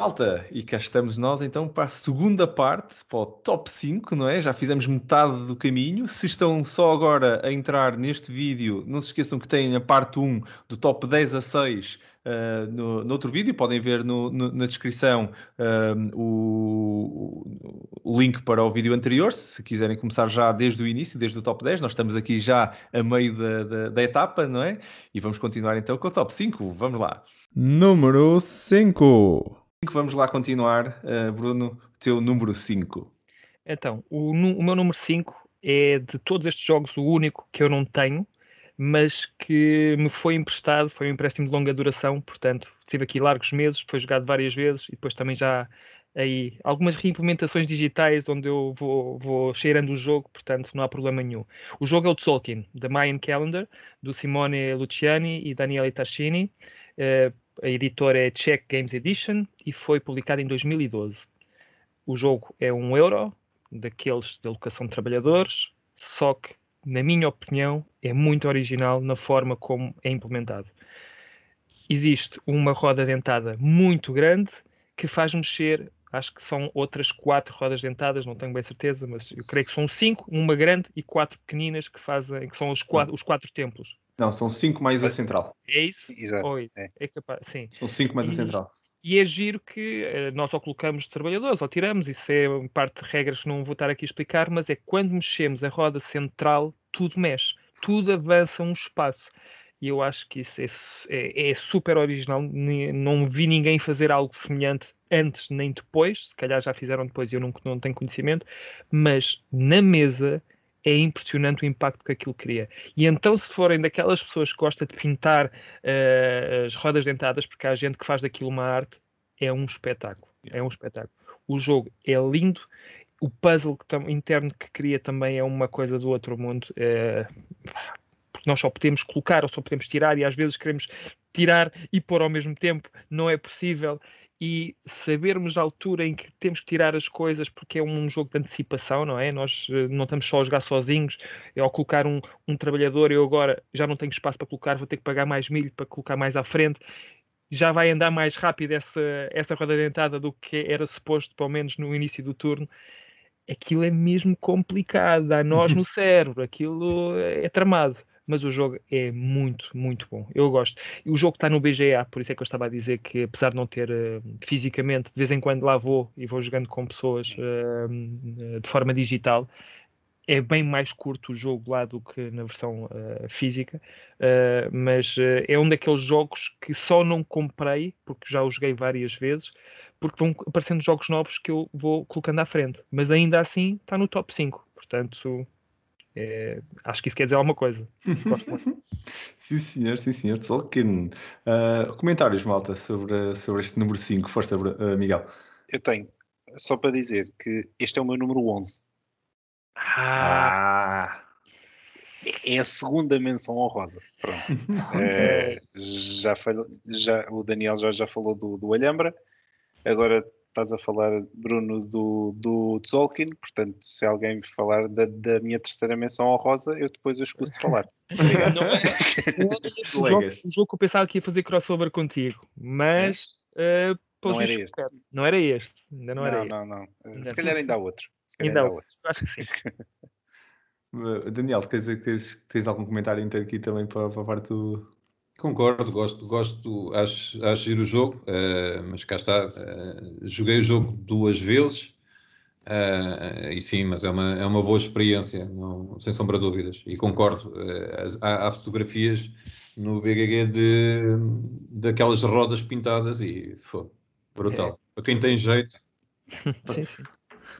Malta, e cá estamos nós então para a segunda parte, para o top 5, não é? Já fizemos metade do caminho. Se estão só agora a entrar neste vídeo, não se esqueçam que tem a parte 1 do top 10 a 6 uh, no, no, outro vídeo. Podem ver no, no, na descrição uh, o, o, link para o vídeo anterior, se quiserem começar já desde o início, desde o top 10. Nós estamos aqui já a meio da, da, da etapa, não é? E vamos continuar então com o top 5. Vamos lá. Número 5. Vamos lá continuar. Uh, Bruno, teu número 5. Então, o, o meu número 5 é de todos estes jogos o único que eu não tenho, mas que me foi emprestado, foi um empréstimo de longa duração, portanto, estive aqui largos meses, foi jogado várias vezes e depois também já aí algumas reimplementações digitais onde eu vou, vou cheirando o jogo, portanto não há problema nenhum. O jogo é o Tzolk'in, da Mayan Calendar, do Simone Luciani e Daniele Tascini. Uh, a editora é Czech Games Edition e foi publicado em 2012. O jogo é um euro, daqueles de alocação de trabalhadores, só que na minha opinião, é muito original na forma como é implementado. Existe uma roda dentada muito grande que faz mexer, acho que são outras quatro rodas dentadas, não tenho bem certeza, mas eu creio que são cinco, uma grande e quatro pequeninas que fazem, que são os quatro, os quatro templos. Não, são cinco mais a central. É isso? Exato. Oi, é. é capaz, sim. São cinco mais e, a central. E é giro que uh, nós ou colocamos trabalhadores ou tiramos, isso é parte de regras que não vou estar aqui a explicar, mas é quando mexemos a roda central, tudo mexe, tudo avança um espaço. E eu acho que isso é, é, é super original. Não vi ninguém fazer algo semelhante antes nem depois. Se calhar já fizeram depois e eu não, não tenho conhecimento. Mas na mesa é impressionante o impacto que aquilo cria. E então, se forem daquelas pessoas que gostam de pintar uh, as rodas dentadas, porque há gente que faz daquilo uma arte, é um espetáculo. É um espetáculo. O jogo é lindo, o puzzle interno que cria também é uma coisa do outro mundo. É, porque nós só podemos colocar ou só podemos tirar, e às vezes queremos tirar e pôr ao mesmo tempo, não é possível e sabermos a altura em que temos que tirar as coisas porque é um jogo de antecipação, não é? Nós eh, não estamos só a jogar sozinhos, é ao colocar um, um trabalhador, eu agora já não tenho espaço para colocar, vou ter que pagar mais milho para colocar mais à frente, já vai andar mais rápido essa, essa roda dentada do que era suposto, pelo menos no início do turno. Aquilo é mesmo complicado, dá nós no cérebro, aquilo é tramado mas o jogo é muito, muito bom. Eu gosto. E o jogo está no BGA, por isso é que eu estava a dizer que, apesar de não ter uh, fisicamente, de vez em quando lá vou e vou jogando com pessoas uh, de forma digital. É bem mais curto o jogo lá do que na versão uh, física, mas é um daqueles jogos que só não comprei, porque já o joguei várias vezes, porque vão aparecendo jogos novos que eu vou colocando à frente. Mas ainda assim está no top 5. Portanto, é, acho que isso quer dizer alguma coisa. sim, senhor, sim, senhor. Tolkien. Uh, comentários, malta, sobre, sobre este número 5. Força, uh, Miguel. Eu tenho. Só para dizer que este é o meu número 11. Ah! É a segunda menção honrosa. Pronto. é, já, falou, já, o Daniel já, já falou do, do Alhambra. Agora estás a falar, Bruno, do, do Tzolk'in, portanto, se alguém falar da, da minha terceira menção honrosa, eu depois eu escuso de falar. Não, o, jogo, o jogo que eu pensava que ia fazer crossover contigo, mas é. uh, não, era este. não era este. Ainda não, não era não, Não, não, Se calhar ainda há outro. Ainda, há outro. Acho que sim. Daniel, tens, tens, tens algum comentário inteiro aqui também para, para a parte do, Concordo, gosto, gosto acho, acho ir o jogo, uh, mas cá está, uh, joguei o jogo duas vezes, uh, e sim, mas é uma, é uma boa experiência, não, sem sombra de dúvidas, e concordo, há, há, fotografias no BGG de, daquelas rodas pintadas e foi brutal, é. para quem tem jeito.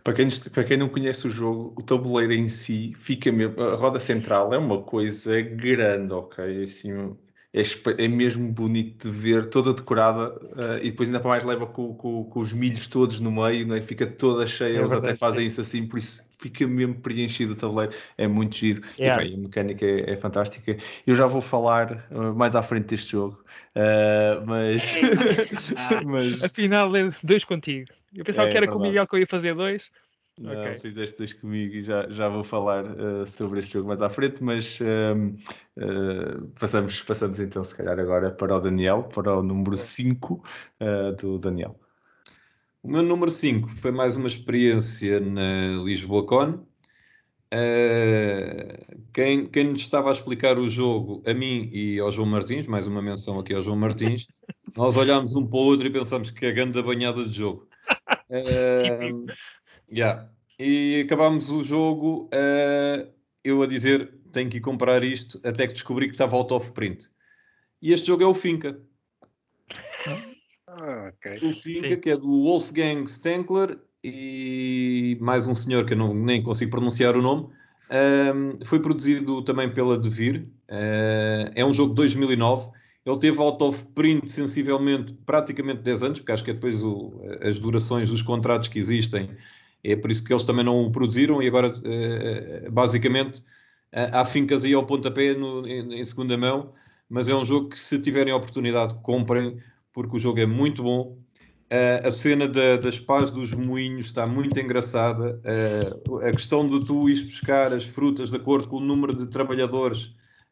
Para quem, para quem não conhece o jogo, o tabuleiro em si fica mesmo. A roda central é uma coisa grande, ok? Assim, é, é mesmo bonito de ver, toda decorada uh, e depois ainda para mais leva com, com, com, os milhos todos no meio, não é? fica toda cheia, é eles verdade, até fazem isso assim, por isso fica mesmo preenchido o tabuleiro, é muito giro yeah. e bem, a mecânica é, é, fantástica. Eu já vou falar uh, mais à frente deste jogo, uh, mas... mas... Afinal, dois contigo. Eu pensava é, que era com o Miguel que eu ia fazer dois. Não, okay. fizeste dois comigo e já, já vou falar uh, sobre este jogo mais à frente, mas uh, uh, passamos, passamos então, se calhar, agora para o Daniel, para o número 5 do Daniel. O meu número 5 foi mais uma experiência na Lisboa Con. Uh, quem, quem nos estava a explicar o jogo, a mim e ao João Martins, mais uma menção aqui ao João Martins, nós olhámos um para o outro e pensámos que é a grande banhada de jogo. Uh, yeah. E acabámos o jogo, uh, eu a dizer, tenho que ir comprar isto, até que descobri que estava out of print. E este jogo é o Finca. Ah, ok. O Finca, Sim. que é do Wolfgang Stenkler e mais um senhor que eu não, nem consigo pronunciar o nome. Um, foi produzido também pela Devir. Uh, é um jogo de 2009. Ele teve out of print sensivelmente praticamente 10 anos, porque acho que é depois o, as durações dos contratos que existem. É por isso que eles também não o produziram e agora, uh, basicamente, uh, há fincas aí ao pontapé no, em, em segunda mão. Mas é um jogo que, se tiverem a oportunidade, comprem, porque o jogo é muito bom. Uh, a cena da, das pás dos moinhos está muito engraçada. Uh, a questão de tu ires buscar as frutas de acordo com o número de trabalhadores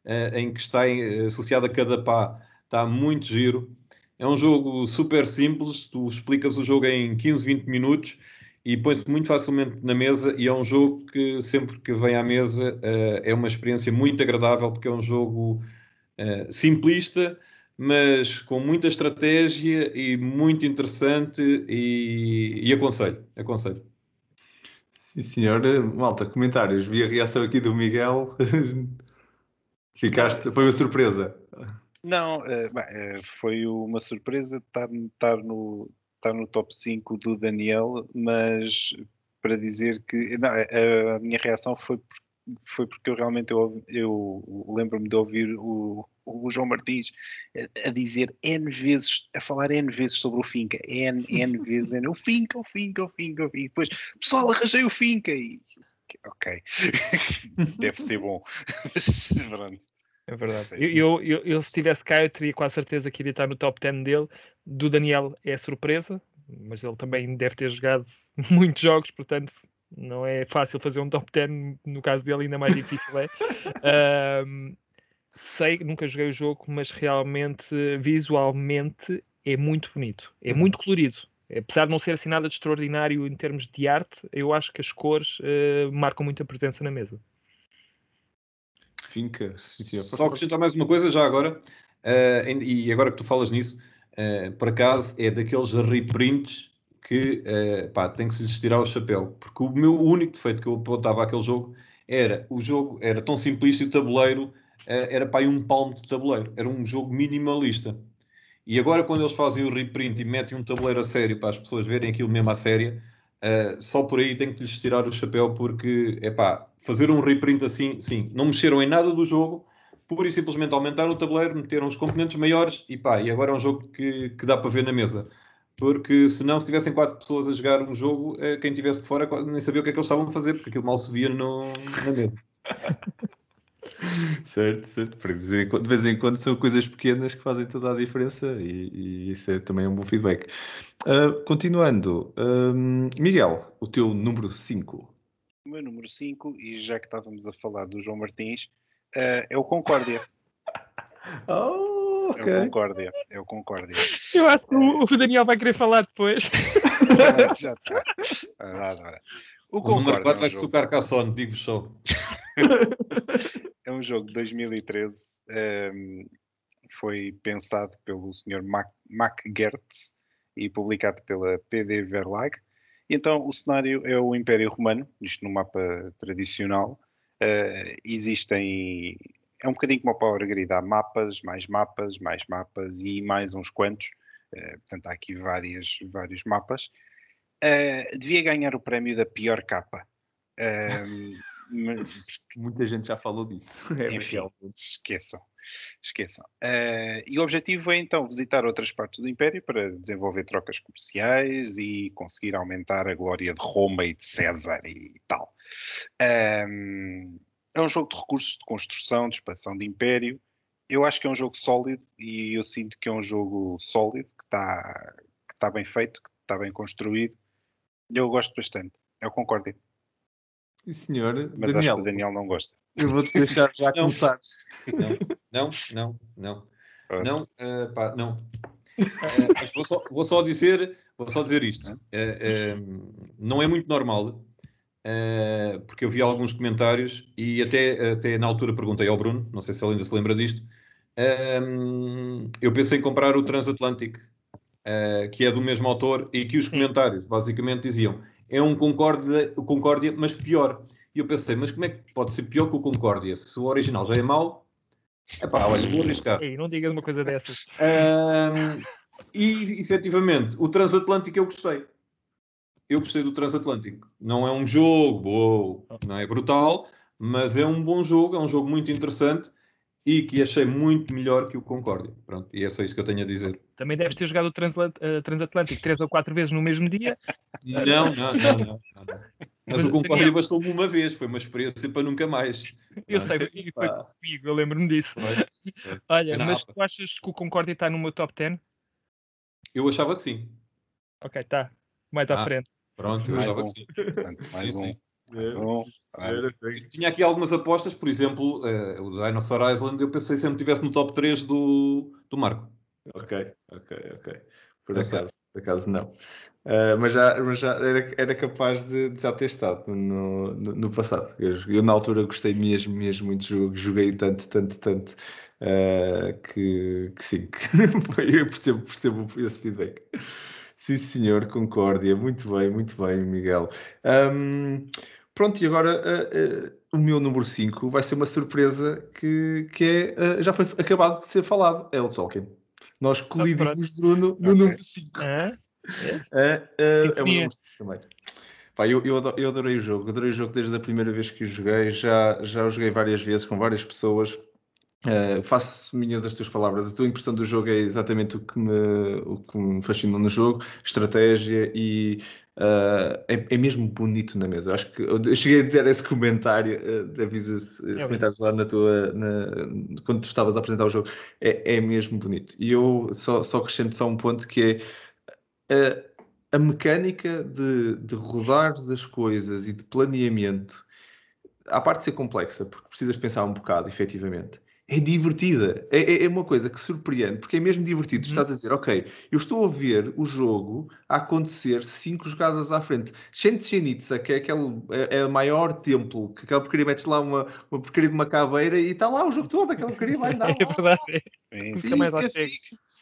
uh, em que está associado a cada pá está muito giro. É um jogo super simples, tu explicas o jogo em 15, 20 minutos e põe-se muito facilmente na mesa e é um jogo que sempre que vem à mesa é uma experiência muito agradável porque é um jogo simplista, mas com muita estratégia e muito interessante e, e aconselho, aconselho. Sim, senhor. Malta, comentários. Vi a reação aqui do Miguel. Ficaste, foi uma surpresa. Não, eh, eh, foi uma surpresa estar, estar, no, estar no top 5 do Daniel, mas para dizer que não, a, a minha reação foi porque foi porque eu realmente eu, eu lembro-me de ouvir o, o João Martins a, dizer N vezes, a falar N vezes sobre o Finca, N, N vezes, N, o Finca, o Finca, o Finca, e depois, pessoal, arranjei o Finca, e ok, deve ser bom, mas pronto. É verdade. Eu, eu, eu, se tivesse cá, eu teria quase certeza que iria estar no top 10 dele. Do Daniel é surpresa, mas ele também deve ter jogado muitos jogos, portanto, não é fácil fazer um top 10, no caso dele ainda mais difícil é. Um, sei, nunca joguei o jogo, mas realmente, visualmente, é muito bonito, é uhum. muito colorido. Apesar de não ser assim nada de extraordinário em termos de arte, eu acho que as cores uh, marcam muita presença na mesa. Finca. Só acrescentar mais uma coisa já agora, uh, e agora que tu falas nisso, uh, por acaso é daqueles reprints que uh, pá, tem que se lhes tirar o chapéu, porque o meu único defeito que eu apontava àquele jogo era o jogo era tão simplista e o tabuleiro uh, era para um palmo de tabuleiro, era um jogo minimalista. E agora, quando eles fazem o reprint e metem um tabuleiro a sério para as pessoas verem aquilo mesmo a sério, uh, só por aí tem que lhes tirar o chapéu, porque é pá, fazer um reprint assim, sim, não mexeram em nada do jogo, pura e simplesmente aumentaram o tabuleiro, meteram os componentes maiores e pá, e agora é um jogo que, que dá para ver na mesa porque senão, se tivessem quatro pessoas a jogar um jogo, eh, quem estivesse de fora nem sabia o que é que eles estavam a fazer, porque aquilo mal se via no, na mesa. certo, certo. De vez em quando são coisas pequenas que fazem toda a diferença e, e isso é também um bom feedback. Uh, continuando, um, Miguel, o teu número 5. O meu número 5, e já que estávamos a falar do João Martins, uh, é o Concórdia. oh! Okay. É o Concórdia. O Concórdia. Eu acho que o, o Daniel vai querer falar depois. Já está. O, o número 4 é um vai jogo... tocar Cassone, digo só. é um jogo de 2013. Um, ehm, foi pensado pelo Sr. Mac, Mac Gertz e publicado pela PD Verlag. E então o cenário é o Império Romano, isto no mapa tradicional. Uh, existem é um bocadinho como a Power Grid, há mapas, mais mapas, mais mapas e mais uns quantos, uh, portanto há aqui várias, vários mapas. Uh, devia ganhar o prémio da pior capa. Uh, Muita gente já falou disso. É enfim, esqueçam. esqueçam. Uh, e o objetivo é então visitar outras partes do Império para desenvolver trocas comerciais e conseguir aumentar a glória de Roma e de César e tal. Um, é um jogo de recursos de construção, de expansão de império. Eu acho que é um jogo sólido e eu sinto que é um jogo sólido, que está que tá bem feito, que está bem construído. Eu gosto bastante. Eu concordo. Sim, senhor. Mas Daniel, acho que o Daniel não gosta. Eu vou-te deixar já começar. Não, não, não, não. Não, uh, pá, não. mas vou só, vou só dizer, vou só dizer isto. Eh, não é muito normal, porque eu vi alguns comentários e até, até na altura perguntei ao Bruno, não sei se ele ainda se lembra disto. eu pensei em comprar o Transatlantic, que é do mesmo autor, e que os comentários basicamente diziam é um Concórdia, Concórdia, mas pior. E eu pensei, mas como é que pode ser pior que o Concórdia? Se o original já é mau, Epá, olha, vou arriscar. Ei, não digas uma coisa dessas. Um, e, efetivamente, o Transatlântico eu gostei. Eu gostei do Transatlântico. Não é um jogo, não é brutal, mas é um bom jogo, é um jogo muito interessante e que achei muito melhor que o Concórdia. Pronto, e é só isso que eu tenho a dizer. Também deves ter jogado o uh, Transatlântico três ou quatro vezes no mesmo dia? Não, não, não. não, não. Mas o Concórdia bastou-me uma vez, foi uma experiência para nunca mais. Eu sei, e foi comigo, eu lembro-me disso. Olha, é mas tu achas que o Concórdia está no meu top 10? Eu achava que sim. Ok, tá. Mais à ah, frente. Pronto, eu achava um. que sim. mais um. Mais um. Tinha aqui algumas apostas, por exemplo, uh, o Dinosaur Island, eu pensei sempre que estivesse no top 3 do, do Marco. Ok, ok, ok. Por acaso, por acaso não. Uh, mas já, mas já era, era capaz de, de já ter estado no, no, no passado. Eu, eu, na altura gostei mesmo, mesmo muito do jogo, joguei tanto, tanto, tanto uh, que, que sim, eu percebo, percebo esse feedback. Sim, senhor, concórdia. Muito bem, muito bem, Miguel. Um, pronto, e agora uh, o meu número 5 vai ser uma surpresa que, que é, já foi acabado de ser falado. É o Tolkien. Nós colidimos, Bruno, no okay. número 5. É? É, é, é uma também. Pá, eu, eu, eu, adorei o jogo, adorei o jogo desde a primeira vez que o joguei, já, já o joguei várias vezes com várias pessoas. Uh, faço minhas as tuas palavras. A tua impressão do jogo é exatamente o que me, o que me fascinou no jogo, estratégia e uh, é, é, mesmo bonito na mesa. Eu acho que eu cheguei a ter esse comentário, uh, avisa esse, é comentário lá na tua na, quando tu estavas a apresentar o jogo. É, é mesmo bonito. E eu só, só acrescento só um ponto que é a, a mecânica de, de rodares as coisas e de planeamento, à parte de ser complexa, porque precisas pensar um bocado, efetivamente, é divertida. É, é, é uma coisa que surpreende, porque é mesmo divertido. Tu uhum. estás a dizer, ok, eu estou a ver o jogo a acontecer cinco jogadas à frente. Shenzhenitsa, que é, aquele, é, é o maior templo, que aquela porcaria metes lá uma, uma porcaria de uma caveira e está lá o jogo todo, aquela porcaria vai andar. É verdade. É. Sim, mais é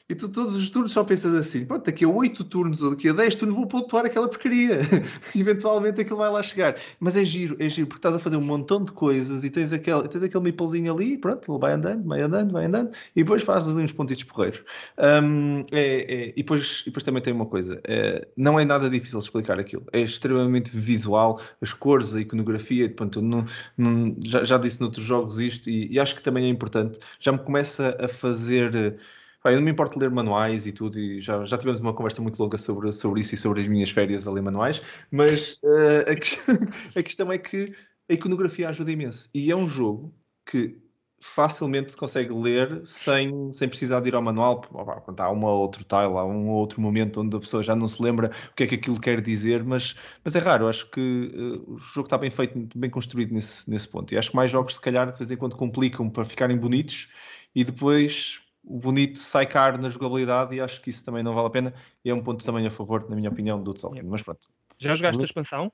e tu todos os turnos só pensas assim, pronto, daqui a 8 turnos ou daqui a 10 turnos vou pontuar aquela porcaria. Eventualmente aquilo vai lá chegar. Mas é giro, é giro, porque estás a fazer um montão de coisas e tens aquele, tens aquele meeplezinho ali, pronto, ele vai andando, vai andando, vai andando, e depois fazes ali uns pontitos porreiros. Um, é, é, e, depois, e depois também tem uma coisa, é, não é nada difícil explicar aquilo. É extremamente visual, as cores, a iconografia, pronto, não, não, já, já disse noutros jogos isto, e, e acho que também é importante. Já me começa a fazer eu não me importo ler manuais e tudo, e já, já tivemos uma conversa muito longa sobre, sobre isso e sobre as minhas férias a ler manuais, mas uh, a, questão, a, questão, é que a iconografia ajuda imenso. E é um jogo que facilmente se consegue ler sem, sem precisar de ir ao manual. Há um ou outro tile, há um ou outro momento onde a pessoa já não se lembra o que é que aquilo quer dizer, mas, mas é raro. Acho que uh, o jogo está bem feito, bem construído nesse, nesse ponto. E acho que mais jogos, se calhar, de vez em quando complicam para ficarem bonitos e depois o bonito sai caro na jogabilidade e acho que isso também não vale a pena. E é um ponto também a favor, na minha opinião, do Tzolk'in. Mas pronto. Já jogaste a expansão?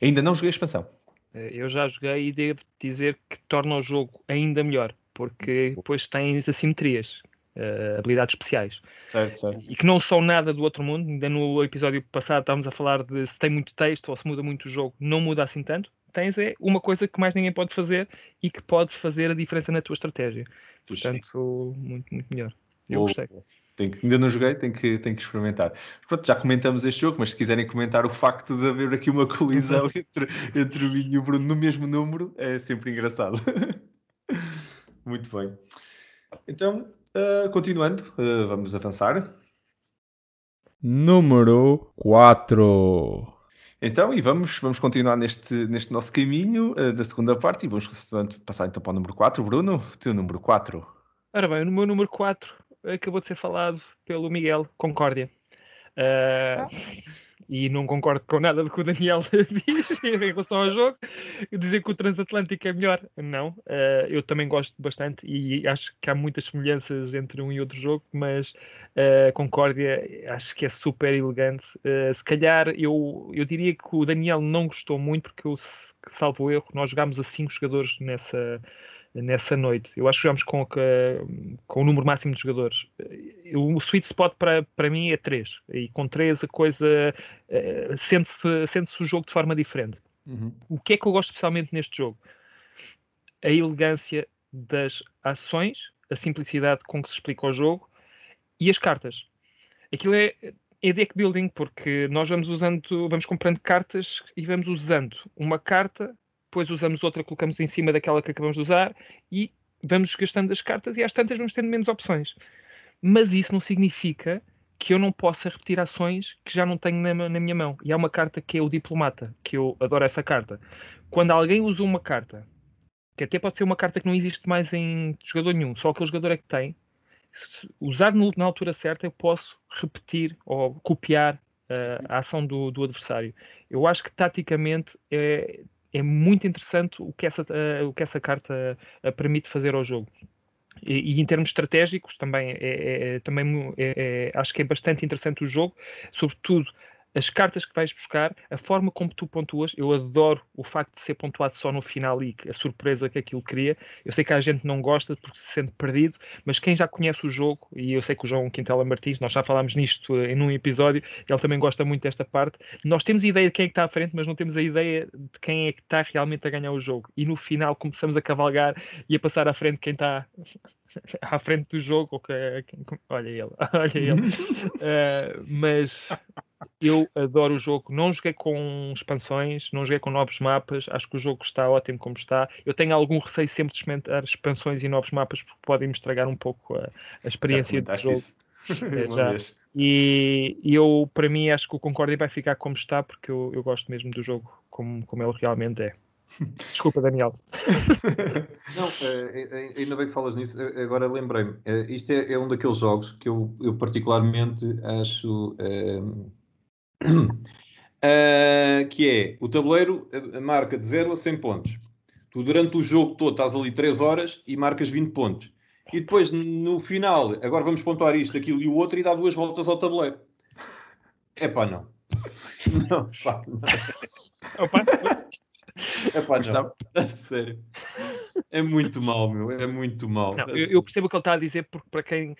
Ainda não joguei a expansão. Eh, eu já joguei e devo dizer que torna o jogo ainda melhor, porque depois tens assimetrias, uh, habilidades especiais. Certo, certo. E que não são nada do outro mundo. Ainda no episódio passado estávamos a falar de se tem muito texto ou se muda muito o jogo, não muda assim tanto. Tens é uma coisa que mais ninguém pode fazer e que pode fazer a diferença na tua estratégia. Portanto, muito, muito melhor. Eu gostei. Tenho que, ainda não joguei, tenho que, tenho que experimentar. Pronto, já comentamos este jogo, mas se quiserem comentar o facto de haver aqui uma colisão entre, entre o Minho e o Bruno no mesmo número, é sempre engraçado. Muito bem. Então, uh, continuando, uh, vamos avançar. Número 4. Então, e vamos, vamos continuar neste, neste nosso caminho uh, da segunda parte e vamos passar então para o número 4. Bruno, o teu número 4. Ora bem, o meu número 4 acabou de ser falado pelo Miguel Concórdia. Uh, e não concordo com nada do que o Daniel diz em relação ao jogo. Dizer que o Transatlântico é melhor, não. Uh, eu também gosto bastante e acho que há muitas semelhanças entre um e outro jogo, mas uh, Concórdia acho que é super elegante. Uh, se calhar eu, eu diria que o Daniel não gostou muito, porque eu, salvo erro, nós jogámos a 5 jogadores nessa nessa noite. Eu acho que jogamos com, com o número máximo de jogadores. O sweet spot para, para mim é 3. E com 3 a coisa uh, sente-se sente o jogo de forma diferente. Uhum. O que é que eu gosto especialmente neste jogo? A elegância das ações, a simplicidade com que se explica o jogo e as cartas. Aquilo é, é deck building, porque nós vamos usando, vamos comprando cartas e vamos usando uma carta depois usamos outra, colocamos em cima daquela que acabamos de usar e vamos gastando as cartas e às tantas vamos tendo menos opções. Mas isso não significa que eu não possa repetir ações que já não tenho na, na, minha mão. E há uma carta que é o Diplomata, que eu adoro essa carta. Quando alguém usa uma carta, que até pode ser uma carta que não existe mais em jogador nenhum, só aquele jogador é que tem, usar na altura certa, eu posso repetir ou copiar uh, a ação do, do, adversário. Eu acho que taticamente é, é muito interessante o que essa, uh, o que essa carta uh, permite fazer ao jogo. E, e, em termos estratégicos também, é, é, é também é, é, acho que é bastante interessante o jogo, sobretudo as cartas que vais buscar, a forma como tu pontuas, eu adoro o facto de ser pontuado só no final e a surpresa que aquilo cria. Eu sei que a gente não gosta porque se sente perdido, mas quem já conhece o jogo, e eu sei que o João Quintela Martins, nós já falámos nisto em um episódio, ele também gosta muito desta parte. Nós temos a ideia de quem é que está à frente, mas não temos a ideia de quem é que está realmente a ganhar o jogo. E no final começamos a cavalgar e a passar à frente quem está à frente do jogo, olha ele, olha ele. uh, mas eu adoro o jogo. Não joguei com expansões, não joguei com novos mapas. Acho que o jogo está ótimo como está. Eu tenho algum receio sempre de experimentar expansões e novos mapas porque podem me estragar um pouco a, a experiência do jogo. É, já. E, e, eu, para mim, acho que o Concórdia vai ficar como está porque eu, eu gosto mesmo do jogo como, como ele realmente é. Desculpa, Daniel. Não, é, ainda bem que falas nisso. Agora lembrei-me. isto é, é, um daqueles jogos que eu, eu particularmente acho. Uh, que é o tabuleiro marca de 0 a 100 pontos. Tu durante o jogo todo estás ali 3 horas e marcas 20 pontos. E depois no final, agora vamos pontuar isto, aquilo e o outro e dá duas voltas ao tabuleiro. É pá, não. Não, pá, não. Opa. É pá, não. Sério. É muito mal, meu. É muito mal. Não, eu, eu, percebo o que ele está a dizer, porque para quem.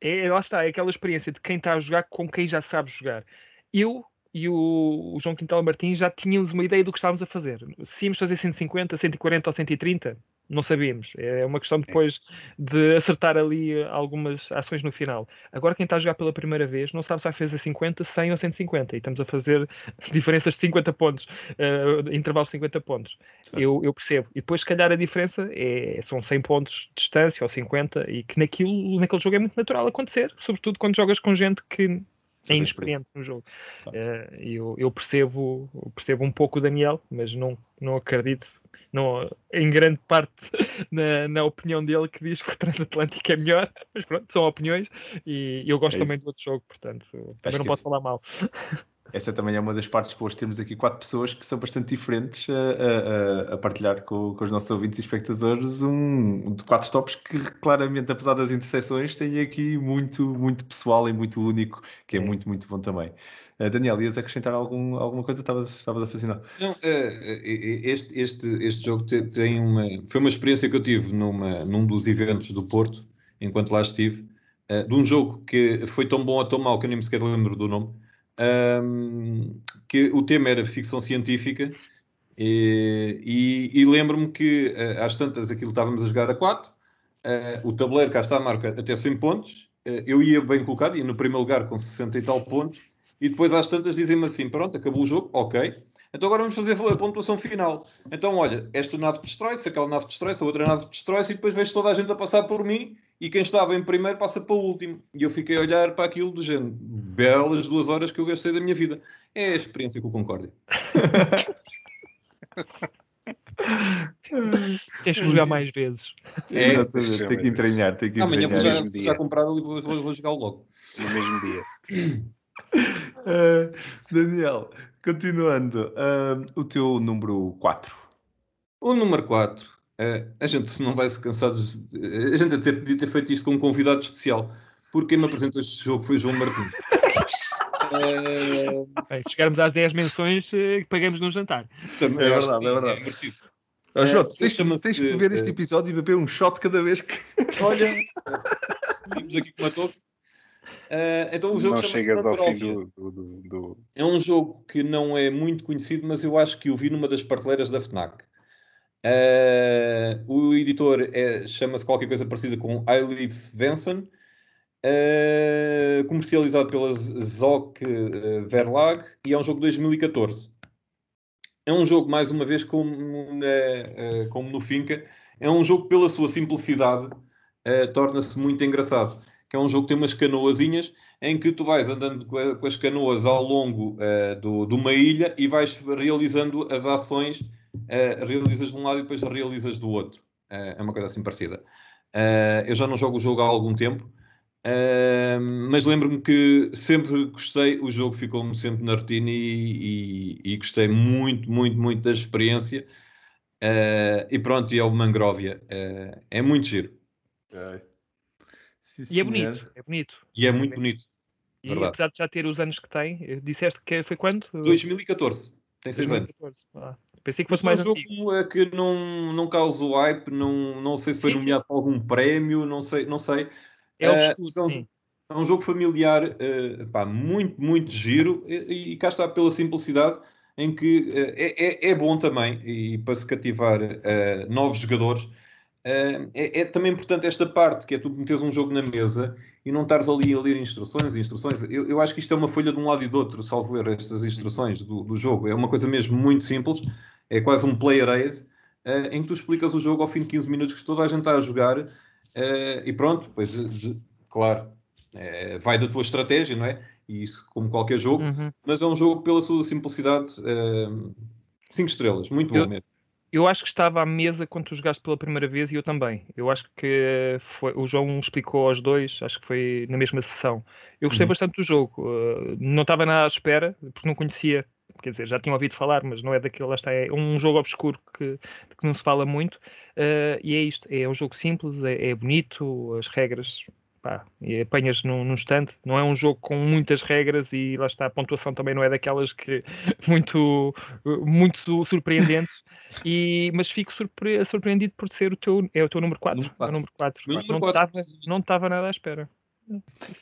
É, lá está, é aquela experiência de quem está a jogar com quem já sabe jogar eu e o, João Quintal Martins já tínhamos uma ideia do que estávamos a fazer. Se íamos fazer 150, 140 ou 130, não sabíamos. É uma questão depois de acertar ali algumas ações no final. Agora, quem está a jogar pela primeira vez não sabe se vai fazer 50, 100 ou 150. E estamos a fazer diferenças de 50 pontos, uh, intervalos de 50 pontos. Eu, eu, percebo. E depois, se calhar, a diferença é, são 100 pontos de distância ou 50, e que naquilo, naquele jogo é muito natural acontecer, sobretudo quando jogas com gente que é inexperiente no jogo. Uh, eu, eu percebo, percebo um pouco o Daniel, mas não, não acredito não, em grande parte na, na opinião dele que diz que o Transatlântico é melhor, mas pronto, são opiniões e eu gosto é também do outro jogo, portanto também não posso falar mal. essa também é uma das partes que hoje temos aqui quatro pessoas que são bastante diferentes a, a, a partilhar com, com, os nossos ouvintes e espectadores um, de quatro tops que claramente, apesar das interseções, têm aqui muito, muito pessoal e muito único, que é, é muito, muito bom também. Uh, Daniel, ias acrescentar algum, alguma coisa? Estavas, estavas a fascinar? Não, uh, este, este, este jogo tem uma. Foi uma experiência que eu tive numa, num dos eventos do Porto, enquanto lá estive, uh, de um jogo que foi tão bom ou tão mau que eu nem me sequer lembro do nome um, que o tema era ficção científica e, e, e lembro-me que uh, às tantas aquilo estávamos a jogar a 4, uh, ah, o tabuleiro cá está a marca até 100 pontos, uh, eu ia bem colocado, ia no primeiro lugar com 60 e tal pontos, e depois às tantas dizem-me assim, pronto, acabou o jogo, ok, então agora vamos fazer a pontuação final. Então, olha, esta nave destrói-se, aquela nave destrói-se, a outra nave destrói-se, e depois vejo toda a gente a passar por mim e quem estava em primeiro passa para o último. E eu fiquei a olhar para aquilo do género. Belas duas horas que eu gastei da minha vida. É a experiência com o Concórdia. Tens que jogar mais vezes. É, Exatamente, tem que entranhar. Tem que Amanhã vou já, já comprar e vou, vou, vou jogar logo. No mesmo dia. Uh, Daniel, continuando, uh, o teu número 4. O número 4. Uh, a gente não vai se cansar de... A gente até podia ter feito isto com um convidado especial, porque quem me apresentou este jogo foi João Martins. Bem, se chegarmos às 10 menções, eh, pagamos no jantar. Também É verdade, é verdade. merecido. Oh, Jota, Eh, tens, tens que ver este eh, episódio e beber um shot cada vez que. Olha, vimos aqui com uma toque. Uh, então o jogo Não chegas ao fim do, do, do, É um jogo que não é muito conhecido, mas eu acho que o vi numa das prateleiras da FNAC. Uh, o editor é- chama-se qualquer coisa parecida com I Live Svensson, uh, comercializado pela Z- Zoc uh, Verlag e é um jogo de 2014. É um jogo, mais uma vez, como, como no Finca, é um jogo pela sua simplicidade, torna-se muito engraçado. Que é um jogo que tem umas canoazinhas em que tu vais andando com, as canoas ao longo eh, do, de uma ilha e vais realizando as ações, eh, realizas de um lado e depois realizas do outro. Eh, é uma coisa assim parecida. Eu já não jogo o jogo há algum tempo, mas lembro-me que sempre gostei, o jogo ficou-me sempre na rotina e, e- e gostei muito, muito, muito da experiência. E pronto, e é o Mangrovia. É muito giro Sim, E é senhor. bonito, é bonito. e é muito bonito. E Verdade. apesar de já ter os anos que tem, eh, disseste que foi quando? 2014, tem 6 anos. 2014. Ah, pensei que fosse mais foi um antigo. jogo eh, que não, não causou hype, não, não sei se foi Sim, nomeado para algum prémio, não sei. Não sei. É mas é, um, é um jogo familiar, eh, pá, muito, muito giro e, e cá está pela simplicidade em que eh, é, é, é bom também e para se cativar novos jogadores. É, é também importante esta parte, que é tu meteres um jogo na mesa e não estares ali a ler instruções, instruções. Eu, eu acho que isto é uma folha de um lado e do outro, salvo erro, estas instruções do, do jogo. É uma coisa mesmo muito simples, é quase um player aid, eh, em que tu explicas o jogo ao fim de 15 minutos que toda a gente está a jogar eh, e pronto, pois, eh, de- claro, eh, vai da tua estratégia, não é? E isso, como qualquer jogo, Uhum. mas é um jogo pela sua simplicidade, 5 estrelas, muito bom Eu- mesmo. Eu acho que estava à mesa quando tu jogaste pela primeira vez e eu também. Eu acho que foi, o João explicou aos dois, acho que foi na mesma sessão. Eu gostei Uhum. bastante do jogo. Uh, não estava nada à espera, porque não conhecia, quer dizer, já tinha ouvido falar, mas não é daquele, lá está, é um jogo obscuro que, que não se fala muito. Uh, e é isto, é um jogo simples, é, é bonito, as regras, pá, e apanhas num, num instante. Não é um jogo com muitas regras e lá está, a pontuação também não é daquelas que muito, muito surpreendentes. E, mas fico surpre- surpreendido por ser o teu, é o teu número 4. Número É o quatro. número 4. Meu número Não quatro. estava não estava nada à espera.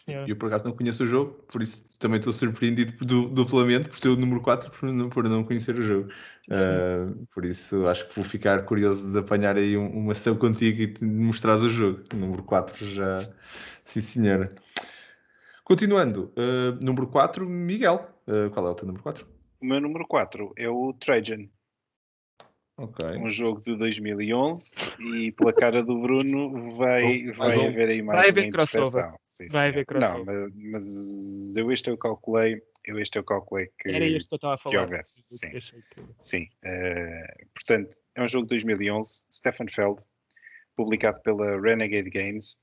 Senhora. Eu por acaso não conheço o jogo, por isso também estou surpreendido du- duplamente por ter o número 4 por não, por não conhecer o jogo. Ah, por isso acho que vou ficar curioso de apanhar aí um- uma sessão contigo e de mostrares o jogo. O número 4 já. Sim, senhora. Continuando, ah, número 4, Miguel. Ah, qual é o teu número 4? O meu número 4 é o Trajan, Ok. um jogo de 2011 e pela cara do Bruno vai, vai um. haver aí mais Vai haver crossover. Sim, Vai sim. haver crossover. Não, mas, mas eu este eu calculei, eu este eu calculei que, Era este que eu estava a falar. houvesse, sim. Que- Sim, eh, portanto, é um jogo de 2011, Stefan Feld, publicado pela Renegade Games,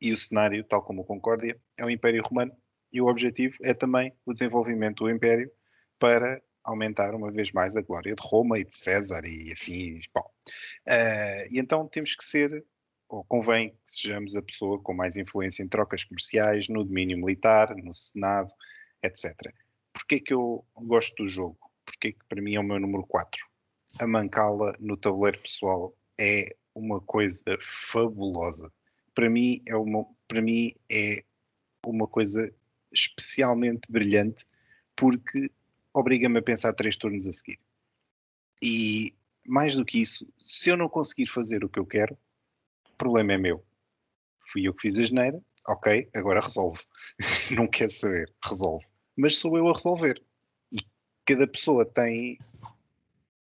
e o cenário, tal como o Concórdia, é o Império Romano, e o objetivo é também o desenvolvimento do Império para aumentar uma vez mais a glória de Roma e de César e afins. Bom, eh, e então temos que ser, ou convém que sejamos a pessoa com mais influência em trocas comerciais, no domínio militar, no Senado, etc. Porquê que eu gosto do jogo? Porquê que para mim é o meu número 4? A mancala no tabuleiro pessoal é uma coisa fabulosa. Para mim é uma, para mim é uma coisa especialmente brilhante porque obriga-me a pensar três turnos a seguir. E mais do que isso, se eu não conseguir fazer o que eu quero, o problema é meu. Fui eu que fiz a geneira, ok, agora resolve. não quer saber, resolve. Mas sou eu a resolver. E cada pessoa tem,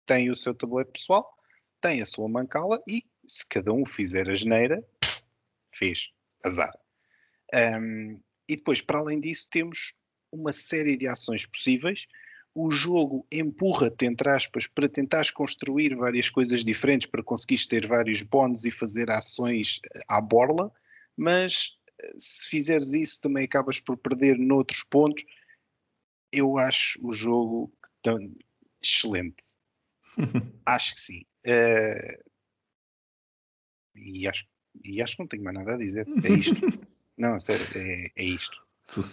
tem o seu tabuleiro pessoal, tem a sua mancala e se cada um fizer a geneira, fez. Azar. Um, e depois, para além disso, temos uma série de ações possíveis. O jogo empurra-te, entre aspas, para tentares construir várias coisas diferentes, para conseguires ter vários bónus e fazer ações eh, à borla, mas eh, se fizeres isso também acabas por perder noutros pontos. eu acho o jogo tão excelente. acho que sim. Uh, e, acho, e acho que não tenho mais nada a dizer. É isto. não, sério, é, é isto.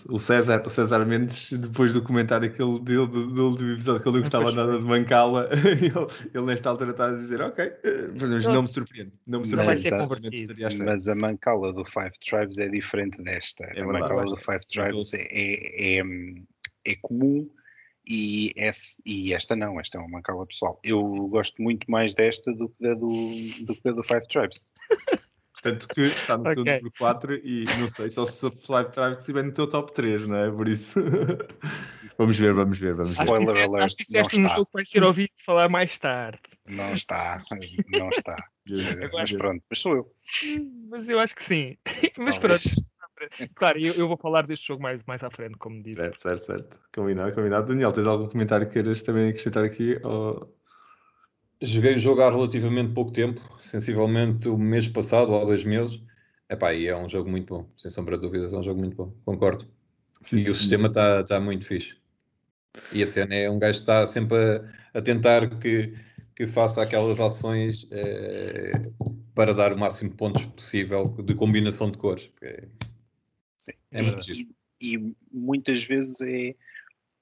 O César, o César Mendes, depois do comentário aquele dele do, do último episódio, que ele não gostava nada de mancá-la, ele, ele, nesta altura está a dizer: Ok, mas não me surpreende. Não me surpreende. Mas, mas a mancala do Five Tribes é diferente desta. É a mancala do Five Tribes é, é, é, é, comum e, é, e esta não, esta é uma mancala pessoal. Eu gosto muito mais desta do que da do, do, que da do Five Tribes. Tanto que está no okay. teu número 4 e não sei, só se o Flight Drive estiver no teu top 3, não é? Por isso. vamos ver, vamos ver, vamos ver. Spoiler alert. Acho que não está. Um vai ser ouvido falar mais tarde. Não está, não está. mas pronto, mas sou eu. Mas eu acho que sim. Mas pronto. Claro, eu, eu, vou falar deste jogo mais, mais à frente, como disse. Certo, certo, certo. Combinado, combinado. Daniel, tens algum comentário que queiras também acrescentar aqui? Ou... Joguei o jogo há relativamente pouco tempo, sensivelmente o mês passado ou há dois meses. Epá, e é um jogo muito bom, sem sombra de dúvidas, é um jogo muito bom, concordo. Sim, e sim. o sistema está tá muito fixe. E a cena é um gajo que está sempre a, a tentar que, que faça aquelas ações eh, para dar o máximo de pontos possível de combinação de cores. É, é muito e, e, muitas vezes é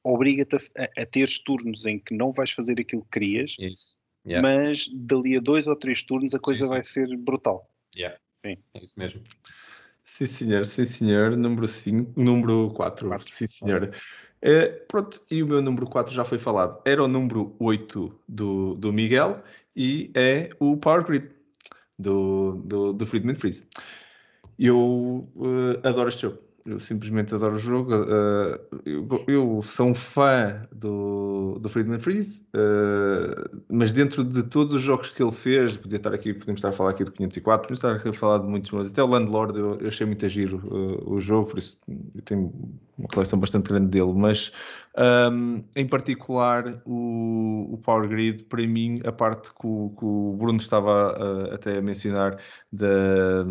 obriga-te a, a, ter turnos em que não vais fazer aquilo que querias. Isso Yeah. Mas dali a dois ou três turnos a coisa sim, vai ser brutal. Yeah. Sim. É isso mesmo. Sim, senhor, sim, senhor. Número 5, número 4. Sim, senhor. É, pronto, e o meu número 4 já foi falado. Era o número 8 do, do Miguel e é o Power Grid do, do, do Friedman Freeze. Eu uh, adoro este jogo eu simplesmente adoro o jogo. Uh, eu, eu, sou um fã do, do Friedman Freeze, uh, mas dentro de todos os jogos que ele fez, podia estar aqui, podemos estar a falar aqui do 504, podemos estar a falar de muitos, mas até o Landlord eu, eu achei muito giro uh, o jogo, por isso eu tenho uma coleção bastante grande dele, mas um, em particular o, o, Power Grid, para mim, a parte que o, que o Bruno estava a, até a mencionar da,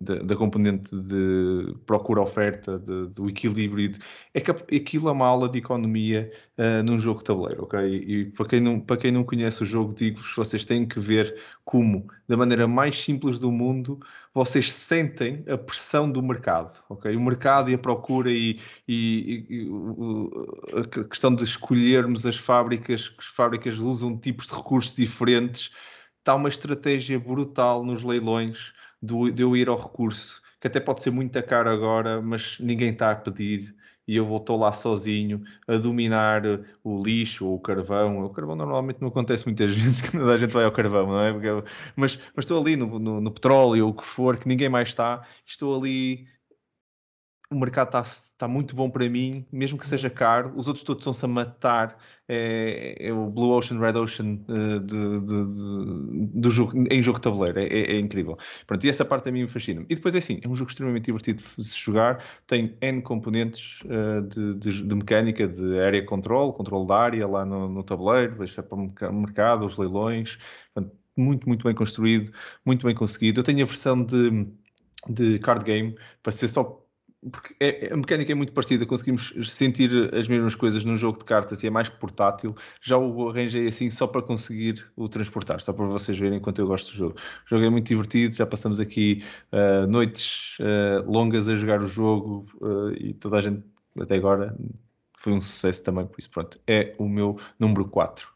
da, da componente de procura-oferta, do equilíbrio, é que aquilo é uma aula de economia uh, num jogo de tabuleiro, ok? E para quem não, para quem não conhece o jogo, digo-vos, vocês têm que ver como, da maneira mais simples do mundo, vocês sentem a pressão do mercado, ok? O mercado e a procura e, e, e a questão de escolhermos as fábricas, que as fábricas usam tipos de recursos diferentes, está uma estratégia brutal nos leilões de, de eu ir ao recurso, que até pode ser muito caro agora, mas ninguém está a pedir e eu estou lá sozinho a dominar o lixo ou o carvão. O carvão normalmente não acontece muitas vezes que a gente vai ao carvão, não é? Porque, mas, mas estou ali no, no, no petróleo ou o que for, que ninguém mais está, estou ali o mercado está tá muito bom para mim, mesmo que seja caro. Os outros todos estão-se a matar. É, é, o Blue Ocean, Red Ocean uh, de, de, de, do jogo, em jogo de tabuleiro. É, é, é, incrível. Pronto, e essa parte a mim me fascina. E depois é assim, é um jogo extremamente divertido de se jogar. Tem N componentes uh, de, mecânica, de area control, controle da área lá no, no tabuleiro, deixa para o mercado, os leilões. Portanto, muito, muito bem construído, muito bem conseguido. Eu tenho a versão de, de card game para ser só porque é, a mecânica é muito parecida, conseguimos sentir as mesmas coisas num jogo de cartas e é mais portátil. Já o arranjei assim só para conseguir o transportar, só para vocês verem quanto eu gosto do jogo. O jogo é muito divertido, já passamos aqui uh, noites uh, longas a jogar o jogo uh, e toda a gente até agora foi um sucesso também, por isso pronto, é o meu número 4.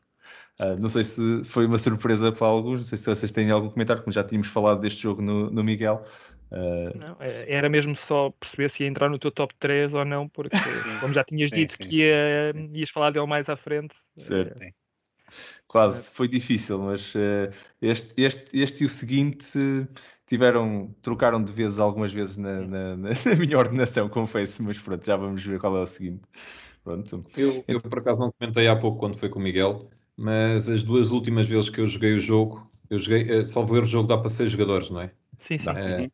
não sei se foi uma surpresa para alguns, não sei se vocês têm algum comentário, como já tínhamos falado deste jogo no, no Miguel, Uh... Não, é, era mesmo só perceber se ia entrar no teu top 3 ou não, porque como já tinhas dito sim, sim, que ia, sim, ias falar dele mais à frente. Certo. É... Quase, foi difícil, mas uh, este, este, este e o seguinte tiveram, trocaram de vezes algumas vezes na, na, na, minha ordenação, confesso, mas pronto, já vamos ver qual é o seguinte. Pronto. Eu, eu por acaso não comentei há pouco quando foi com o Miguel, mas as duas últimas vezes que eu joguei o jogo, eu joguei, uh, salvo ver o jogo dá para seis jogadores, não é? Sim, sim. Uh,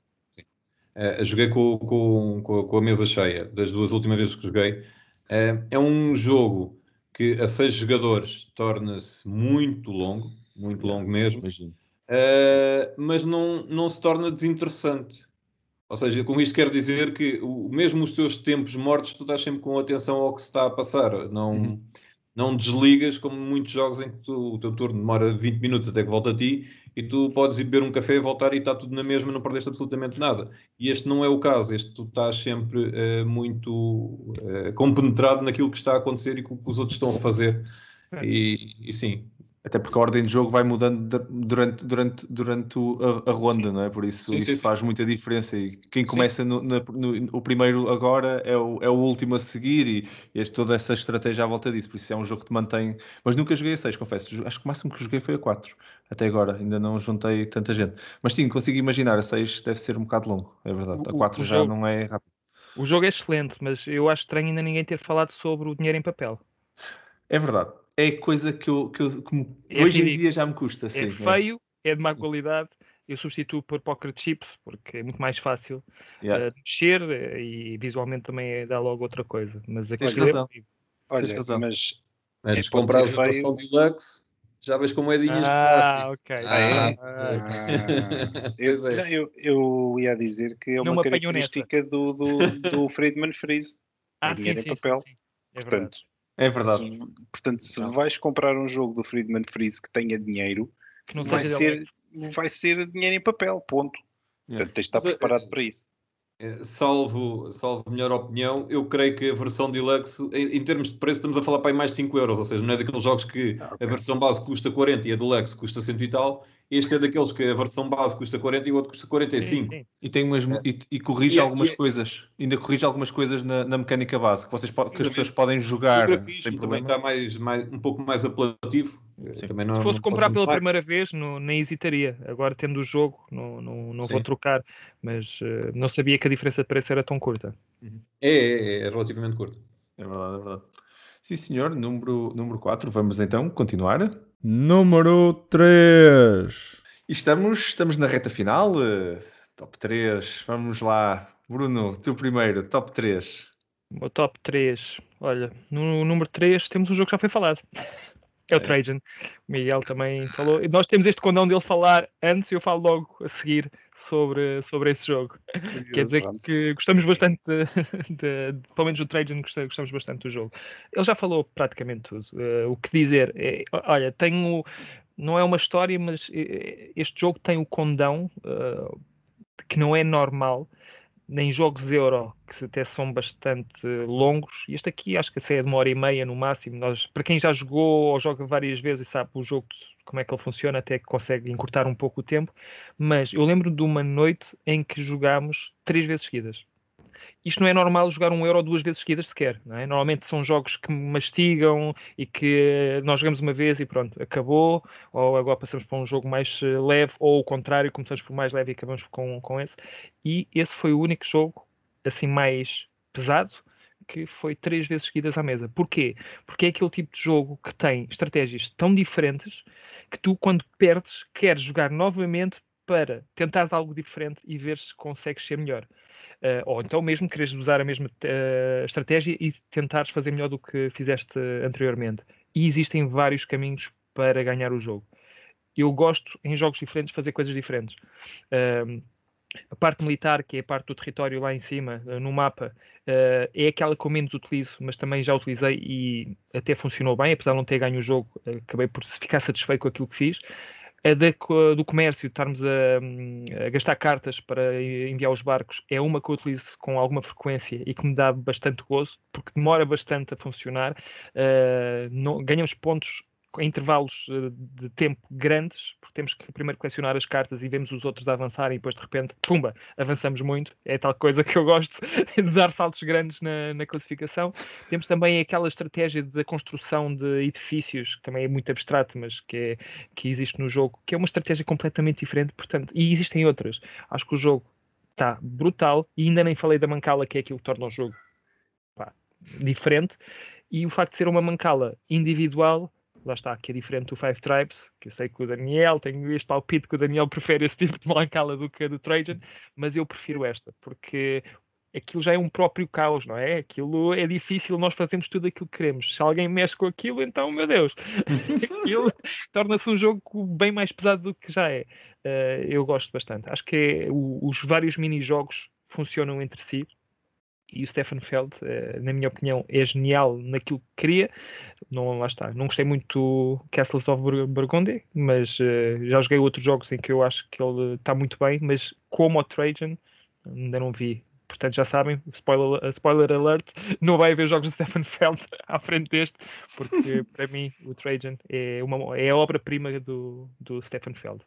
Uh, joguei com, com, com, a mesa cheia, das duas últimas vezes que joguei. Uh, é um jogo que a seis jogadores torna-se muito longo, muito longo mesmo, uh, mas não, não se torna desinteressante. Ou seja, com isto quero dizer que o, mesmo os teus tempos mortos, tu estás sempre com atenção ao que se está a passar. Não, uhum. não desligas, como muitos jogos em que tu, o teu turno demora 20 minutos até que volta a ti e tu podes ir beber um café, voltar e está tudo na mesma, não perdeste absolutamente nada. E este não é o caso, este tu estás sempre uh, muito uh, compenetrado naquilo que está a acontecer e que os outros estão a fazer. É. E, e sim, até porque a ordem de jogo vai mudando durante, durante, durante a, a ronda, sim. não é? Por isso sim, isso sim, faz muita diferença. E quem começa no, no, no, o primeiro agora é o, é o último a seguir e, e toda essa estratégia à volta disso. Por isso é um jogo que te mantém. Mas nunca joguei a 6, confesso. Acho que o máximo que joguei foi a 4. Até agora, ainda não juntei tanta gente. Mas sim, consigo imaginar, a 6 deve ser um bocado longo, é verdade. A 4 já jogo, não é rápido. O jogo é excelente, mas eu acho estranho ainda ninguém ter falado sobre o dinheiro em papel. É verdade é coisa que, eu, que, eu, que é hoje em dia já me custa. É sim, feio, é. é. de má qualidade. Eu substituo por poker chips porque é muito mais fácil yeah. uh, mexer eh, e visualmente também é, dá logo outra coisa. Mas aqui Tens razão. É Olha, razão. mas é comprar a versão deluxe já vês como é dinhas ah, de plástico. Ok. Ah, é? Ah, eu, é. eu, eu, ia dizer que é uma característica do, do, do Friedman Freeze. Ah, é dinheiro sim, em papel. Sim, sim. É Portanto, é verdade. Se, portanto, se não. vais comprar um jogo do Friedman Freeze que tenha dinheiro, que vai, ser, vai ser dinheiro em papel, ponto. Portanto, tens de estar é, preparado é, para isso. É, salvo, salvo melhor opinião, eu creio que a versão Deluxe, em, em, termos de preço, estamos a falar para aí mais 5 euros, ou seja, não é daqueles jogos que ah, okay. a versão base custa 40 e a Deluxe custa 100 e tal, este é daqueles que a versão base custa 40 e o outro custa 45. Sim, sim. E, tem umas, é. e, e corrige e, é algumas e, coisas. Ainda corrige algumas coisas na, na mecânica base que, vocês, que as pessoas podem jogar sem problema. Também está mais, mais, um pouco mais apelativo. Não, Se fosse comprar pela primeira vez, não, nem hesitaria. Agora, tendo o jogo, não, não, não vou trocar. Mas uh, não sabia que a diferença de preço era tão curta. Uhum. É, é, é relativamente curta. É verdade, é verdade. Sim, senhor. Número, número 4. Vamos então continuar. Número 3. Estamos, estamos na reta final. Uh, top 3. Vamos lá. Bruno, tu primeiro, top 3. O meu top 3. Olha, no número 3 temos um jogo que já foi falado. É o é. Trajan. O Miguel também falou. E nós temos este condão dele falar antes e eu falo logo a seguir sobre, sobre esse jogo. Quer dizer que gostamos bastante, de, de, de, pelo menos do Trajan, gostamos bastante do jogo. Ele já falou praticamente tudo. Uh, o que dizer? É, olha, tenho. Não é uma história, mas eh, este jogo tem o condão uh, que não é normal nem jogos Euro, que até são bastante longos, este aqui acho que é de uma hora e meia no máximo. Nós, para quem já jogou ou joga várias vezes e sabe o jogo como é que ele funciona, até que consegue encurtar um pouco o tempo. Mas eu lembro de uma noite em que jogámos três vezes seguidas isto não é normal jogar um euro duas vezes seguidas sequer. É? Normalmente são jogos que mastigam e que nós jogamos uma vez e pronto, acabou, ou agora passamos para um jogo mais eh, leve, ou o contrário, começamos por mais leve e acabamos com, com esse. E esse foi o único jogo assim mais pesado que foi três vezes seguidas à mesa. Porquê? Porque é aquele tipo de jogo que tem estratégias tão diferentes que tu, quando perdes, queres jogar novamente para tentares algo diferente e ver se consegues ser melhor. Uh, ou então mesmo queres usar a mesma uh, estratégia e tentares fazer melhor do que fizeste anteriormente. E existem vários caminhos para ganhar o jogo. Eu gosto, em jogos diferentes, fazer coisas diferentes. Uh, a parte militar, que é a parte do território lá em cima, no mapa, é aquela que eu menos utilizo, mas também já utilizei e até funcionou bem, apesar de não ter ganho o jogo, acabei por ficar satisfeito com aquilo que fiz a da, do comércio, estarmos a, a, gastar cartas para enviar os barcos, é uma que eu utilizo com alguma frequência e que me dá bastante gozo, porque demora bastante a funcionar. Uh, não, ganhamos pontos intervalos eh, de tempo grandes, porque temos que primeiro colecionar as cartas e vemos os outros a avançarem e depois de repente, pumba, avançamos muito. É tal coisa que eu gosto de dar saltos grandes na, na classificação. Temos também aquela estratégia da construção de edifícios, que também é muito abstrato, mas que, é, que existe no jogo, que é uma estratégia completamente diferente, portanto, e existem outras. Acho que o jogo está brutal e ainda nem falei da mancala, que é aquilo que torna o jogo pá, diferente. E o facto de ser uma mancala individual lá está, que é diferente do Five Tribes, que eu sei que o Daniel, tenho este palpite que o Daniel prefere esse tipo de Blancala do que a do Trajan, mas eu prefiro esta, porque aquilo já é um próprio caos, não é? Aquilo é difícil, nós fazemos tudo aquilo que queremos. Se alguém mexe com aquilo, então, meu Deus, aquilo torna-se um jogo bem mais pesado do que já é. Uh, eu gosto bastante. Acho que é, o, os vários mini-jogos funcionam entre si. E o Stefan Feld, uh, na minha opinião, é genial naquilo que cria. Não, lá está. Não gostei muito do Castles of Burgundy, mas uh, já joguei outros jogos em que eu acho que ele está muito bem. Mas como o Trajan, ainda não vi Portanto, já sabem, spoiler, spoiler alert, não vai haver jogos de Stefan Feld à frente deste, porque para mim o Trajan é, uma, é a obra-prima do, do Stefan Feld.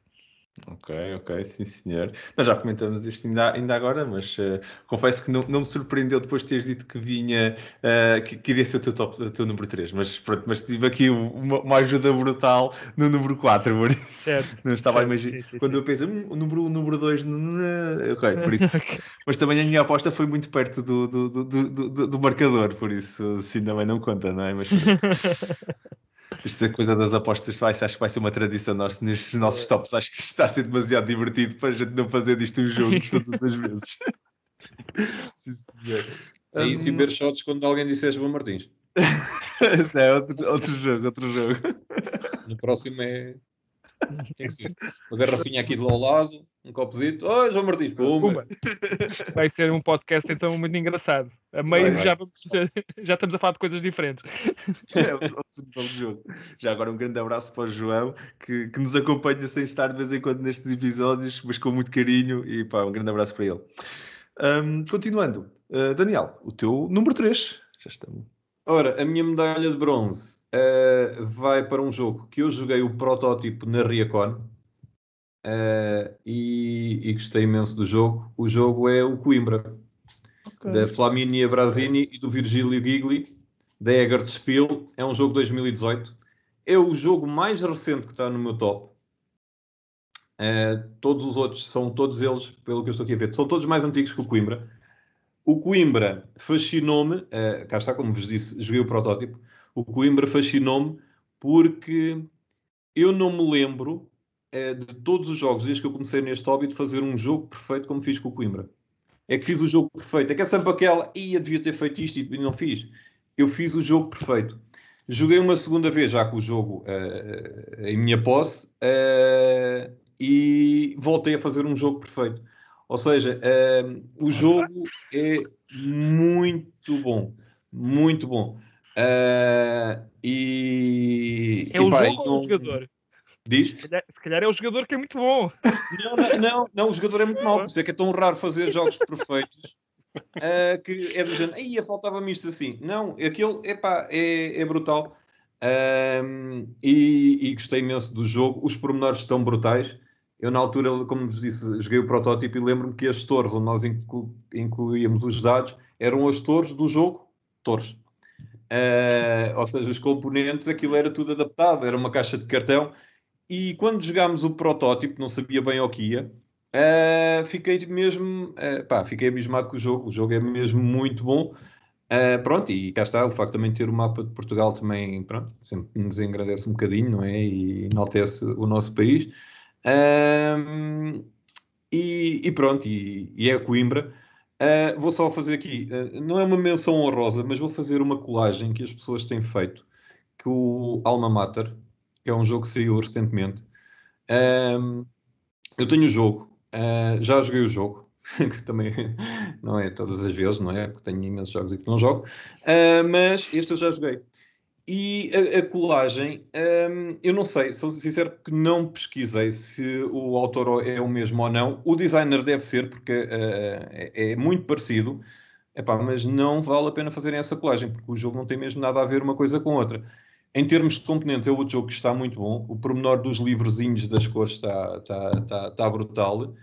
Ok, ok, sim senhor. Nós já comentamos isto ainda, ainda agora, mas uh, confesso que não, não, me surpreendeu depois de teres dito que vinha, uh, que, que iria ser o teu, top, o teu número 3, mas pronto, mas tive aqui uma, uma ajuda brutal no número 4, por isso certo, não estava certo, a imaginar. Sim, sim, Quando sim. eu pensei, hum, o número 1, um, número 2, ok, por isso. mas também a minha aposta foi muito perto do, do, do, do, do marcador, por isso assim também não conta, não é? Mas Isto é coisa das apostas, vai, acho que vai ser uma tradição nossa nestes nossos é. tops. Acho que está a ser demasiado divertido para a gente não fazer disto um jogo todas as vezes. Sim, senhor. É isso um... e ver shots quando alguém disser João Martins. É outro, outro jogo, outro jogo. No próximo é. Tem que ser. Uma garrafinha aqui do lado, um copozito. Oh, João Martins, pumba. Vai ser um podcast então muito engraçado. A meio vai, já, vai. já estamos a falar de coisas diferentes. É de jogo. Já agora um grande abraço para o João, que, que nos acompanha sem estar de vez em quando nestes episódios, mas com muito carinho e pá, um grande abraço para ele. Um, continuando, uh, Daniel, o teu número 3. Já estamos. Ora, a minha medalha de bronze uh, vai para um jogo que eu joguei o protótipo na Riacon uh, e, e, gostei imenso do jogo. O jogo é o Coimbra, okay. da Flaminia Brasini e do Virgílio Gigli, da Egert Spiel. É um jogo de 2018. É o jogo mais recente que está no meu top. Uh, todos os outros são todos eles, pelo que eu estou aqui a ver, são todos mais antigos que o Coimbra. O Coimbra fascinou-me, uh, cá está, como vos disse, joguei o protótipo. O Coimbra fascinou-me porque eu não me lembro é, de todos os jogos, desde que eu comecei neste hobby, de fazer um jogo perfeito como fiz com o Coimbra. É que fiz o jogo perfeito. É que é sempre aquela, ia, devia ter feito isto e não fiz. Eu fiz o jogo perfeito. Joguei uma segunda vez já com o jogo uh, em minha posse uh, e voltei a fazer um jogo perfeito. Ou seja, uh, o jogo é muito bom. Muito bom. E, é o e, jogo ou o jogador? Diz? Se calhar, se calhar, é o jogador que é muito bom. Não, não, não, não o jogador é muito mau, por isso é que é tão raro fazer jogos perfeitos uh, que é do género, aí faltava-me isto assim. Não, aquele epá, é, é brutal. E, e, gostei imenso do jogo. Os pormenores estão brutais. Eu, na altura, como vos disse, joguei o protótipo e lembro-me que as torres onde nós inclu incluíamos os dados eram as torres do jogo, torres. Uh, ou seja, os componentes, aquilo era tudo adaptado, era uma caixa de cartão e quando jogámos o protótipo, não sabia bem o que ia, uh, fiquei mesmo, uh, pá, fiquei abismado com o jogo. O jogo é mesmo muito bom. Uh, pronto, e cá está, o facto também de ter o mapa de Portugal também, pronto, sempre nos engrandece um bocadinho, não é? E enaltece o nosso país. E, e, pronto, e, e é Coimbra. Uh, vou só fazer aqui, uh, não é uma menção honrosa, mas vou fazer uma colagem que as pessoas têm feito, que o Alma Mater, que é um jogo que saiu recentemente. Um, eu tenho o jogo, uh, já joguei o jogo, que também não é todas as vezes, não é? Porque tenho imensos jogos e que não jogo, uh, mas este eu já joguei. E a, a colagem, um, eu não sei, sou sincero que não pesquisei se o autor é o mesmo ou não. O designer deve ser, porque uh, é, é, muito parecido, Epá, mas não vale a pena fazerem essa colagem, porque o jogo não tem mesmo nada a ver uma coisa com outra. Em termos de componentes, é outro jogo que está muito bom. O pormenor dos livrozinhos das cores está, está, está, está brutal.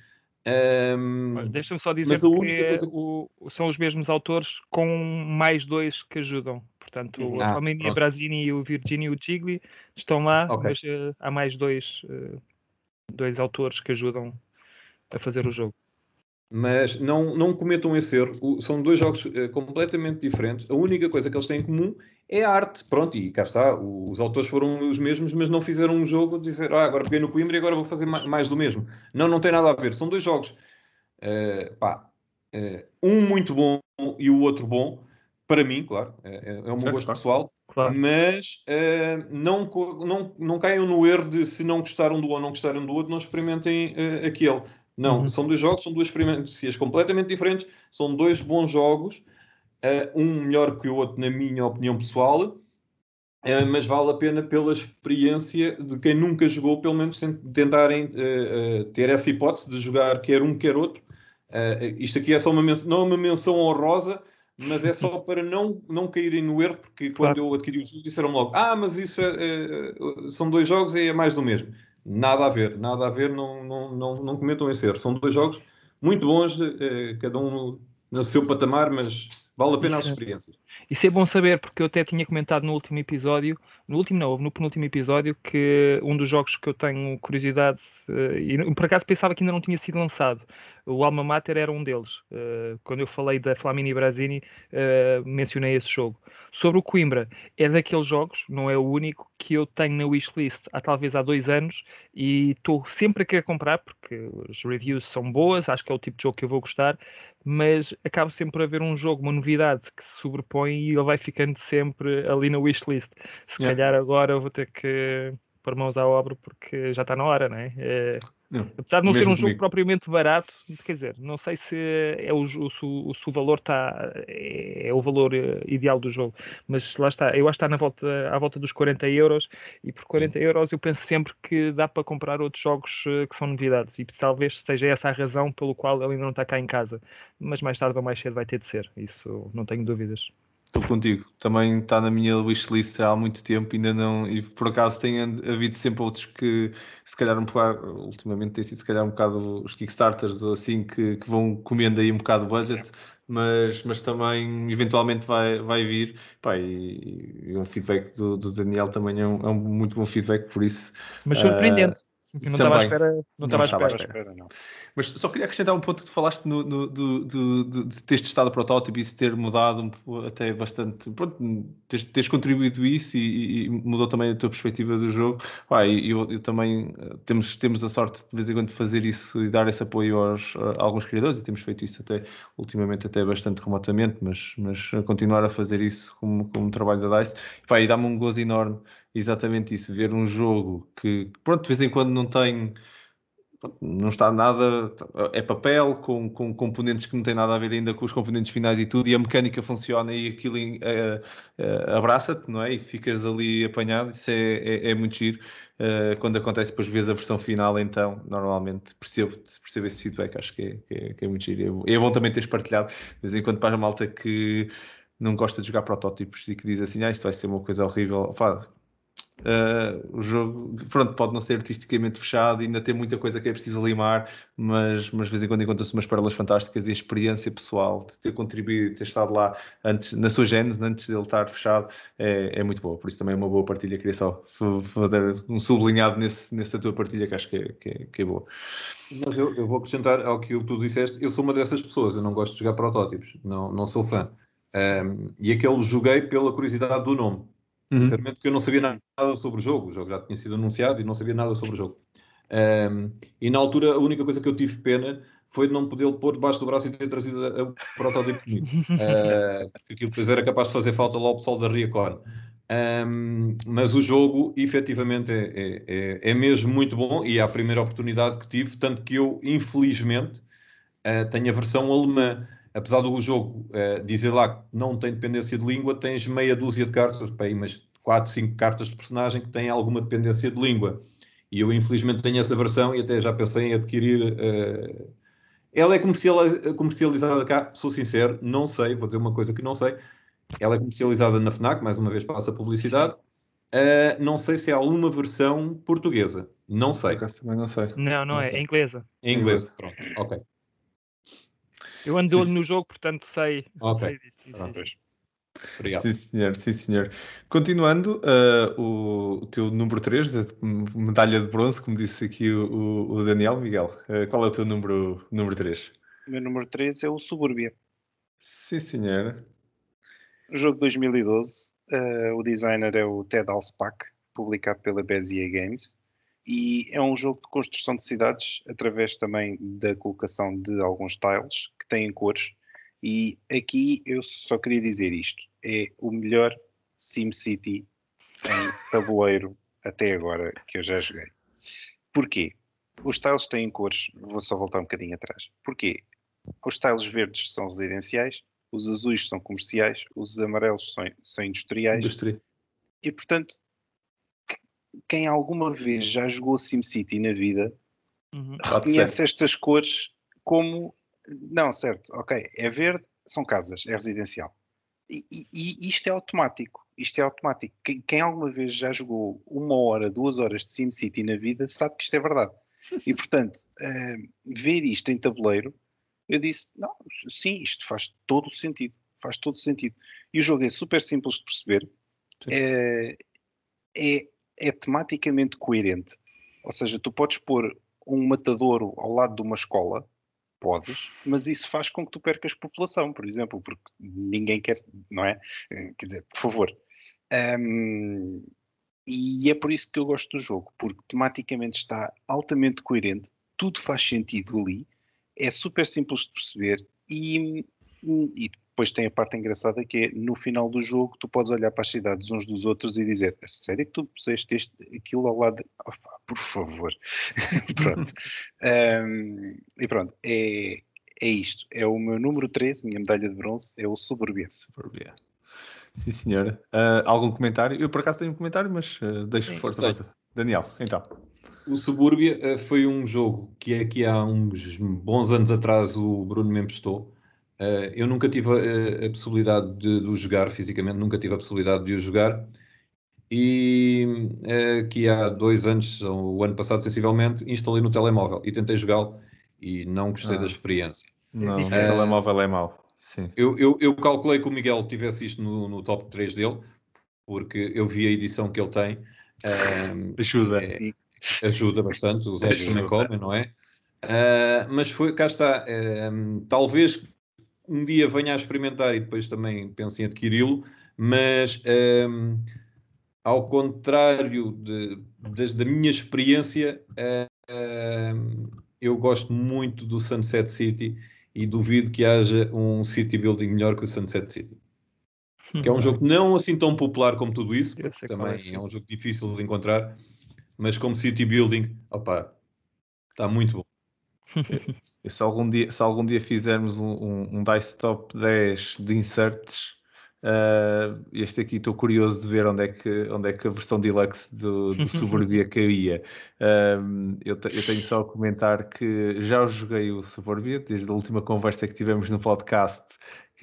Um, Deixa-me só dizer que coisa... o, são os mesmos autores com mais dois que ajudam. Portanto, ah, a Família Brasini e o Virginio Gigli estão lá, okay. mas uh, há mais dois, uh, dois autores que ajudam a fazer o jogo. Mas não, não cometam esse erro. O, são dois jogos uh, completamente diferentes. A única coisa que eles têm em comum é a arte. Pronto, e cá está. Os autores foram os mesmos, mas não fizeram um jogo de dizer ah, agora peguei no Coimbra e agora vou fazer mais do mesmo. Não, não tem nada a ver. São dois jogos. Uh, pá, uh, um muito bom e o outro bom. Para mim, claro, é, é o meu gosto pessoal. Claro. Mas uh, não, não, não caiam no erro de se não gostaram do um ou não gostaram do outro, não experimentem aquele. Não, Uhum. são dois jogos, são duas experiências completamente diferentes, são dois bons jogos, eh, um melhor que o outro, na minha opinião pessoal, mas vale a pena pela experiência de quem nunca jogou, pelo menos ten- tentarem ter essa hipótese de jogar quer um quer outro. Isto aqui é só uma menção, não é uma menção honrosa, mas é só para não, não caírem no erro, porque quando Claro. eu adquiri o jogo disseram logo: Ah, mas isso é, é- são dois jogos e é mais do mesmo. Nada a ver, nada a ver, não, não, não, não cometam esse erro. São dois jogos muito bons, eh, cada um no seu patamar, mas vale a pena as Isso é- experiências. Isso é bom saber, porque eu até tinha comentado no último episódio, no último não, no penúltimo episódio, que um dos jogos que eu tenho curiosidade, eh, e por acaso pensava que ainda não tinha sido lançado, o Alma Mater era um deles. Eh, quando eu falei da Flamini Brasini, eh, mencionei esse jogo. Sobre o Coimbra, é daqueles jogos, não é o único, que eu tenho na wishlist há talvez há dois anos e estou sempre a querer comprar, porque as reviews são boas, acho que é o tipo de jogo que eu vou gostar, mas acaba sempre por haver um jogo, uma novidade que se sobrepõe e ele vai ficando sempre ali na wishlist. Se Yeah. calhar agora eu vou ter que pôr mãos à obra porque já está na hora, não é? Não, apesar de não ser um jogo comigo. propriamente barato, quer dizer, não sei se é o, se o, se o valor está é, é o valor eh, ideal do jogo, mas lá está, eu acho que está na volta, à volta dos 40 euros e por 40 euros eu penso sempre que dá para comprar outros jogos eh, que são novidades e talvez seja essa a razão pelo qual ele ainda não está cá em casa, mas mais tarde ou mais cedo vai ter de ser, isso não tenho dúvidas. Estou contigo. Também está na minha wishlist há muito tempo, ainda não. E por acaso tem havido sempre outros que, se calhar, um bocado. Ultimamente tem sido, se calhar, um bocado os Kickstarters ou assim, que, que vão comendo aí um bocado o budget, mas, mas também eventualmente vai, vai vir. Pá, e, e um feedback do, do Daniel também é um, é um muito bom feedback, por isso. Mas surpreendente. Eu não estava à espera, não estava à estava à espera. espera. não. Mas só queria acrescentar um ponto que tu falaste no, no- do, do- do- de teres testado o protótipo e isso ter mudado um até bastante. Pronto, teres, teres contribuído isso e, e mudou também a tua perspectiva do jogo. Pá, e eu, eu também eh, temos, temos a sorte de vez em quando fazer isso e dar esse apoio aos, a alguns criadores e temos feito isso até ultimamente até bastante remotamente, mas, mas continuar a fazer isso como, como trabalho da DICE. Pá, e dá-me um gozo enorme exatamente isso, ver um jogo que, pronto, de vez em quando não tem não está nada, é papel com, com componentes que não têm nada a ver ainda com os componentes finais e tudo, e a mecânica funciona e aquilo eh, eh, abraça-te, não é? E ficas ali apanhado, isso é, é, é muito giro. Eh, quando acontece, depois vês a versão final, então, normalmente percebo, percebo esse feedback, acho que é, que é, que é muito giro. E é bom também teres partilhado, de vez em quando, para a malta que não gosta de jogar protótipos e que diz assim, ah, isto vai ser uma coisa horrível, Pá, Uh, o jogo, pronto, pode não ser artisticamente fechado, ainda tem muita coisa que é preciso limar, mas, mas de vez em quando encontra-se umas pérolas fantásticas e a experiência pessoal de ter contribuído, ter estado lá antes, na sua gênese, antes dele estar fechado, é, é muito boa. Por isso também é uma boa partilha. Queria só fazer um sublinhado nesse, nessa tua partilha que acho que é, que é, que é boa. Mas eu, eu, vou acrescentar ao que tu disseste, eu sou uma dessas pessoas, eu não gosto de jogar protótipos, não, não sou fã. Um, e aquele joguei pela curiosidade do nome. Uhum. Sinceramente, porque eu não sabia nada sobre o jogo. O jogo já tinha sido anunciado e não sabia nada sobre o jogo. Um, e na altura, a única coisa que eu tive pena foi de não poder pôr debaixo do braço e ter trazido o protótipo comigo. uh, porque aquilo depois era capaz de fazer falta lá ao pessoal da Riacon. Um, mas o jogo, efetivamente, é, é, é, é, mesmo muito bom e é a primeira oportunidade que tive. Tanto que eu, infelizmente, uh, tenho a versão alemã apesar do jogo uh, dizer lá que não tem dependência de língua, tens meia dúzia de cartas, bem, mas 4, 5 cartas de personagem que têm alguma dependência de língua. E eu, infelizmente, tenho essa versão e até já pensei em adquirir. Uh... Ela é comercializada cá, sou sincero, não sei, vou dizer uma coisa que não sei. Ela é comercializada na FNAC, mais uma vez passa a publicidade. Uh, não sei se há alguma versão portuguesa. Não sei. Também não sei. Não, não, não é, sei. é inglesa. É inglesa, pronto, ok. Eu ando olho no jogo, portanto sei. Ok. sei disso, Pronto. disso. Obrigado. Sim, senhor, sim, senhor. Continuando, uh, o, o, teu número 3, a medalha de bronze, como disse aqui o, o Daniel. Miguel, uh, qual é o teu número, número 3? O meu número 3 é o Suburbia. Sim, senhor. Jogo de 2012. Uh, o designer é o Ted Alspac, publicado pela Bezier Games. E é um jogo de construção de cidades através também da colocação de alguns tiles têm cores. E aqui eu só queria dizer isto: é o melhor SimCity em tabuleiro até agora que eu já joguei. Porquê? os tiles têm cores, vou só voltar um bocadinho atrás. Porquê? Os tiles verdes são residenciais, os azuis são comerciais, os amarelos são, são industriais. E portanto, que- quem alguma vez já jogou SimCity na vida Uhum. Reconhece estas cores como. Não, certo, ok, é verde, são casas, é residencial. E, e- isto é automático. Isto é automático. Quem, quem alguma vez já jogou uma hora, duas horas de SimCity na vida sabe que isto é verdade. E portanto, eh, ver isto em tabuleiro, eu disse: não, sim, isto faz todo o sentido. Faz todo o sentido. E o jogo é super simples de perceber. É, é, é tematicamente coerente. Ou seja, tu podes pôr um matadouro ao lado de uma escola, podes, mas isso faz com que tu percas população, por exemplo, porque ninguém quer, não é? Eh, Quer dizer, por favor. Ahm, e é por isso que eu gosto do jogo, porque tematicamente está altamente coerente, tudo faz sentido ali, é super simples de perceber e, e depois tem a parte engraçada que é no final do jogo tu podes olhar para as cidades uns dos outros e dizer a sério que tu puseste este, aquilo ao lado de... Opa, por favor pronto Ahm, e pronto é, é isto, é o meu número 13 minha medalha de bronze é o Suburbia Super bem. Sim, senhora. Ah, algum comentário? Eu por acaso tenho um comentário, mas ah, deixo Sim, força. Daniel, então. O Subúrbia eh, foi um jogo que aqui há uns bons anos atrás o Bruno me emprestou. Eh, eu nunca tive a, a possibilidade de, de o jogar fisicamente, nunca tive a possibilidade de o jogar. E eh, aqui há dois anos, ou o ano passado sensivelmente, instalei no telemóvel e tentei jogá-lo e não gostei Ah. da experiência. Não, o diferente. telemóvel é mau. Sim. Eu, eu, eu calculei que o Miguel tivesse isto no, no top 3 dele, porque eu vi a edição que ele tem. Ehm, Ajuda. é- ajuda bastante, os Ajuda. também comem, não é? Ah, mas foi, cá está, ehm, talvez um dia venha a experimentar e depois também pense em adquiri-lo, mas ehm, ao contrário de, das- da minha experiência, ehm, eu gosto muito do Sunset City e duvido que haja um city building melhor que o Sunset City. Que é um jogo não assim tão popular como tudo isso, porque é, também sim. é um jogo difícil de encontrar, mas como city building, opa, está muito bom. E se algum dia, se algum dia fizermos um, um, um Dice Top 10 de inserts, ah, este aqui estou curioso de ver onde é que, onde é que a versão deluxe do, do Suburbia caía. Ahm, eu, te- eu tenho só a comentar que já joguei o Suburbia, desde a última conversa que tivemos no podcast,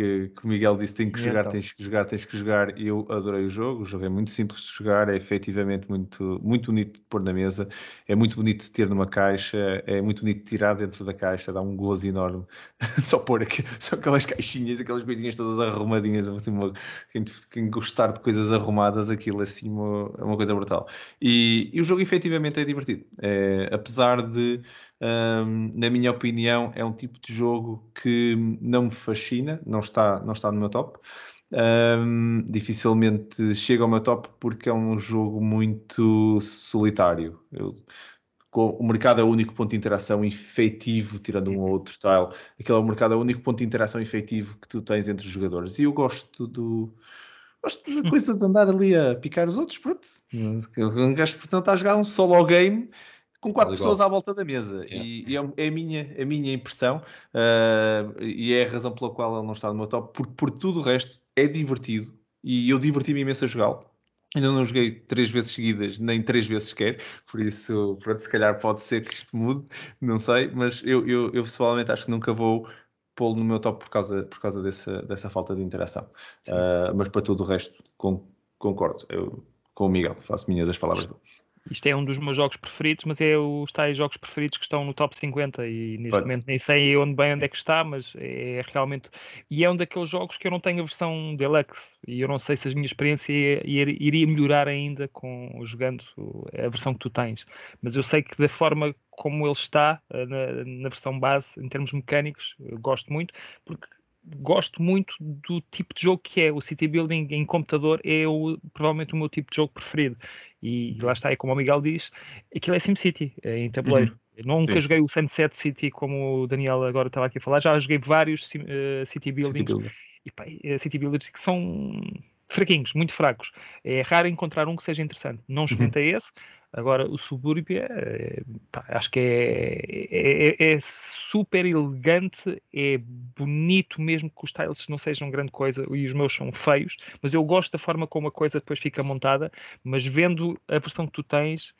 que, o Miguel disse tem que E jogar, então? tens que jogar, tens que jogar. E eu adorei o jogo, o jogo é muito simples de jogar, é efetivamente muito, muito bonito de pôr na mesa, é muito bonito de ter numa caixa, é muito bonito de tirar dentro da caixa, dá um gozo enorme. só pôr aqui, só aquelas caixinhas, aquelas coisinhas todas arrumadinhas, assim, uma- quem, quem gostar de coisas arrumadas, aquilo assim uma- é uma coisa brutal. E, e o jogo efetivamente é divertido. É, apesar de, hum, na minha opinião, é um tipo de jogo que não me fascina, não está, não está no meu top. Hum, dificilmente chega ao meu top porque é um jogo muito solitário. Eu- o mercado é o único ponto de interação efetivo, tirando um ou outro tile. Aquele é o mercado é o único ponto de interação efetivo que tu tens entre os jogadores. E eu gosto do. Gosto da coisa de andar ali a picar os outros, pronto. Um gajo, portanto, está a jogar um solo game com quatro Igual. pessoas à volta da mesa. Yeah. E, é, é a, minha, a minha impressão, ah, e é a razão pela qual ele não está no meu top, porque por tudo o resto é divertido e eu diverti-me imenso a jogá-lo. Ainda não joguei três vezes seguidas, nem três vezes sequer, por isso, pronto, se calhar pode ser que isto mude, não sei, mas eu, eu, eu pessoalmente acho que nunca vou pô-lo no meu top por causa, por causa dessa, dessa falta de interação. Ah, mas para tudo o resto, con- concordo. Eu, com o Miguel, faço minhas as palavras dele. Isto é um dos meus jogos preferidos, mas é os tais jogos preferidos que estão no top 50 e neste momento nem sei onde bem onde é que está, mas é realmente. E é um daqueles jogos que eu não tenho a versão deluxe e eu não sei se a minha experiência ia- ia- iria melhorar ainda com jogando a versão que tu tens. Mas eu sei que da forma como ele está eh, na, na versão base, em termos mecânicos, gosto muito, porque gosto muito do tipo de jogo que é o City Building em computador, é o, provavelmente o meu tipo de jogo preferido. E lá está, é como o Miguel diz, aquilo é SimCity, é em tabuleiro. Eu nunca Sim, joguei o Sunset City como o Daniel agora estava aqui a falar, já joguei vários eh, City Buildings City Builder. e pá, eh, City Builders que são fraquinhos, muito fracos. É raro encontrar um que seja interessante. Não experimentei esse. Agora, o Suburbia, é, pá, acho que é, é, é, super elegante, é bonito, mesmo que os tiles não sejam grande coisa e os meus são feios, mas eu gosto da forma como a coisa depois fica montada. Mas vendo a versão que tu tens,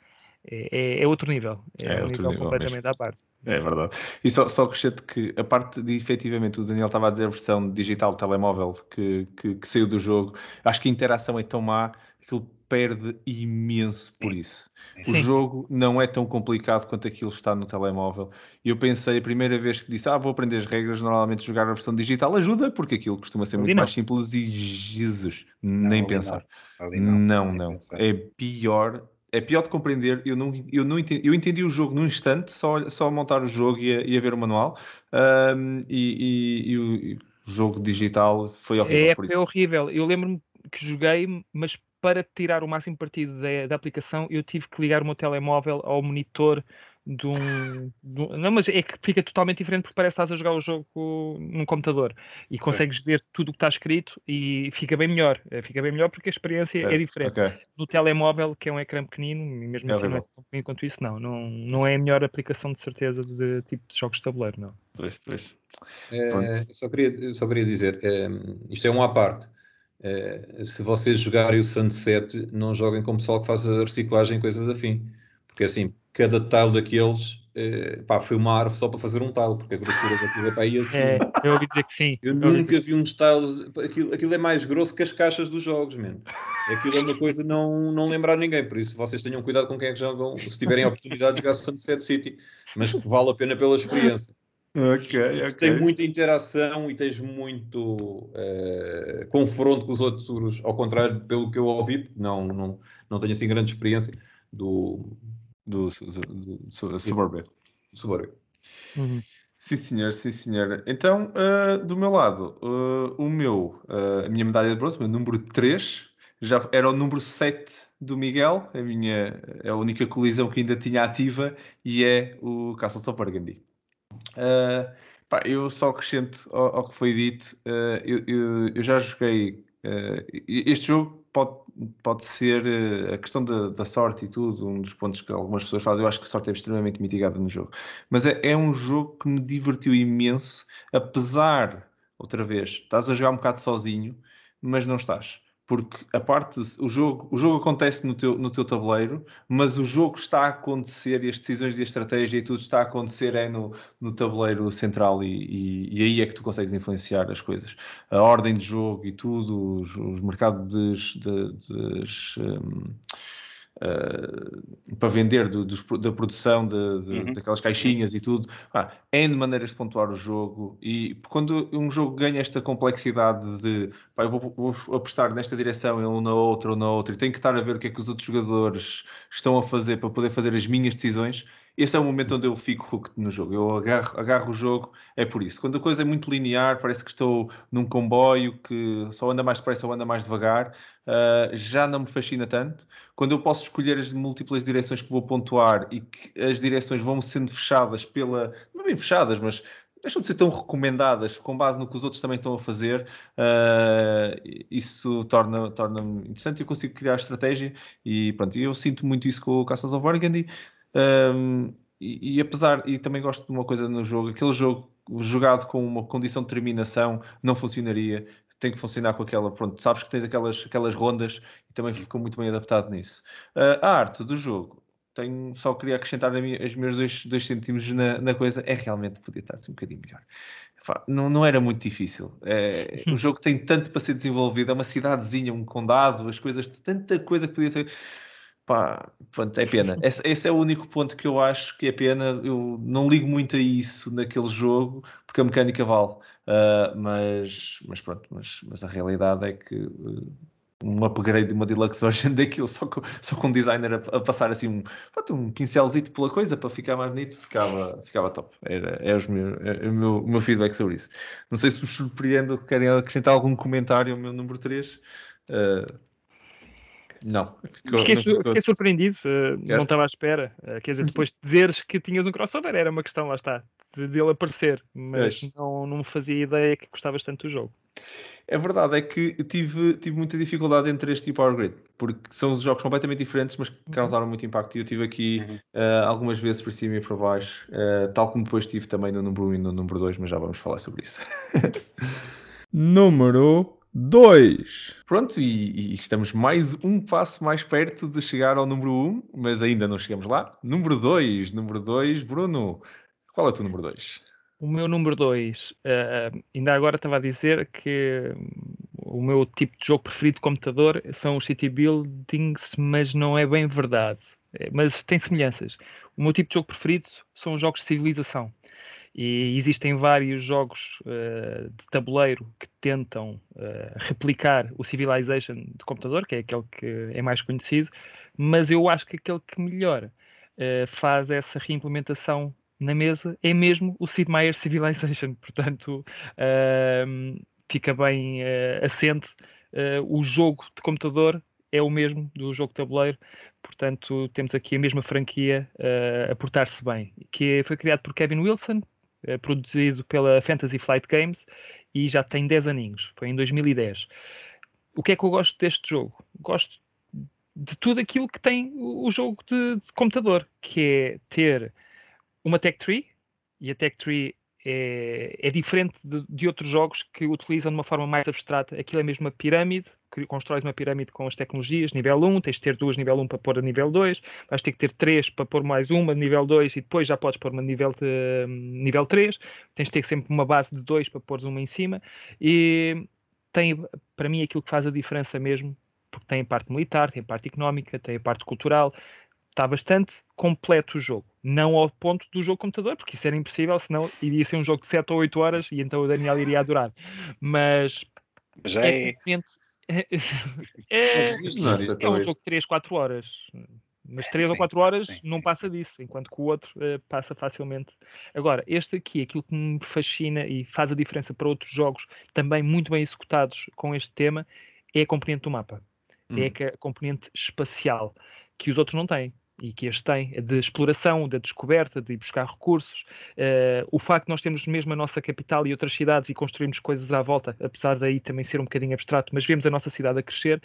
é, é outro nível. É, é um nível, nível completamente mesmo. à parte. É verdade. E só, só acrescento que a parte de efetivamente o Daniel estava a dizer a versão digital do telemóvel que, que, que saiu do jogo, acho que a interação é tão má que ele perde imenso por isso. O jogo não é tão complicado quanto aquilo está no telemóvel. Eu pensei, a primeira vez que disse, ah, vou aprender as regras, normalmente jogar a versão digital ajuda, porque aquilo costuma ser muito mais simples e Jesus, não, nem pensar. Não, não, não. não. É pior é pior de compreender. Eu não, eu não entendi, eu entendi o jogo num instante, só, só montar o jogo e a, e a ver o manual. Um, e, e, e, o, jogo digital foi horrível. É, foi horrível. Eu lembro-me que joguei, mas para tirar o máximo partido da, da aplicação, eu tive que ligar o meu telemóvel ao monitor de um, de um, Não, mas é que fica totalmente diferente porque parece que estás a jogar o jogo num computador e consegues okay. ver tudo o que está escrito e fica bem melhor. Eh, fica bem melhor porque a experiência é certo. é diferente. Okay. No telemóvel, que é um ecrã pequenino, e mesmo é assim não é tão pequenino quanto isso, não, não. Não é a melhor aplicação de certeza de tipo de jogos de tabuleiro, não. Pois, pois. É, só, queria, só queria dizer, é, isto é um à parte. É, se vocês jogarem o Sunset, não joguem com o pessoal que faz a reciclagem e coisas afim. Porque assim, cada tile daqueles eh, pá, foi uma árvore só para fazer um tile, porque a grossura daquilo é para aí assim. É, eu ouvi dizer que sim. Eu, eu nunca vi uns tiles, aquilo, aquilo é mais grosso que as caixas dos jogos, mesmo. Aquilo é uma coisa não, não lembrar ninguém, por isso vocês tenham cuidado com quem é que jogam, se tiverem a oportunidade de jogar Sunset City, mas vale a pena pela experiência. Ok, ok. Tem muita interação e tens muito uh, confronto com os outros, ao contrário, pelo que eu ouvi, não, não, não tenho assim grande experiência do, do, do, do, Suburbia. Suburbia. Uhum. Sim, senhor, sim, senhor. Então, uh, do meu lado, uh, o meu, a minha medalha de bronze, o meu número 3, já era o número 7 do Miguel, a minha é a única colisão que ainda tinha ativa e é o Castle of Burgundy. Pá, eu só acrescento ao, ao, que foi dito, eu, eu, eu, já joguei este jogo pode, pode ser a questão da, da, sorte e tudo, um dos pontos que algumas pessoas falam. Eu acho que a sorte é extremamente mitigada no jogo. Mas é, é um jogo que me divertiu imenso, apesar, outra vez, estás a jogar um bocado sozinho, mas não estás porque a parte o jogo o jogo acontece no teu, no teu tabuleiro mas o jogo está a acontecer e as decisões de estratégia e tudo está a acontecer é no, no tabuleiro central e, e, e aí é que tu consegues influenciar as coisas. A ordem de jogo e tudo os, os mercados de, des, um, uh, para vender do, do, da produção de, de, uhum. daquelas caixinhas e tudo. Ah, é de maneiras de pontuar o jogo e quando um jogo ganha esta complexidade de pá, eu vou, vou, apostar nesta direção um na outra ou na outra e tenho que estar a ver o que é que os outros jogadores estão a fazer para poder fazer as minhas decisões, esse é o momento onde eu fico hooked no jogo. Eu agarro, agarro o jogo, é por isso. Quando a coisa é muito linear, parece que estou num comboio que só anda mais depressa ou anda mais devagar, uh, já não me fascina tanto. Quando eu posso escolher as múltiplas direções que vou pontuar e que as direções vão sendo fechadas pela. Não bem fechadas, mas deixam de ser tão recomendadas com base no que os outros também estão a fazer. Uh, isso torna-me torna interessante eu consigo criar estratégia. E pronto, eu sinto muito isso com o Castles of Burgundy. Um, e, e, apesar, e também gosto de uma coisa no jogo, aquele jogo jogado com uma condição de terminação não funcionaria. Tem que funcionar com aquela, pronto, sabes que tens aquelas, aquelas rondas e também ficou muito bem adaptado nisso. Uh, a arte do jogo, tenho, só queria acrescentar minha, os meus dois, dois centímetros na, na, coisa, é realmente podia estar assim um bocadinho melhor. Não, não era muito difícil. É, o jogo tem tanto para ser desenvolvido, é uma cidadezinha, um condado, as coisas, tanta coisa que podia ter pá, pronto, é pena. Esse, esse, é o único ponto que eu acho que é pena. Eu não ligo muito a isso naquele jogo, porque a mecânica vale. Uh, mas, mas pronto, mas, mas a realidade é que uh, um upgrade, uma deluxe version daquilo, só com, só com um designer a, a passar assim um, pronto, um pela coisa para ficar mais bonito, ficava, ficava top. Era, era os meus, era o, meu, o meu feedback sobre isso. Não sei se vos surpreendo, querem acrescentar algum comentário ao meu número 3. Uh, não. Fiquei, não ficou... fiquei, surpreendido, uh, não estava à espera. Uh, quer dizer, depois de dizeres que tinhas um crossover, era uma questão, lá está, de dele aparecer, mas não, não me fazia ideia que gostavas tanto do jogo. A verdade é que tive, tive muita dificuldade entre este e Power Grid, porque são jogos completamente diferentes, mas que causaram muito impacto. E eu tive aqui Uhum. uh, algumas vezes por cima e por baixo, uh, tal como depois tive também no número 1 e no número 2, mas já vamos falar sobre isso. Número 2. Pronto, e, e estamos mais um passo mais perto de chegar ao número 1, mas ainda não chegamos lá. Número 2, número 2, Bruno, qual é o teu número 2? O meu número 2, ainda agora estava a dizer que hum, o meu tipo de jogo preferido de computador são os city buildings, mas não é bem verdade. É, mas tem semelhanças. O meu tipo de jogo preferido são os jogos de civilização. E existem vários jogos uh, de tabuleiro que tentam uh, replicar o Civilization de computador, que é aquele que é mais conhecido, mas eu acho que aquele que melhor uh, faz essa reimplementação na mesa é mesmo o Sid Meier Civilization. Portanto, fica bem assente. o jogo de computador é o mesmo do jogo de tabuleiro, portanto, temos aqui a mesma franquia a portar-se bem, que foi criado por Kevin Wilson, é produzido pela Fantasy Flight Games e já tem 10 aninhos, foi em 2010. O que é que eu gosto deste jogo? Gosto de tudo aquilo que tem o jogo de, de computador, que é ter uma tech tree, e a tech tree é, é diferente de, de, outros jogos que utilizam de uma forma mais abstrata. Aquilo é mesmo uma pirâmide, constróis uma pirâmide com as tecnologias, nível 1, tens de ter duas nível 1 para pôr a nível 2, vais ter que ter três para pôr mais uma nível 2 e depois já podes pôr uma nível, de, nível 3, tens de ter sempre uma base de 2 para pôr uma em cima e tem, para mim, aquilo que faz a diferença mesmo, porque tem a parte militar, tem a parte económica, tem a parte cultural, está bastante completo o jogo. Não ao ponto do jogo computador, porque isso era impossível, senão iria ser um jogo de 7 ou 8 horas e então o Daniel iria adorar. Mas já é. É, é, é um jogo de 3, 4 horas. Mas 3 sim, ou 4 horas sim, não sim, passa disso, enquanto que o outro uh, passa facilmente. Agora, este aqui, aquilo que me fascina e faz a diferença para outros jogos também muito bem executados com este tema, é a componente do mapa. Hum. É a componente espacial, que os outros não têm e que este tem, de exploração, da descoberta, de buscar recursos. Uh, o facto de nós termos mesmo a nossa capital e outras cidades e construirmos coisas à volta, apesar daí também ser um bocadinho abstrato, mas vemos a nossa cidade a crescer,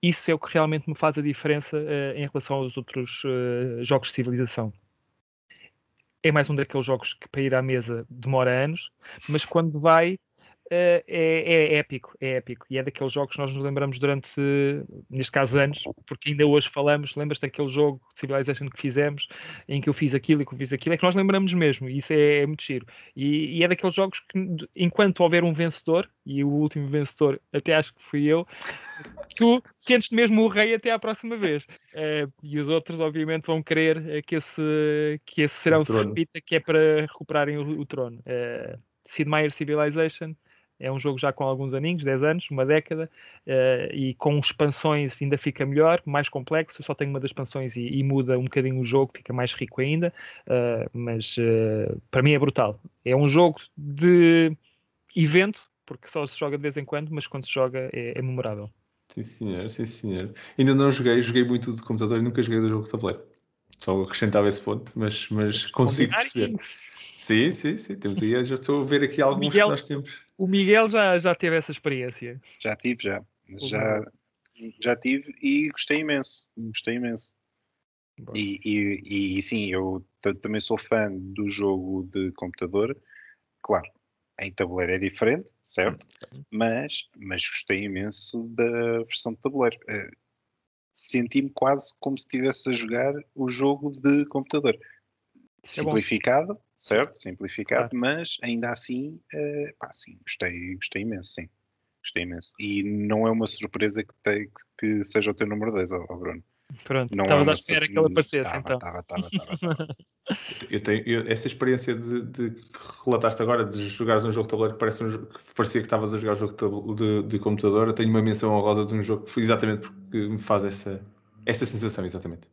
isso é o que realmente me faz a diferença uh, em relação aos outros uh, jogos de civilização. É mais um daqueles jogos que para ir à mesa demora anos, mas quando vai é, é, épico, é épico. E é daqueles jogos que nós nos lembramos durante, neste caso, anos, porque ainda hoje falamos. Lembras daquele jogo de Civilization que fizemos, em que eu fiz aquilo e que eu fiz aquilo? É que nós lembramos mesmo, e isso é, é muito giro. E, e, é daqueles jogos que, enquanto houver um vencedor, e o último vencedor até acho que fui eu, tu sentes mesmo o rei até à próxima vez. Uh, e os outros, obviamente, vão querer que esse, que esse serão se repita, que é para recuperarem o, o trono. Uh, Sid Meier Civilization é um jogo já com alguns aninhos, 10 anos, uma década, uh, e com expansões ainda fica melhor, mais complexo. Só tenho uma das expansões e, e muda um bocadinho o jogo, fica mais rico ainda. Uh, mas uh, para mim é brutal. É um jogo de evento, porque só se joga de vez em quando, mas quando se joga é, é memorável. Sim, senhor, sim, senhor. Ainda não joguei, joguei muito de computador e nunca joguei do jogo de tabuleiro. Só acrescentava esse ponto, mas, mas consigo perceber. Sim, sim, sim. Temos aí, já estou a ver aqui alguns Miguel, que nós temos. O Miguel já, já teve essa experiência. Já tive, já. Já, já tive e gostei imenso. Gostei imenso. E, e, e, sim, eu também sou fã do jogo de computador. Claro, em tabuleiro é diferente, certo? Mas, mas gostei imenso da versão de tabuleiro. Senti-me quase como se estivesse a jogar o jogo de computador. É simplificado, bom. certo? Simplificado, ah. mas ainda assim, uh, pá, sim, gostei, gostei imenso, sim. Gostei imenso. E não é uma surpresa que, te, que seja o teu número 10, oh, oh Bruno. Pronto, não estavas à espera que ele aparecesse, tava, então. Tava, tava, tava, eu tenho eu, essa experiência de, de, que relataste agora de jogares um jogo de tabuleiro que, parece um, que parecia que estavas a jogar um jogo de, de, computador. Eu tenho uma menção honrosa de um jogo que foi exatamente porque me faz essa, essa sensação, exatamente.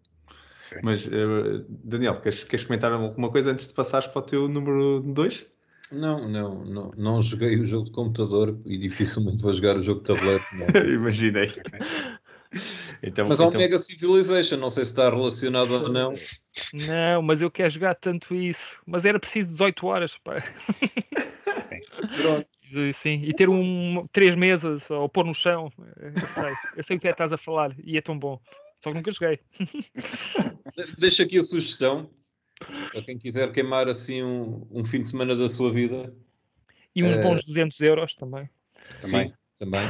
Okay. Mas, uh, Daniel, queres, queres comentar alguma coisa antes de passares para o teu número 2? Não, não, não, não joguei o jogo de computador e dificilmente vou jogar o jogo de tabuleiro. Imaginei. Então, mas há então... um Mega Civilization, não sei se está relacionado ou não. Não, mas eu quero jogar tanto isso. Mas era preciso 18 horas, pá. Pronto. de, sim, e ter um, três mesas ou pôr no chão. Eu sei, eu sei o que é que estás a falar e é tão bom. Só que nunca joguei. Deixa aqui a sugestão para quem quiser queimar assim um, um fim de semana da sua vida. E uns Eh, bons 200 euros também. Sim, também.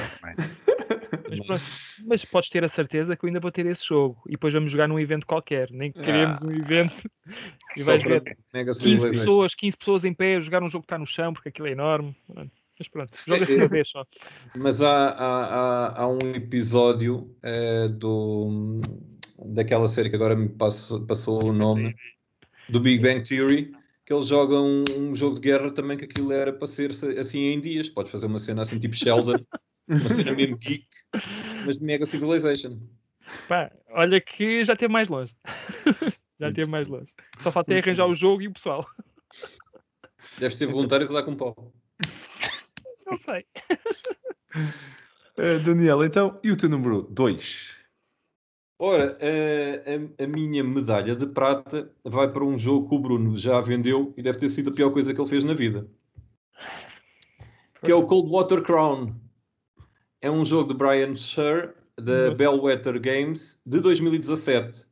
Mas, pronto, mas podes ter a certeza que eu ainda vou ter esse jogo. E depois vamos jogar num evento qualquer. Nem que queremos um evento. E vais ver Mega 15 Civilization. pessoas, 15 pessoas em pé a jogar um jogo que está no chão porque aquilo é enorme. Mas pronto, joga-se É, uma vez só. Mas há, há, há, há um episódio eh, do, daquela série que agora me passou, passou o nome, do Big Bang Theory, que eles jogam um, um jogo de guerra também que aquilo era para ser assim em dias. Podes fazer uma cena assim tipo Sheldon, uma cena mesmo geek, mas de Mega Civilization. Pá, olha que já teve mais longe. já teve mais longe. Só falta é arranjar o jogo e o pessoal. Deves ter voluntários a dar com pau. Não sei. Eh, Daniel, então, e o teu número 2? Ora, a, a- a minha medalha de prata vai para um jogo que o Bruno já vendeu e deve ter sido a pior coisa que ele fez na vida. Que é o Cold Water Crown. É um jogo de Brian Sher, da Nossa. Bellwether Games, de 2017.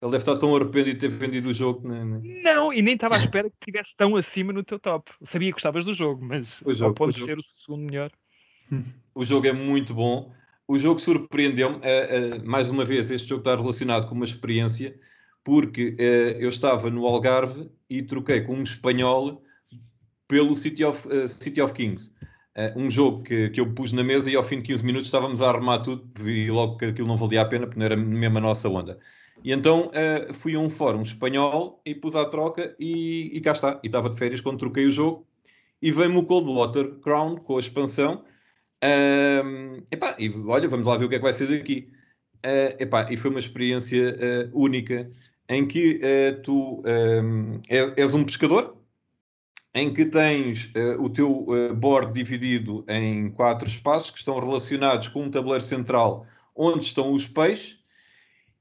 Ele deve estar tão arrependido de ter vendido o jogo. né, né? Não, e nem estava à espera que estivesse tão acima no teu top. Sabia que gostavas do jogo, mas O jogo, ponto o de jogo. ser o segundo melhor. O jogo é muito bom. O jogo surpreendeu-me. eh, eh, mais uma vez, este jogo está relacionado com uma experiência, porque eh, eu estava no Algarve e troquei com um espanhol pelo City of, City of Kings. Eh, um jogo que, que eu pus na mesa e ao fim de 15 minutos estávamos a arrumar tudo, vi logo que aquilo não valia a pena, porque não era mesmo a nossa onda. E então eh, fui a um fórum espanhol e pus à troca e, e cá está. E estava de férias quando troquei o jogo e veio-me o Cold Water Crown com a expansão. Ahm, epá, e olha, vamos lá ver o que é que vai ser daqui. Ah, epá, e foi uma experiência única em que tu ahm, és, és um pescador, em que tens ah, o teu ah, board dividido em quatro espaços que estão relacionados com um tabuleiro central onde estão os peixes.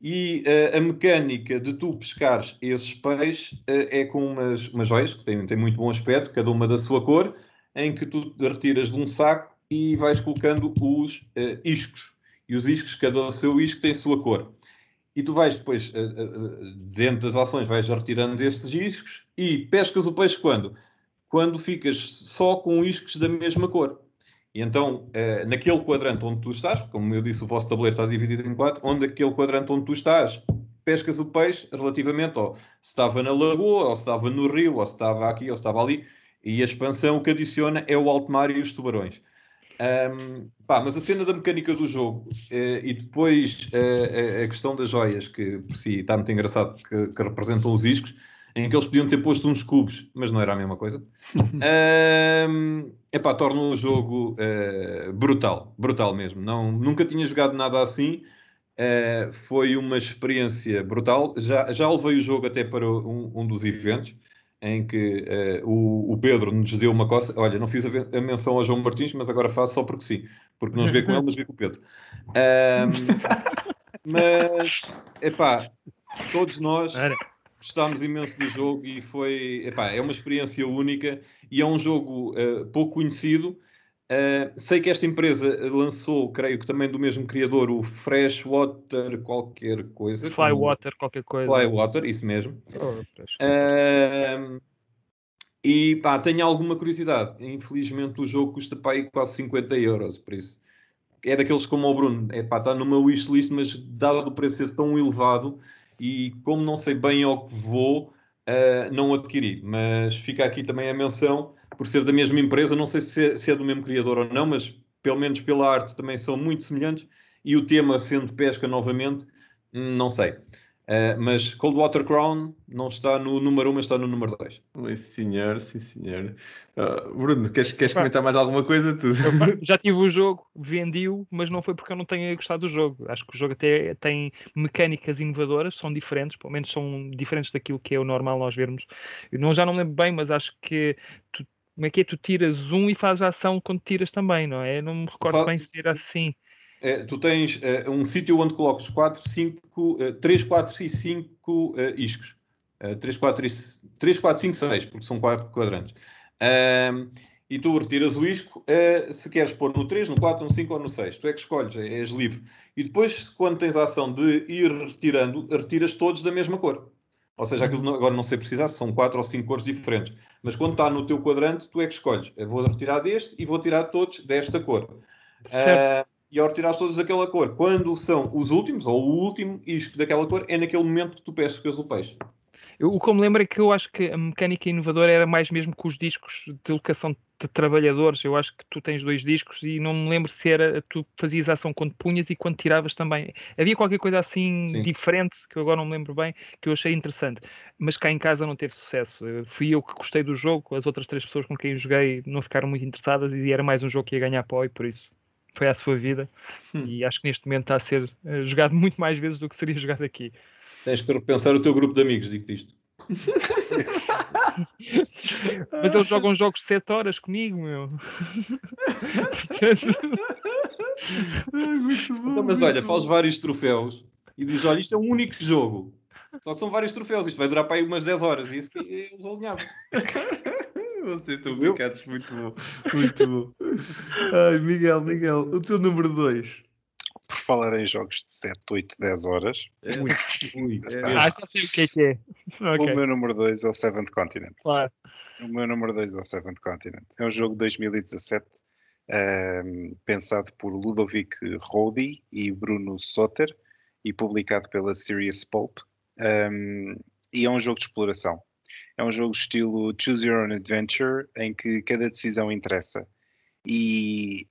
E ah, a mecânica de tu pescares esses peixes é com umas, umas joias que têm, têm muito bom aspecto, cada uma da sua cor, em que tu retiras de um saco e vais colocando os iscos. E os iscos, cada o seu isco tem a sua cor. E tu vais depois, dentro das ações, vais retirando desses iscos e pescas o peixe quando? Quando ficas só com iscos da mesma cor. E então, eh, naquele quadrante onde tu estás, como eu disse, o vosso tabuleiro está dividido em quatro, onde aquele quadrante onde tu estás, pescas o peixe relativamente ao se estava na lagoa, ou se estava no rio, ou se estava aqui, ou se estava ali. E a expansão que adiciona é o alto mar e os tubarões. Ahm, pá, mas a cena da mecânica do jogo eh, e depois eh, a, a questão das joias, que por si está muito engraçado, que, que representam os iscos, em que eles podiam ter posto uns cubos, mas não era a mesma coisa. Ahm, epá, torna o jogo eh, brutal, brutal mesmo. Não, nunca tinha jogado nada assim. Eh, foi uma experiência brutal. Já, já levei o jogo até para um, um dos eventos em que eh, o, o Pedro nos deu uma coisa. Olha, não fiz a, a menção ao João Martins, mas agora faço só porque sim. Porque não joguei com ele, mas joguei com o Pedro. Ahm, mas, epá, todos nós Olha, gostámos imenso do jogo e foi, epá, é uma experiência única e é um jogo eh, pouco conhecido. Eh, sei que esta empresa lançou, creio que também do mesmo criador, o Freshwater qualquer coisa. Flywater, qualquer coisa. Flywater, isso mesmo. Oh. Ahm, e pá, tenho alguma curiosidade. Infelizmente o jogo custa pá, aí quase 50 euros, por isso. É daqueles como o Bruno, é pá, está numa wishlist, mas dado o preço ser tão elevado e como não sei bem ao que vou, ah, não adquiri. Mas fica aqui também a menção, por ser da mesma empresa, não sei se se é do mesmo criador ou não, mas pelo menos pela arte também são muito semelhantes. E o tema sendo pesca novamente, hum, não sei. Uh, mas Cold Water Crown não está no número 1, mas está no número 2. Sim, senhor, sim, senhor. Ah, Bruno, queres, queres Pá. comentar mais alguma coisa? Eu, já tive o jogo, vendi-o, mas não foi porque eu não tenha gostado do jogo. Acho que o jogo até tem mecânicas inovadoras, são diferentes, pelo menos são diferentes daquilo que é o normal nós vermos. Eu não, já não me lembro bem, mas acho que tu, como é que é? Tu tiras um e fazes a ação quando tiras também, não é? Eu não me recordo Fa- bem se era assim. É, tu tens eh, um sítio onde colocas 4, 5, 3, 4 e 5 iscos. 3, 4, e, 3, 4, 5, 6, porque são 4 quadrantes. E tu retiras o isco uh, se queres pôr no 3, no 4, no 5 ou no 6. Tu é que escolhes, é, és livre. E depois, quando tens a ação de ir retirando, retiras todos da mesma cor. Ou seja, aquilo não, agora não sei precisar, são 4 ou 5 cores diferentes. Mas quando está no teu quadrante, tu é que escolhes. Eu vou retirar deste e vou tirar todos desta cor. Uh, e ao retirar todos daquela cor, quando são os últimos, ou o último isco daquela cor, é naquele momento que tu pescas o peixe. Eu, o que eu me lembro é que eu acho que a mecânica inovadora era mais mesmo com os discos de locação de trabalhadores. Eu acho que tu tens dois discos e não me lembro se era tu fazias a ação quando punhas e quando tiravas também. Havia qualquer coisa assim Sim. diferente que eu agora não me lembro bem que eu achei interessante, mas cá em casa não teve sucesso. Fui eu que gostei do jogo, as outras três pessoas com quem eu joguei não ficaram muito interessadas e era mais um jogo que ia ganhar e por isso foi a sua vida hum. e acho que neste momento está a ser uh, jogado muito mais vezes do que seria jogado aqui. Tens que repensar o teu grupo de amigos, digo-te isto. Mas eles jogam jogos de 7 horas comigo, meu. muito bom, mas olha, faz vários troféus e diz: olha, isto é um único jogo. Só que são vários troféus, isto vai durar para aí umas 10 horas. E isso que eles alinhavam. Vocês estão brincados, muito bom. Muito bom. Ai, Miguel, Miguel, o teu número 2 por falar em jogos de 7, 8, 10 horas. É. Ui, ui. É. Ah, já sei o que é que é. Okay. O meu número 2 é o Seventh Continent. Claro. O meu número 2 é o Seventh Continent. É um jogo de 2017 um, ehm, pensado por Ludovic Rodi e Bruno Soter e publicado pela Serious Pulp. Um, ehm, e é um jogo de exploração. É um jogo estilo Choose Your Own Adventure em que cada decisão interessa. E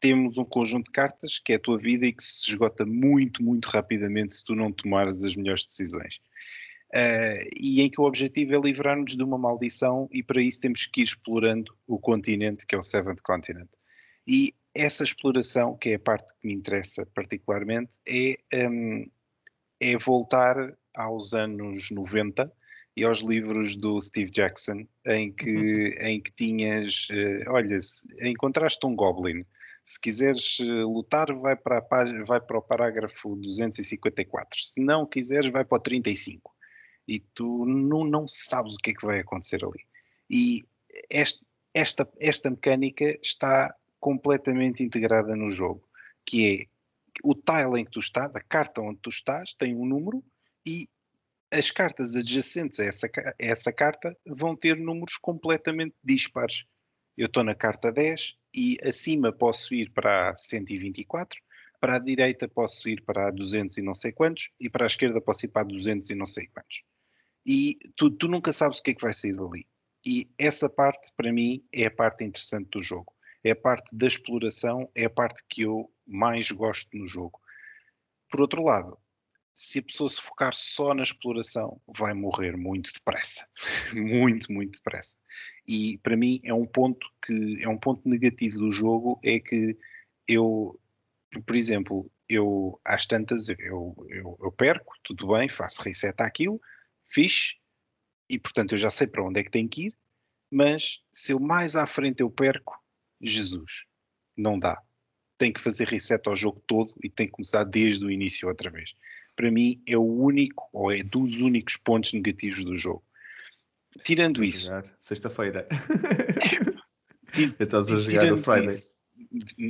temos um conjunto de cartas que é a tua vida e que se esgota muito, muito rapidamente se tu não tomares as melhores decisões. Uh, e em que o objetivo é livrar-nos de uma maldição e para isso temos que ir explorando o continente que é o Seventh Continent. E essa exploração, que é a parte que me interessa particularmente, é, um, é voltar aos anos 90 e aos livros do Steve Jackson, em que, uhum. em que tinhas, uh, olha, encontraste um Goblin, se quiseres eh, lutar, vai para, a, vai para o parágrafo 254. Se não quiseres, vai para o 35. E tu não, não sabes o que é que vai acontecer ali. E este, esta, esta mecânica está completamente integrada no jogo, que é o tile em que tu estás, a carta onde tu estás, tem um número e as cartas adjacentes a essa, a essa carta vão ter números completamente dispares. Eu estou na carta 10, e acima posso ir para a 124, para a direita posso ir para a 200 e não sei quantos, e para a esquerda posso ir para a 200 e não sei quantos. E tu, tu nunca sabes o que é que vai sair dali. E essa parte, para mim, é a parte interessante do jogo. É a parte da exploração, é a parte que eu mais gosto no jogo. Por outro lado, se a pessoa se focar só na exploração, vai morrer muito depressa. muito, muito depressa. E para mim é um ponto que é um ponto negativo do jogo é que eu, por exemplo, eu às tantas eu, eu, eu perco, tudo bem, faço reset àquilo, fiz, e portanto eu já sei para onde é que tenho que ir, mas se eu mais à frente eu perco, Jesus, não dá. Tem que fazer reset ao jogo todo e tem que começar desde o início outra vez para mim é o único, ou é dos únicos pontos negativos do jogo. Tirando isso. Sexta-feira. Estás a jogar o Friday. Isso,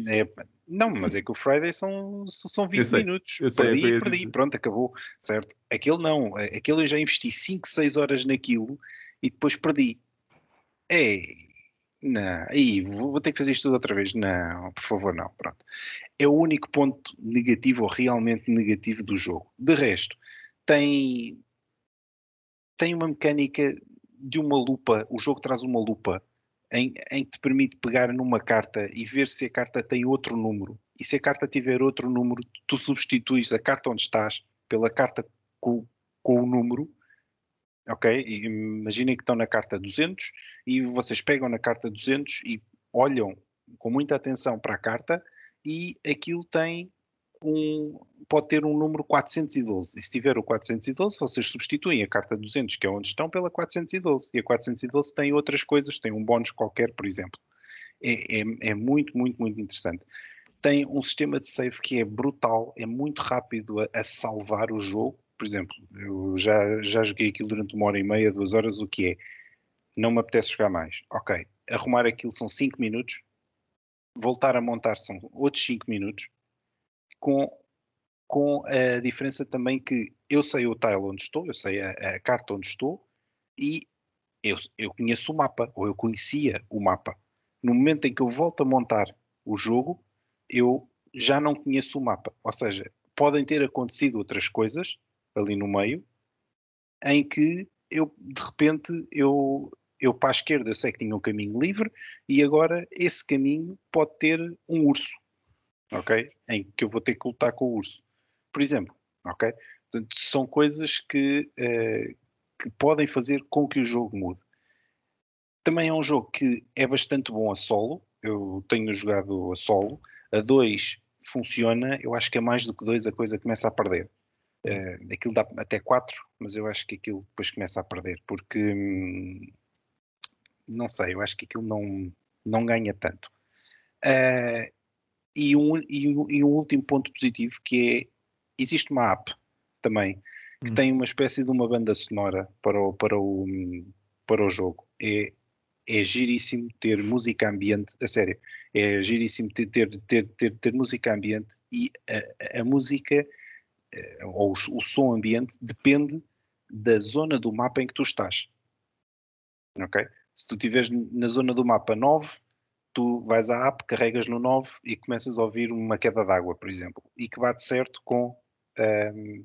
é, não, mas é que o Friday são, são 20 sei, minutos. Eu sei, perdi, perdi, pronto, acabou. Certo? Aquele não. Aquele eu já investi 5, 6 horas naquilo e depois perdi. É, não, aí vou ter que fazer isto tudo outra vez. Não, por favor, não. Pronto. É o único ponto negativo ou realmente negativo do jogo. De resto, tem tem uma mecânica de uma lupa. O jogo traz uma lupa em, em que te permite pegar numa carta e ver se a carta tem outro número. E se a carta tiver outro número, tu substituis a carta onde estás pela carta com, com o número ok? Imaginem que estão na carta 200 e vocês pegam na carta 200 e olham com muita atenção para a carta e aquilo tem um, pode ter um número 412. E se tiver o 412, vocês substituem a carta 200, que é onde estão, pela 412. E a 412 tem outras coisas, tem um bónus qualquer, por exemplo. É, é, é muito, muito, muito interessante. Tem um sistema de save que é brutal, é muito rápido a, a salvar o jogo por exemplo, eu já, já joguei aquilo durante uma hora e meia, duas horas, o que é? Não me apetece jogar mais. Ok, arrumar aquilo são 5 minutos, voltar a montar são outros 5 minutos, com, com a diferença também que eu sei o tile onde estou, eu sei a, a carta onde estou e eu, eu conheço o mapa, ou eu conhecia o mapa. No momento em que eu volto a montar o jogo, eu já não conheço o mapa. Ou seja, podem ter acontecido outras coisas ali no meio em que eu de repente eu eu para a esquerda eu sei que tinha um caminho livre e agora esse caminho pode ter um urso, ok? Em que eu vou ter que lutar com o urso, por exemplo, ok? Portanto, são coisas que, uh, que podem fazer com que o jogo mude. Também é um jogo que é bastante bom a solo, eu tenho jogado a solo, a 2 funciona, eu acho que é mais do que 2 a coisa começa a perder. Uh, aquilo dá até 4, mas eu acho que aquilo depois começa a perder, porque hum, não sei, eu acho que aquilo não, não ganha tanto. Uh, e, um, e, um, e, um, último ponto positivo que é, existe uma app também, que hum. tem uma espécie de uma banda sonora para o, para o, para o jogo. É, é giríssimo ter música ambiente, a sério, é giríssimo ter, ter, ter, ter, ter música ambiente e a, a música ou o, o som ambiente depende da zona do mapa em que tu estás. Ok? Se tu estiveres na zona do mapa 9, tu vais à app, carregas no 9 e começas a ouvir uma queda d'água, por exemplo, e que bate certo com, um, ehm,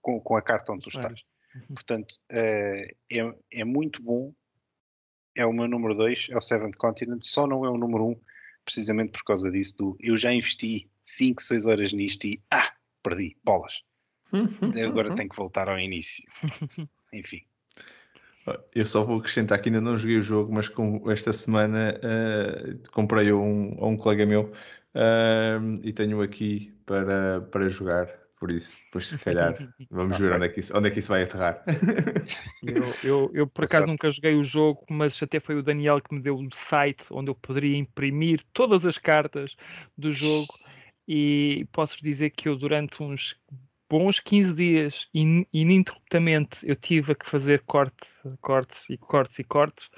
com, com, a carta onde tu estás. Uhum. Portanto, uh, é, é muito bom. É o meu número 2, é o Seventh Continent, só não é o número 1, um, precisamente por causa disso. Do, eu já investi 5, 6 horas nisto e ah, perdi, bolas. Agora tenho que voltar ao início. Enfim. Eu só vou acrescentar que ainda não joguei o jogo, mas com esta semana uh, comprei a um, a um colega meu uh, e tenho aqui para, para jogar. Por isso, depois se calhar vamos ver onde é, que isso, onde é que isso vai aterrar. Eu, eu, eu por acaso nunca joguei o jogo, mas até foi o Daniel que me deu um site onde eu poderia imprimir todas as cartas do jogo e posso dizer que eu durante uns bons 15 dias in, ininterruptamente eu tive a que fazer corte, cortes e cortes e cortes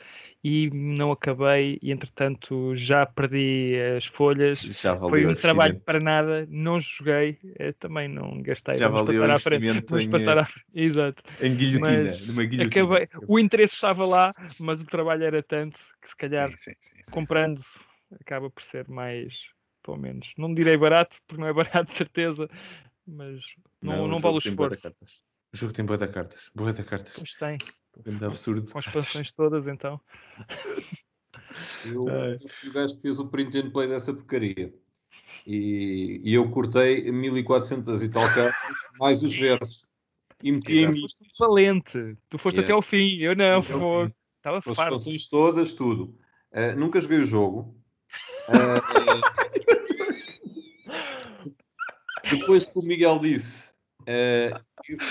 e não acabei e entretanto já perdi as folhas. Já foi um trabalho para nada não joguei eh, também não gastei. Já vamos passar à frente vamos em, passar à frente exato. em guilhotina, mas numa guilhotina. acabei, o interesse estava lá mas o trabalho era tanto que se calhar sim, sim, sim, comprando acaba por ser mais pelo menos. Não direi barato porque não é barato de certeza mas não, não, não vale o esforço. O jogo tem boa da cartas. Boa da cartas. Pois tem. Grande absurdo. Com as expansões todas, então. Eu, fui o gajo que fez o print and play dessa porcaria. E, e eu cortei 1400 e tal cartas, mais os versos. E meti em mim. valente. Tu foste yeah. até ao fim. Eu não. Então, Estava farto. As expansões todas, tudo. Uh, nunca joguei o jogo. Uh, depois que o Miguel disse, uh,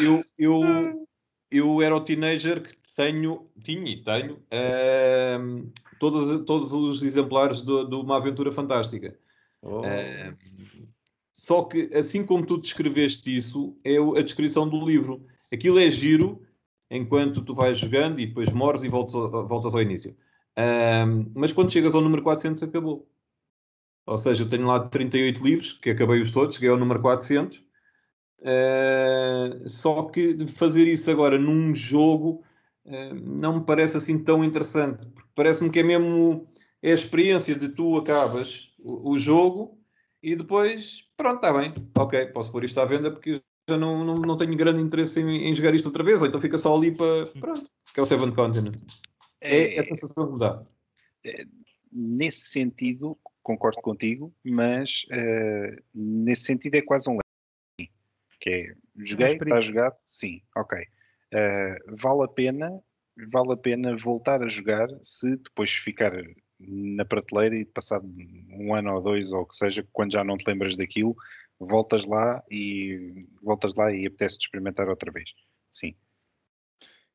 eu, eu, eu era o teenager que tenho, tinha e tenho uh, todos, todos os exemplares de, de uma aventura fantástica. Oh. Uh, só que, assim como tu descreveste isso, é a descrição do livro. Aquilo é giro enquanto tu vais jogando e depois morres e voltas, voltas ao início. Uh, mas quando chegas ao número 400, acabou. Ou seja, eu tenho lá 38 livros, que acabei-os todos, cheguei ao número 400. Uh, eh, só que fazer isso agora num jogo uh, não me parece assim tão interessante. Parece-me que é mesmo é a experiência de tu acabas o, o jogo e depois, pronto, está bem, ok, posso pôr isto à venda porque já não, não, não tenho grande interesse em, em, jogar isto outra vez, ou então fica só ali para, pronto, que é o Seven Continent. É, é a sensação que me dá. É, nesse sentido, concordo contigo, mas uh, nesse sentido é quase um leve. Que é, joguei, está jogado? Sim, ok. Uh, vale a pena, vale a pena voltar a jogar se depois ficar na prateleira e passado um ano ou dois ou o que seja, quando já não te lembras daquilo, voltas lá e voltas lá e apetece-te experimentar outra vez. Sim.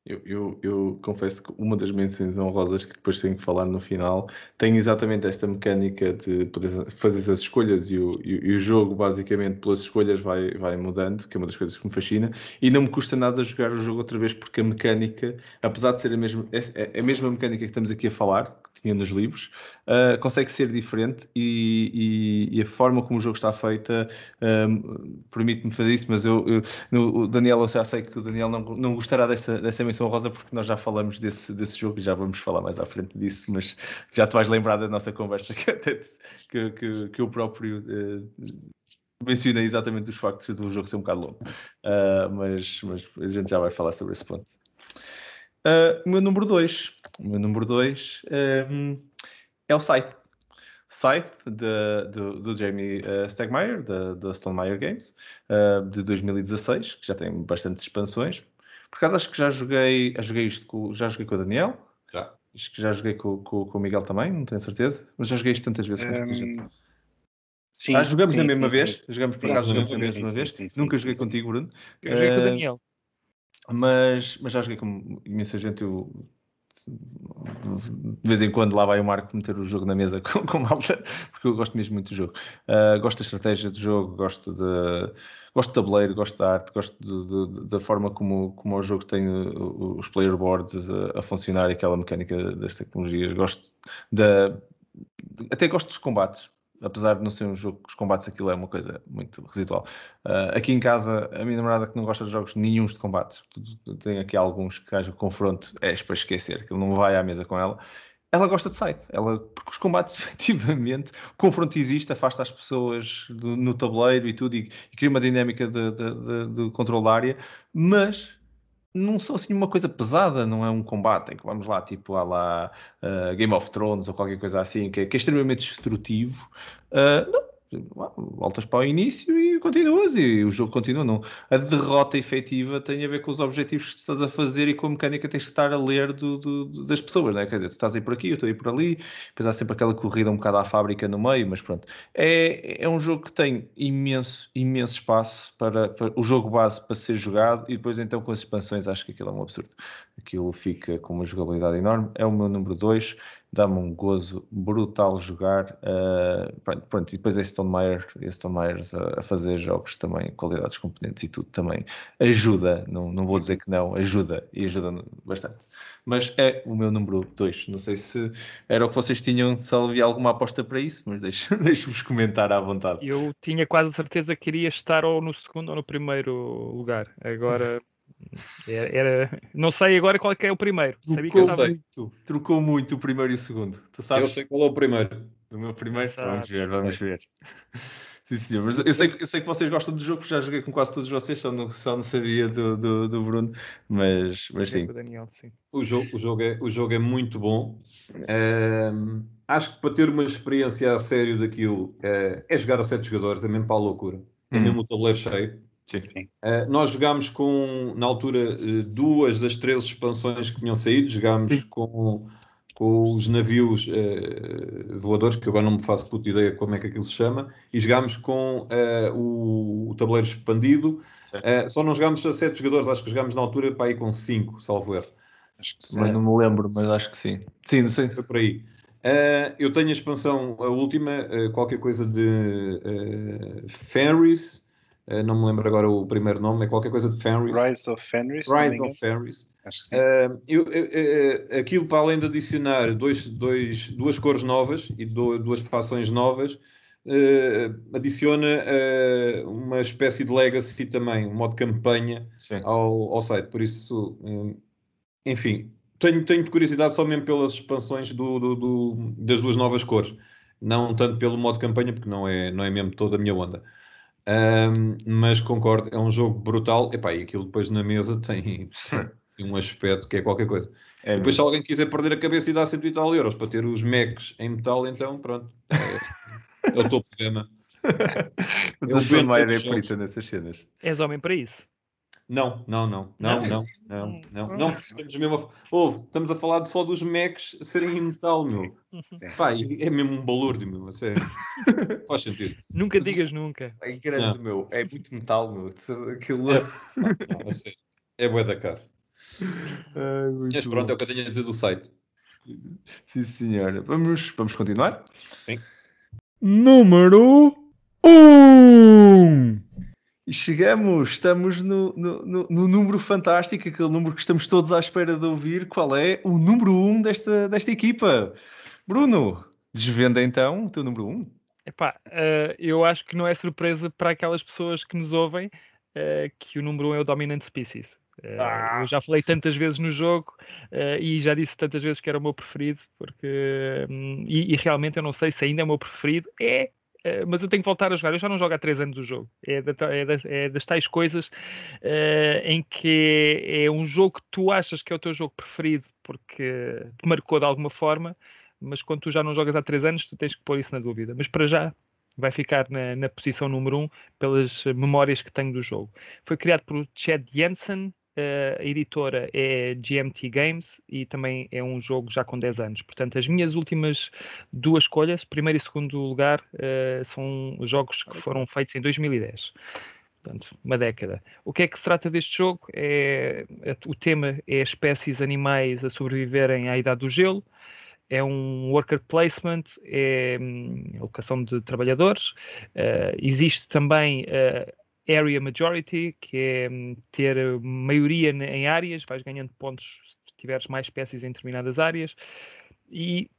Eu, eu, eu, confesso que uma das menções honrosas que depois tenho que falar no final tem exatamente esta mecânica de poder fazer as escolhas e o, e, e o jogo, basicamente, pelas escolhas vai, vai mudando, que é uma das coisas que me fascina, e não me custa nada jogar o jogo outra vez, porque a mecânica, apesar de ser a mesma, é, é a mesma mecânica que estamos aqui a falar, que tinha nos livros, uh, consegue ser diferente e, e, e, a forma como o jogo está feita um, permite-me fazer isso, mas eu, eu no, o Daniel, eu já sei que o Daniel não, não gostará dessa, dessa menção rosa porque nós já falamos desse, desse jogo e já vamos falar mais à frente disso, mas já te vais lembrar da nossa conversa que, que, que, que eu próprio uh, mencionei exatamente os factos do jogo ser um bocado longo. Uh, mas, mas a gente já vai falar sobre esse ponto. Uh, meu número 2. O meu número 2 um, é o Scythe. Scythe de, do, do Jamie uh, Stegmaier, da Stonemeyer Games, uh, de 2016, que já tem bastantes expansões. Por acaso acho que já joguei, já joguei isto com, já joguei com o Daniel. Já. Acho que já joguei com, com, com o Miguel também, não tenho certeza. Mas já joguei isto tantas vezes com um, gente. Sim, ah, jogamos sim, na mesma sim, vez. Sim. Jogamos por acaso na mesma vez. Nunca joguei contigo, Bruno. Eu joguei uh, com o eh, Daniel. Mas, mas já joguei com imensa gente. Eu de vez em quando lá vai o Marco meter o jogo na mesa com, com malta, porque eu gosto mesmo muito do jogo. Uh, gosto da estratégia do jogo, gosto de gosto do tabuleiro, gosto da arte, gosto de, de, da forma como, como o jogo tem os player boards a, a funcionar e aquela mecânica das tecnologias. Gosto da. Até gosto dos combates apesar de não ser um jogo que os combates aquilo é uma coisa muito residual. Uh, aqui em casa, a minha namorada que não gosta de jogos nenhums de combates, tem aqui alguns que haja confronto, é para esquecer, que ele não vai à mesa com ela. Ela gosta de site, ela, porque os combates, efetivamente, o confronto existe, afasta as pessoas do, no tabuleiro e tudo, e, e cria uma dinâmica de, de, de, de controle da área, mas não são assim uma coisa pesada, não é um combate em que vamos lá, tipo, há lá uh, Game of Thrones ou qualquer coisa assim, que é, que é extremamente destrutivo. Uh, não, voltas para o início e continuas e o jogo continua. Não. A derrota efetiva tem a ver com os objetivos que estás a fazer e com a mecânica que tens de estar a ler do, do, das pessoas, né? quer dizer, tu estás aí por aqui, eu estou aí por ali, depois há sempre aquela corrida um bocado à fábrica no meio, mas pronto. É, é um jogo que tem imenso, imenso espaço para, para o jogo base para ser jogado e depois então com as expansões acho que aquilo é um absurdo. Aquilo fica com uma jogabilidade enorme. É o meu número 2 dá-me um gozo brutal jogar. Uh, pronto, e depois é Stone Meyer, Stone Myers a, a, fazer jogos também, qualidades componentes e tudo também ajuda. Não, não vou dizer que não, ajuda e ajuda bastante. Mas é o meu número 2. Não sei se era o que vocês tinham, se havia alguma aposta para isso, mas deixe-vos comentar à vontade. Eu tinha quase certeza que iria estar ou no segundo ou no primeiro lugar. Agora. Era, era, não sei agora qual é, é o primeiro. Trocou, Sabia muito, trocou muito o primeiro e o segundo. Tu sabes? Eu sei qual é o primeiro. O meu primeiro? Exato. Vamos ver, vamos ver. Sim, senhor. Mas eu sei, eu sei que vocês gostam do jogo, já joguei com quase todos vocês, só não, só não sabia do, do, do Bruno, mas, mas sim. Daniel, sim. O, jogo, o, jogo é, o jogo é muito bom. acho que para ter uma experiência a sério daquilo é, é jogar a sete jogadores, é mesmo para a loucura. É hum. mesmo o tabuleiro cheio. Sim. Uh, nós jogámos com, na altura, uh, duas das três expansões que tinham saído. Jogámos com, com os navios uh, voadores, que agora não me faço puta ideia como é que aquilo se chama, e jogámos com o, o, tabuleiro expandido. só não jogámos a sete jogadores, acho que jogámos na altura para ir com cinco, salvo erro. Acho que mas não me lembro, mas acho que sim. Sim, não sei. Foi por aí. eu tenho a expansão, a última, qualquer coisa de Fenris. Uh, não me lembro agora o primeiro nome, é qualquer coisa de Fenris. Rise of Fenris. Rise of Fenris. Acho que sim. Uh, eu, eu, aquilo, para além de adicionar dois, dois, duas cores novas e do, duas fações novas, uh, adiciona uma espécie de legacy também, um modo campanha ao, ao site. Por isso, enfim, tenho, tenho curiosidade só mesmo pelas expansões do, do, do, das duas novas cores. Não tanto pelo modo campanha, porque não é, não é mesmo toda a minha onda. Um, mas concordo, é um jogo brutal. Epá, e aquilo depois na mesa tem, tem um aspecto que é qualquer coisa. É depois, se alguém quiser perder a cabeça e dar 100 e tal euros para ter os Macs em metal, então pronto. É, é o topo de gama. Mas a Maia é perita nessas cenas. És homem para isso. Não, não, não, não, não, não, não, não, estamos mesmo a, oh, estamos a falar só dos Macs serem em metal, meu. Sim. Pá, é mesmo um balúrdio, meu, a sério. Faz sentido. Nunca digas nunca. É grande, meu, é muito metal, meu. Aquilo... É, não, é sério. É bué da cara. Ai, Mas pronto, bom. é o que eu tenho a dizer do site. Sim, senhora. Vamos, vamos continuar? Número 1. E chegamos, estamos no, no, no- no número fantástico, aquele número que estamos todos à espera de ouvir. Qual é o número 1 um desta, desta equipa? Bruno, desvenda então o teu número 1. Um. Epá, eh, eu acho que não é surpresa para aquelas pessoas que nos ouvem eh, que o número 1 um é o Dominant Species. Eh, Ah. Eu já falei tantas vezes no jogo eh, e já disse tantas vezes que era o meu preferido, porque hum, e, e realmente eu não sei se ainda é o meu preferido. É, eh, mas eu tenho que voltar a jogar. Eu já não jogo há 3 anos o jogo. É, da é das, é das tais coisas eh, em que é um jogo que tu achas que é o teu jogo preferido porque te marcou de alguma forma, mas quando tu já não jogas há 3 anos, tu tens que pôr isso na dúvida. Mas para já vai ficar na, na posição número 1 um pelas memórias que tenho do jogo. Foi criado por Chad Jensen, a editora é GMT Games e também é um jogo já com 10 anos. Portanto, as minhas últimas duas escolhas, primeiro e segundo lugar, eh, são jogos que foram feitos em 2010. Portanto, uma década. O que é que se trata deste jogo? É, o tema é espécies animais a sobreviverem à idade do gelo. É um worker placement, é hum, alocação de trabalhadores. Eh, existe também eh, area majority, que é hum, ter eh, maioria em áreas, vais ganhando pontos se tiveres mais espécies em determinadas áreas. E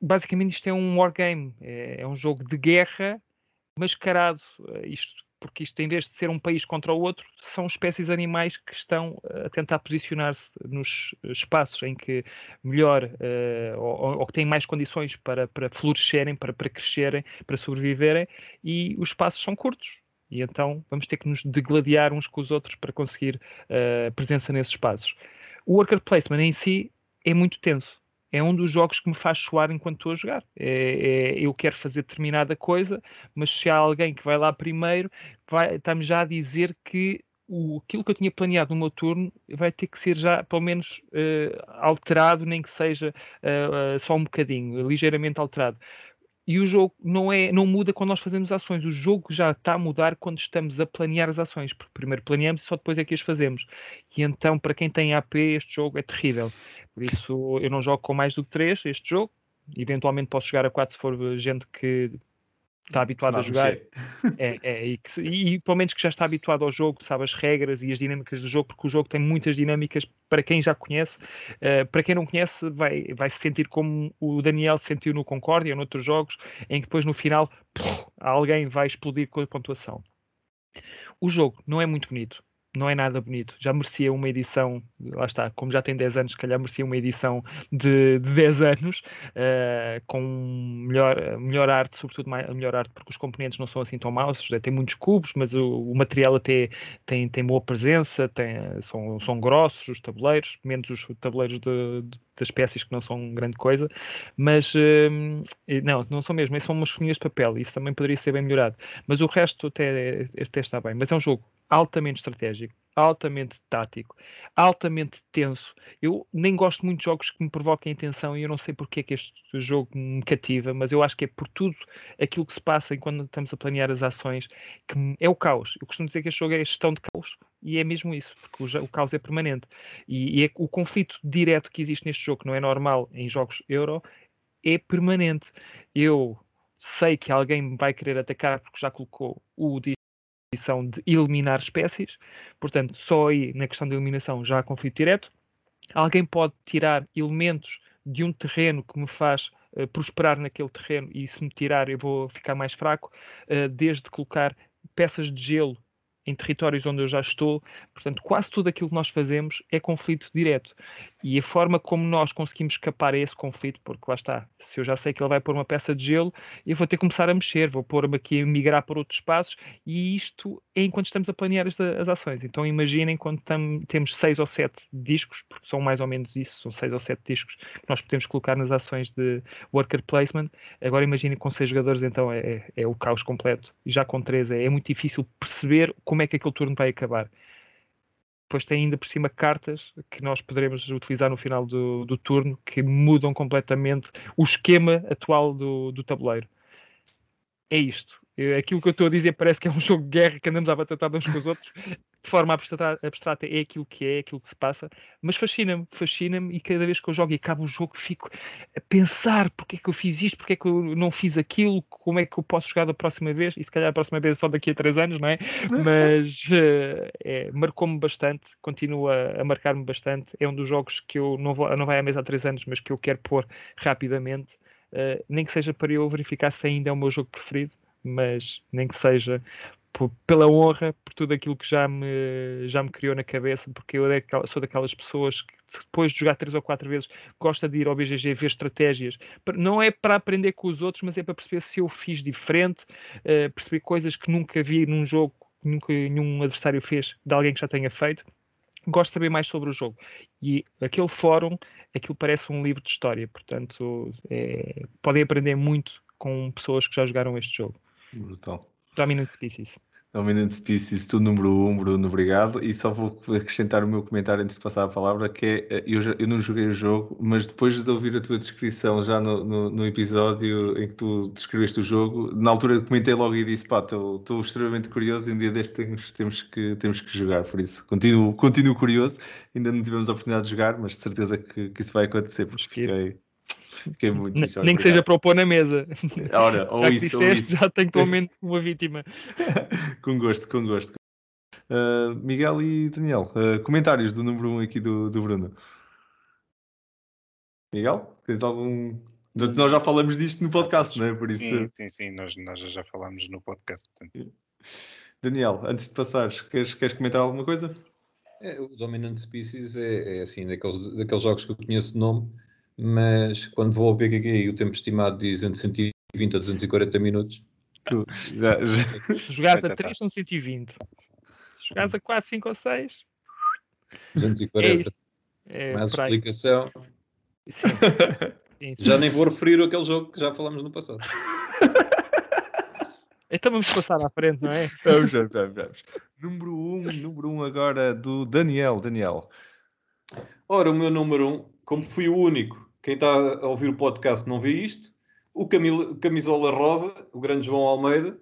basicamente isto é um wargame, é, é um jogo de guerra mascarado. eh, Isto, porque isto, em vez de ser um país contra o outro, são espécies animais que estão eh, a tentar posicionar-se nos espaços em que melhor ou, ou que têm mais condições para, para florescerem, para, para crescerem, para sobreviverem, e os espaços são curtos. E então vamos ter que nos degladiar uns com os outros para conseguir eh, presença nesses espaços. O worker placement em si é muito tenso. É um dos jogos que me faz suar enquanto estou a jogar. É, é- eu quero fazer determinada coisa, mas se há alguém que vai lá primeiro, está-me já a dizer que o, aquilo que eu tinha planeado no meu turno vai ter que ser já, pelo menos, eh, alterado, nem que seja eh, eh, só um bocadinho, ligeiramente alterado. E o jogo não, é, não muda quando nós fazemos ações. O jogo já está a mudar quando estamos a planear as ações, porque primeiro planeamos e só depois é que as fazemos. E então, para quem tem AP, este jogo é terrível. Por isso, eu não jogo com mais do que 3 este jogo. Eventualmente posso jogar a 4 se for gente que está habituada a jogar. É, é, e, que, e pelo menos que já está habituado ao jogo, sabe as regras e as dinâmicas do jogo, porque o jogo tem muitas dinâmicas para quem já conhece. Eh, para quem não conhece, vai, vai se sentir como o Daniel se sentiu no Concórdia ou noutros jogos, em que depois no final alguém vai explodir com a pontuação. O jogo não é muito bonito. Não é nada bonito. Já merecia uma edição, lá está, como já tem 10 anos, se calhar merecia uma edição de, de 10 anos, eh, com melhor, melhor arte, sobretudo mai- melhor arte, porque os componentes não são assim tão maus, tem muitos cubos, mas o, o material até tem, tem boa presença, tem, são, são grossos os tabuleiros, menos os tabuleiros de, de- das espécies que não são grande coisa, mas hum, não, não são mesmo, são umas folhinhas de papel, isso também poderia ser bem melhorado, mas o resto até, até está bem, mas é um jogo altamente estratégico, altamente tático, altamente tenso. Eu nem gosto muito de jogos que me provoquem tensão e eu não sei porque é que este jogo me cativa, mas eu acho que é por tudo aquilo que se passa enquanto estamos a planear as ações que é o caos. Eu costumo dizer que este jogo é gestão de caos e é mesmo isso, porque o, o caos é permanente. E, e é o conflito direto que existe neste jogo, que não é normal em jogos Euro, é permanente. Eu sei que alguém vai querer atacar porque já colocou o missão de eliminar espécies, portanto, só aí na questão da eliminação já há conflito direto. Alguém pode tirar elementos de um terreno que me faz eh, prosperar naquele terreno e se me tirar eu vou ficar mais fraco, eh, desde colocar peças de gelo em territórios onde eu já estou. Portanto, quase tudo aquilo que nós fazemos é conflito direto. E a forma como nós conseguimos escapar a esse conflito, porque lá está, se eu já sei que ele vai pôr uma peça de gelo, eu vou ter que começar a mexer, vou pôr-me aqui a migrar para outros espaços, e isto é enquanto estamos a planear as, as ações. Então imaginem quando tam- temos seis ou sete discos, porque são mais ou menos isso, são seis ou sete discos que nós podemos colocar nas ações de worker placement. Agora imaginem com seis jogadores, então é, é- é o caos completo. E já com três é, é muito difícil perceber como é que aquele turno vai acabar. Depois tem ainda por cima cartas que nós poderemos utilizar no final do, do turno que mudam completamente o esquema atual do, do tabuleiro. É isto. Eh, aquilo que eu estou a dizer parece que é um jogo de guerra que andamos a batatar uns com os outros, de forma abstrata, abstrata é aquilo que é, aquilo que se passa, mas fascina-me, fascina-me e cada vez que eu jogo e acabo o jogo fico a pensar porque é que eu fiz isto, porque é que eu não fiz aquilo, como é que eu posso jogar da próxima vez, e se calhar a próxima vez é só daqui a três anos, não é? Mas uh, é, marcou-me bastante, continua a marcar-me bastante, é um dos jogos que eu não, vou, não vai à mesa há três anos, mas que eu quero pôr rapidamente, uh, nem que seja para eu verificar se ainda é o meu jogo preferido, mas nem que seja por, pela honra, por tudo aquilo que já me, já me criou na cabeça, porque eu sou daquelas pessoas que depois de jogar três ou quatro vezes gosta de ir ao BGG ver estratégias. Não é para aprender com os outros, mas é para perceber se eu fiz diferente, uh, perceber coisas que nunca vi num jogo, que nunca nenhum adversário fez de alguém que já tenha feito. Gosto de saber mais sobre o jogo. E aquele fórum, aquilo parece um livro de história, portanto, é, podem aprender muito com pessoas que já jogaram este jogo. Brutal. Dominant Species. Dominant Species, tu número 1, um, Bruno, obrigado. E só vou acrescentar o meu comentário antes de passar a palavra, que é, eh, eu, eu não joguei o jogo, mas depois de ouvir a tua descrição já no, no, no episódio em que tu descreveste o jogo, na altura comentei logo e disse, pá, estou extremamente curioso e um dia deste temos, temos, que, temos que jogar, por isso continuo, continuo curioso, ainda não tivemos a oportunidade de jogar, mas de certeza que, que isso vai acontecer, porque fiquei, Fiquei muito Nem obrigado. que seja para o pôr na mesa. Ora, ou já isso, disseste, ou isso. Já tenho pelo menos uma vítima. com gosto, com gosto. Uh, Miguel e Daniel, uh, comentários do número 1 um aqui do, do Bruno. Miguel, tens algum. Nós já falamos disto no podcast, não é? Por isso... Sim, sim, sim, nós, nós já falamos no podcast. Portanto. Daniel, antes de passares, queres, queres comentar alguma coisa? É, o Dominant Species é, é assim, daqueles, daqueles jogos que eu conheço de nome mas quando vou ao BGG e o tempo estimado diz entre 120 a 240 minutos. Tu, já, já. Se jogares a 3 são 120. Se jogares a 4, 5 ou 6. 240. É isso. É, Mais explicação. Sim. Sim, Já nem vou referir aquele jogo que já falámos no passado. Então vamos passar à frente, não é? Vamos, vamos, vamos. Número 1, um, número 1 um agora do Daniel. Daniel. Ora, o meu número 1, um, como fui o único quem está a ouvir o podcast não vê isto. O Camilo, Camisola Rosa, o grande João Almeida.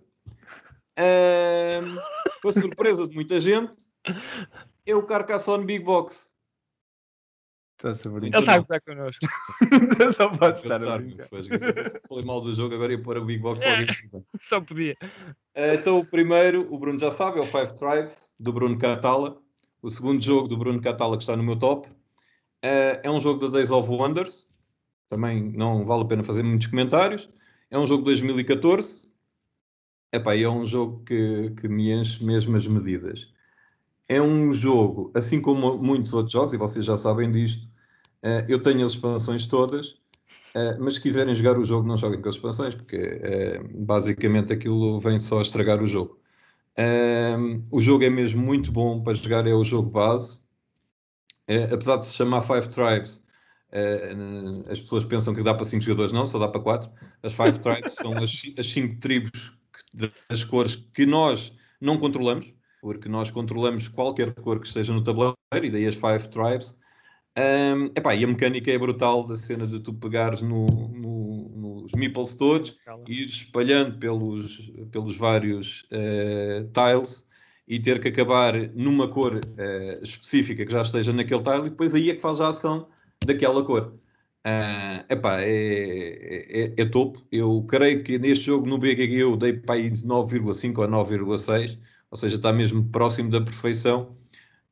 Um, com a surpresa de muita gente, é o Carcassonne Big Box. Estás a brincar? Ele está a gozar connosco. Só pode estar a brincar. Falei mal do jogo, agora ia pôr a Big Box. É, só podia. Então, o primeiro, o Bruno já sabe, é o Five Tribes, do Bruno Catala. O segundo jogo do Bruno Catala, que está no meu top, é um jogo da Days of Wonders, também não vale a pena fazer muitos comentários. É um jogo de 2014. Epá, é um jogo que, que me enche mesmo as medidas. É um jogo, assim como muitos outros jogos, e vocês já sabem disto, uh, eu tenho as expansões todas, uh, mas se quiserem jogar o jogo, não joguem com as expansões, porque uh, basicamente aquilo vem só estragar o jogo. o jogo é mesmo muito bom para jogar, é o jogo base. apesar de se chamar Five Tribes, as pessoas pensam que dá para 5 jogadores, não, só dá para 4. As Five Tribes são as 5 tribos que, das cores que nós não controlamos, porque nós controlamos qualquer cor que esteja no tabuleiro, e daí as Five Tribes. Um, epá, e a mecânica é brutal da cena de tu pegares no, no, nos meeples todos e ir espalhando pelos, pelos vários uh, tiles e ter que acabar numa cor uh, específica que já esteja naquele tile e depois aí é que faz a ação daquela cor. Uh, epá, é, é, é, topo. Eu creio que neste jogo no BGG eu dei para aí 9,5 ou 9,6, ou seja, está mesmo próximo da perfeição,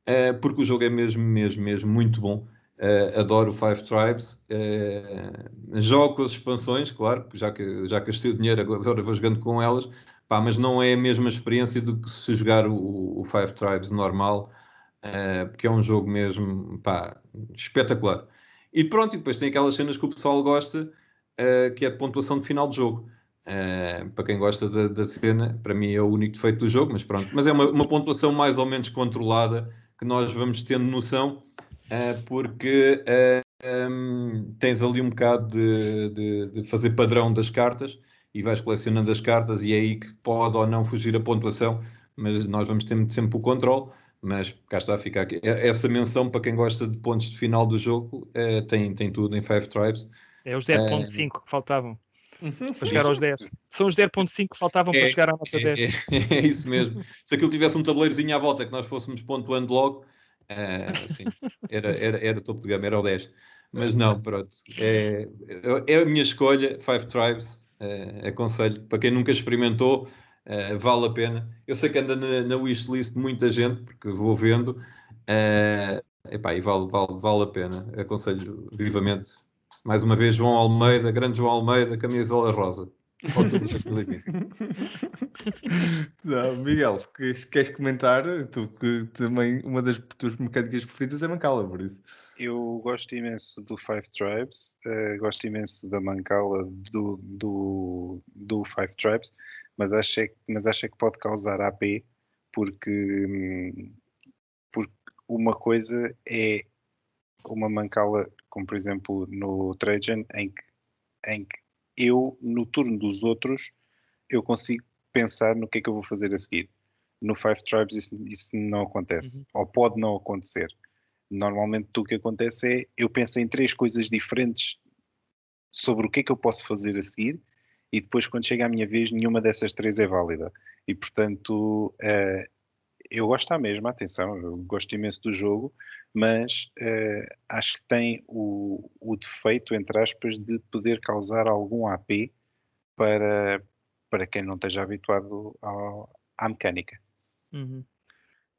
uh, porque o jogo é mesmo, mesmo, mesmo muito bom. Uh, adoro o Five Tribes. Uh, jogo com as expansões, claro, já que já gastei o dinheiro, agora vou jogando com elas, pá, mas não é a mesma experiência do que se jogar o, o Five Tribes normal, porque é um jogo mesmo pá, espetacular. E pronto, e depois tem aquelas cenas que o pessoal gosta, uh, que é a pontuação de final de jogo. Uh, para quem gosta da, da, cena, para mim é o único defeito do jogo, mas pronto. Mas é uma, uma pontuação mais ou menos controlada que nós vamos tendo noção, uh, porque um, tens ali um bocado de, de, de, fazer padrão das cartas e vais colecionando as cartas e é aí que pode ou não fugir a pontuação, mas nós vamos ter sempre o controle mas cá está a ficar aqui. É, essa menção para quem gosta de pontos de final do jogo é, tem, tem tudo em Five Tribes. É os 0.5 é, que faltavam. para chegar aos 10. São os 0.5 que faltavam para chegar à nota é, 10. É, é, isso mesmo. Se aquilo tivesse um tabuleirozinho à volta que nós fôssemos pontuando logo, uh, assim, era, era, era topo de gama, era o 10. Mas não, pronto. É, é a minha escolha, Five Tribes. Uh, aconselho para quem nunca experimentou, uh, vale a pena. Eu sei que anda na, na wishlist muita gente, porque vou vendo, uh, epá, e vale, vale, vale a pena. Aconselho vivamente. Mais uma vez, João Almeida, grande João Almeida, camisola rosa. Não, Miguel, queres, queres comentar? Tu que também uma das tuas mecânicas preferidas é Mancala, por isso. Eu gosto imenso do Five Tribes, uh, gosto imenso da Mancala do, do, do Five Tribes, mas acho, é, mas acho é que pode causar AP porque, porque uma coisa é uma Mancala, como por exemplo no Trajan, em que, em que eu, no turno dos outros, eu consigo pensar no que é que eu vou fazer a seguir. No Five Tribes isso, isso não acontece, uhum. ou pode não acontecer. Normalmente o que acontece é, eu penso em três coisas diferentes sobre o que é que eu posso fazer a seguir, e depois quando chega a minha vez, nenhuma dessas três é válida. E portanto, uh, eu gosto da mesma, atenção, eu gosto imenso do jogo, mas uh, acho que tem o, o, defeito, entre aspas, de poder causar algum AP para, para quem não esteja habituado ao, à mecânica. Uhum.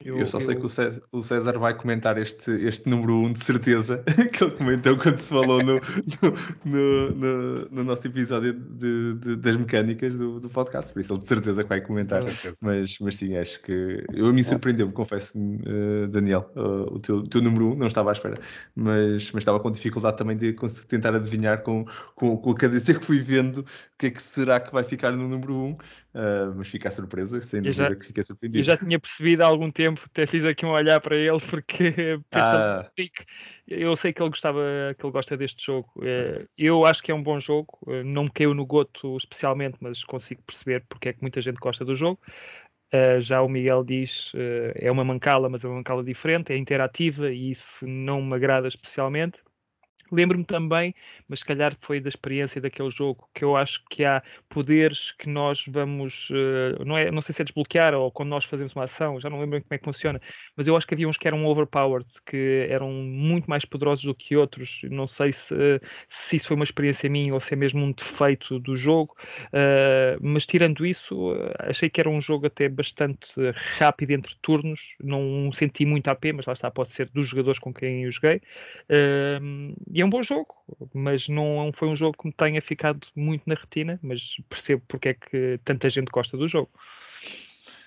Eu, eu só eu... sei que o César, vai comentar este, este número 1 um de certeza, que ele comentou quando se falou no, no, no, no nosso episódio de, de, das mecânicas do, do, podcast, por isso ele de certeza que vai comentar. Mas, mas sim, acho que eu, a mim surpreendeu-me, confesso, uh, Daniel, uh, o teu, teu número 1, um, não estava à espera, mas, mas estava com dificuldade também de conseguir tentar adivinhar com, com, com a cadência que fui vendo o que é que será que vai ficar no número 1. Um. Uh, mas fica a surpresa, sem dúvida já, que fiquei surpreendido. Eu já tinha percebido há algum tempo, até fiz aqui um olhar para ele, porque ah. eu sei que ele gostava, que ele gosta deste jogo. Uh, eu acho que é um bom jogo, uh, não me caiu no goto especialmente, mas consigo perceber porque é que muita gente gosta do jogo. já o Miguel diz é uma mancala, mas é uma mancala diferente, é interativa e isso não me agrada especialmente. Lembro-me também, mas se calhar foi da experiência daquele jogo, que eu acho que há poderes que nós vamos, uh, não, é, não sei se é desbloquear ou quando nós fazemos uma ação, já não lembro como é que funciona, mas eu acho que havia uns que eram overpowered, que eram muito mais poderosos do que outros. Não sei se, se isso foi uma experiência minha ou se é mesmo um defeito do jogo, uh, mas tirando isso, achei que era um jogo até bastante rápido entre turnos, não senti muito AP, mas lá está, pode ser dos jogadores com quem eu joguei. E é um bom jogo, mas não foi um jogo que me tenha ficado muito na retina, mas percebo porque é que tanta gente gosta do jogo.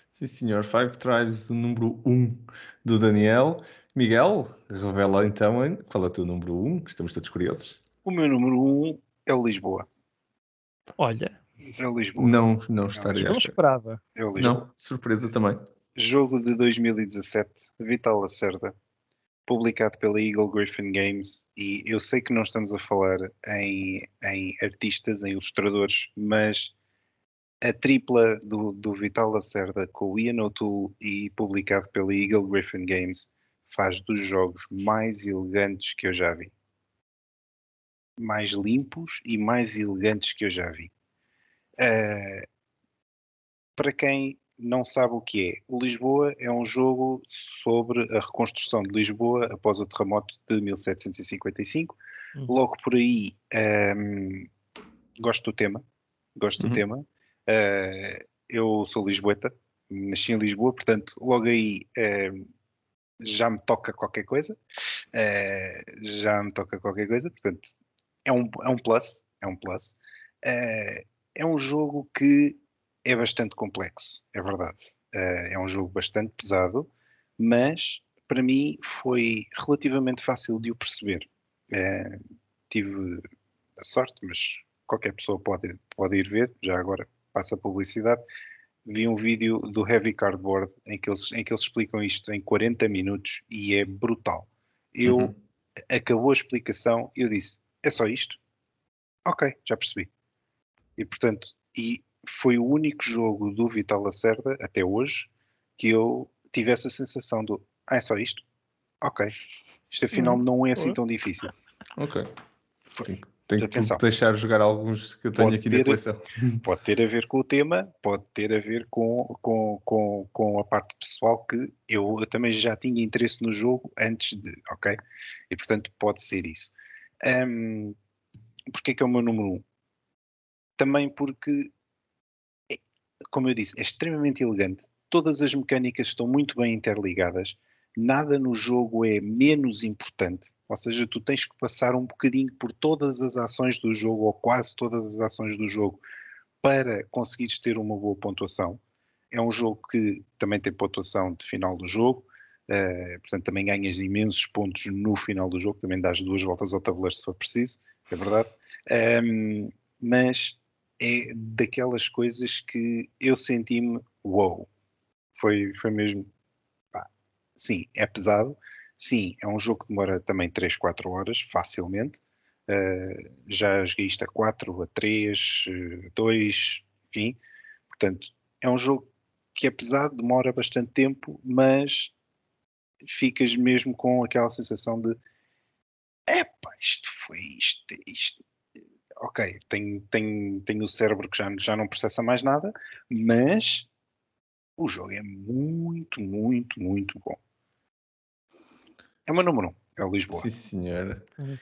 Sim, senhor. Five Tribes, o número 1 um do Daniel. Miguel, revela então qual é o teu número 1, um, que estamos todos curiosos. O meu número 1 um é o Lisboa. Olha. É o Lisboa. Não, não estaria. Não esperava. É o Lisboa. Não, surpresa também. Jogo de 2017, Vital Lacerda publicado pela Eagle Griffin Games, e eu sei que não estamos a falar em, em artistas, em ilustradores, mas a tripla do, do Vital Lacerda com o Ian O'Toole e publicado pela Eagle Griffin Games faz dos jogos mais elegantes que eu já vi. Mais limpos e mais elegantes que eu já vi. Uh, para quem não sabe o que é. O Lisboa é um jogo sobre a reconstrução de Lisboa após o terremoto de 1755. Uhum. Logo por aí, um, ehm, gosto do tema. Gosto uhum. do tema. Uh, eu sou lisboeta, nasci em Lisboa, portanto, logo aí uh, já me toca qualquer coisa. Uh, já me toca qualquer coisa, portanto, é um, é um plus. É um plus. Eh, é um jogo que é bastante complexo, é verdade. Uh, é um jogo bastante pesado, mas para mim foi relativamente fácil de o perceber. Uh, tive a sorte, mas qualquer pessoa pode, pode ir ver, já agora passa a publicidade. Vi um vídeo do Heavy Cardboard em que, eles, em que eles explicam isto em 40 minutos e é brutal. Eu uhum. acabou a explicação e eu disse: é só isto? Ok, já percebi. E portanto, e foi o único jogo do Vital Lacerda, até hoje, que eu tive essa sensação do ah, é só isto? Ok. Isto afinal hum, não é assim tão difícil. Ok. Foi. tenho Atenção. que deixar jogar alguns que eu tenho Pode aqui ter- na coleção. Pode ter a ver com o tema, pode ter a ver com, com, com, com a parte pessoal que eu, eu também já tinha interesse no jogo antes de, ok? E portanto pode ser isso. Ahm, Porquê que é o meu número um? Também porque, como eu disse, é extremamente elegante. Todas as mecânicas estão muito bem interligadas. Nada no jogo é menos importante. Ou seja, tu tens que passar um bocadinho por todas as ações do jogo, ou quase todas as ações do jogo, para conseguires ter uma boa pontuação. É um jogo que também tem pontuação de final do jogo, eh, portanto também ganhas imensos pontos no final do jogo, também dás duas voltas ao tabuleiro se for preciso, é verdade. Ahm, mas é daquelas coisas que eu senti-me, wow, foi, foi mesmo, pá, sim, é pesado, sim, é um jogo que demora também 3, 4 horas, facilmente, Uh, já joguei isto a 4, a 3, uh, 2, enfim. Portanto, é um jogo que é pesado, demora bastante tempo, mas ficas mesmo com aquela sensação de epá, isto foi isto, isto. Ok, tenho, tenho, tenho o cérebro que já, já não processa mais nada, mas o jogo é muito, muito, muito bom. É o meu número 1, um, é o Lisboa. Sim, senhora. Uhum.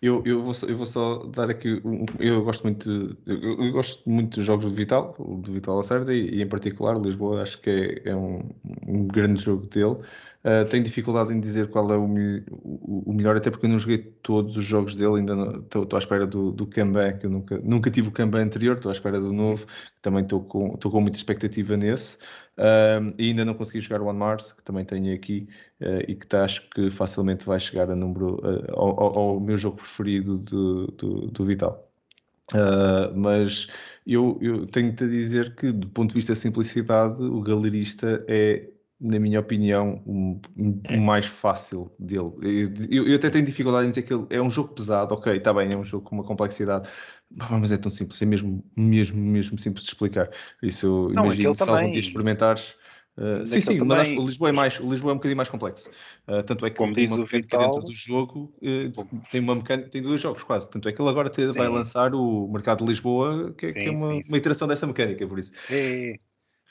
Eu, eu, vou só, eu vou só dar aqui. Um, eu gosto muito. Eu, eu gosto muito dos jogos do Vital, do Vital Lacerda, e, e em particular o Lisboa, acho que é, é um, um grande jogo dele. Uh, tenho dificuldade em dizer qual é o, mel- o, melhor, até porque eu não joguei todos os jogos dele, ainda estou à espera do, do que eu nunca, nunca tive o Kanban anterior, estou à espera do novo, também estou com, com muita expectativa nesse. E ainda não consegui jogar o One Mars, que também tenho aqui, uh, e que tá, acho que facilmente vai chegar a número, uh, ao, ao- ao meu jogo preferido do, do, do Vital. Uh, mas eu, eu tenho-te a dizer que, do ponto de vista de simplicidade, o galerista é, na minha opinião, o É. mais fácil dele. Eu, eu até tenho dificuldade em dizer que ele é um jogo pesado, ok, está bem, é um jogo com uma complexidade, mas é tão simples, é mesmo, mesmo, mesmo simples de explicar. Isso eu Não, imagino se algum dia experimentares. uh, sim, sim, mas também. que o Lisboa é mais, o Lisboa é um bocadinho mais complexo. Uh, tanto é que Como tem diz uma mecânica Vital- dentro do jogo, uh, tem uma mecânica, tem dois jogos quase. Tanto é que ele agora te- vai Sim. lançar o Mercado de Lisboa, que, é- que é Sim, uma, sim, sim. uma iteração dessa mecânica, por isso. É.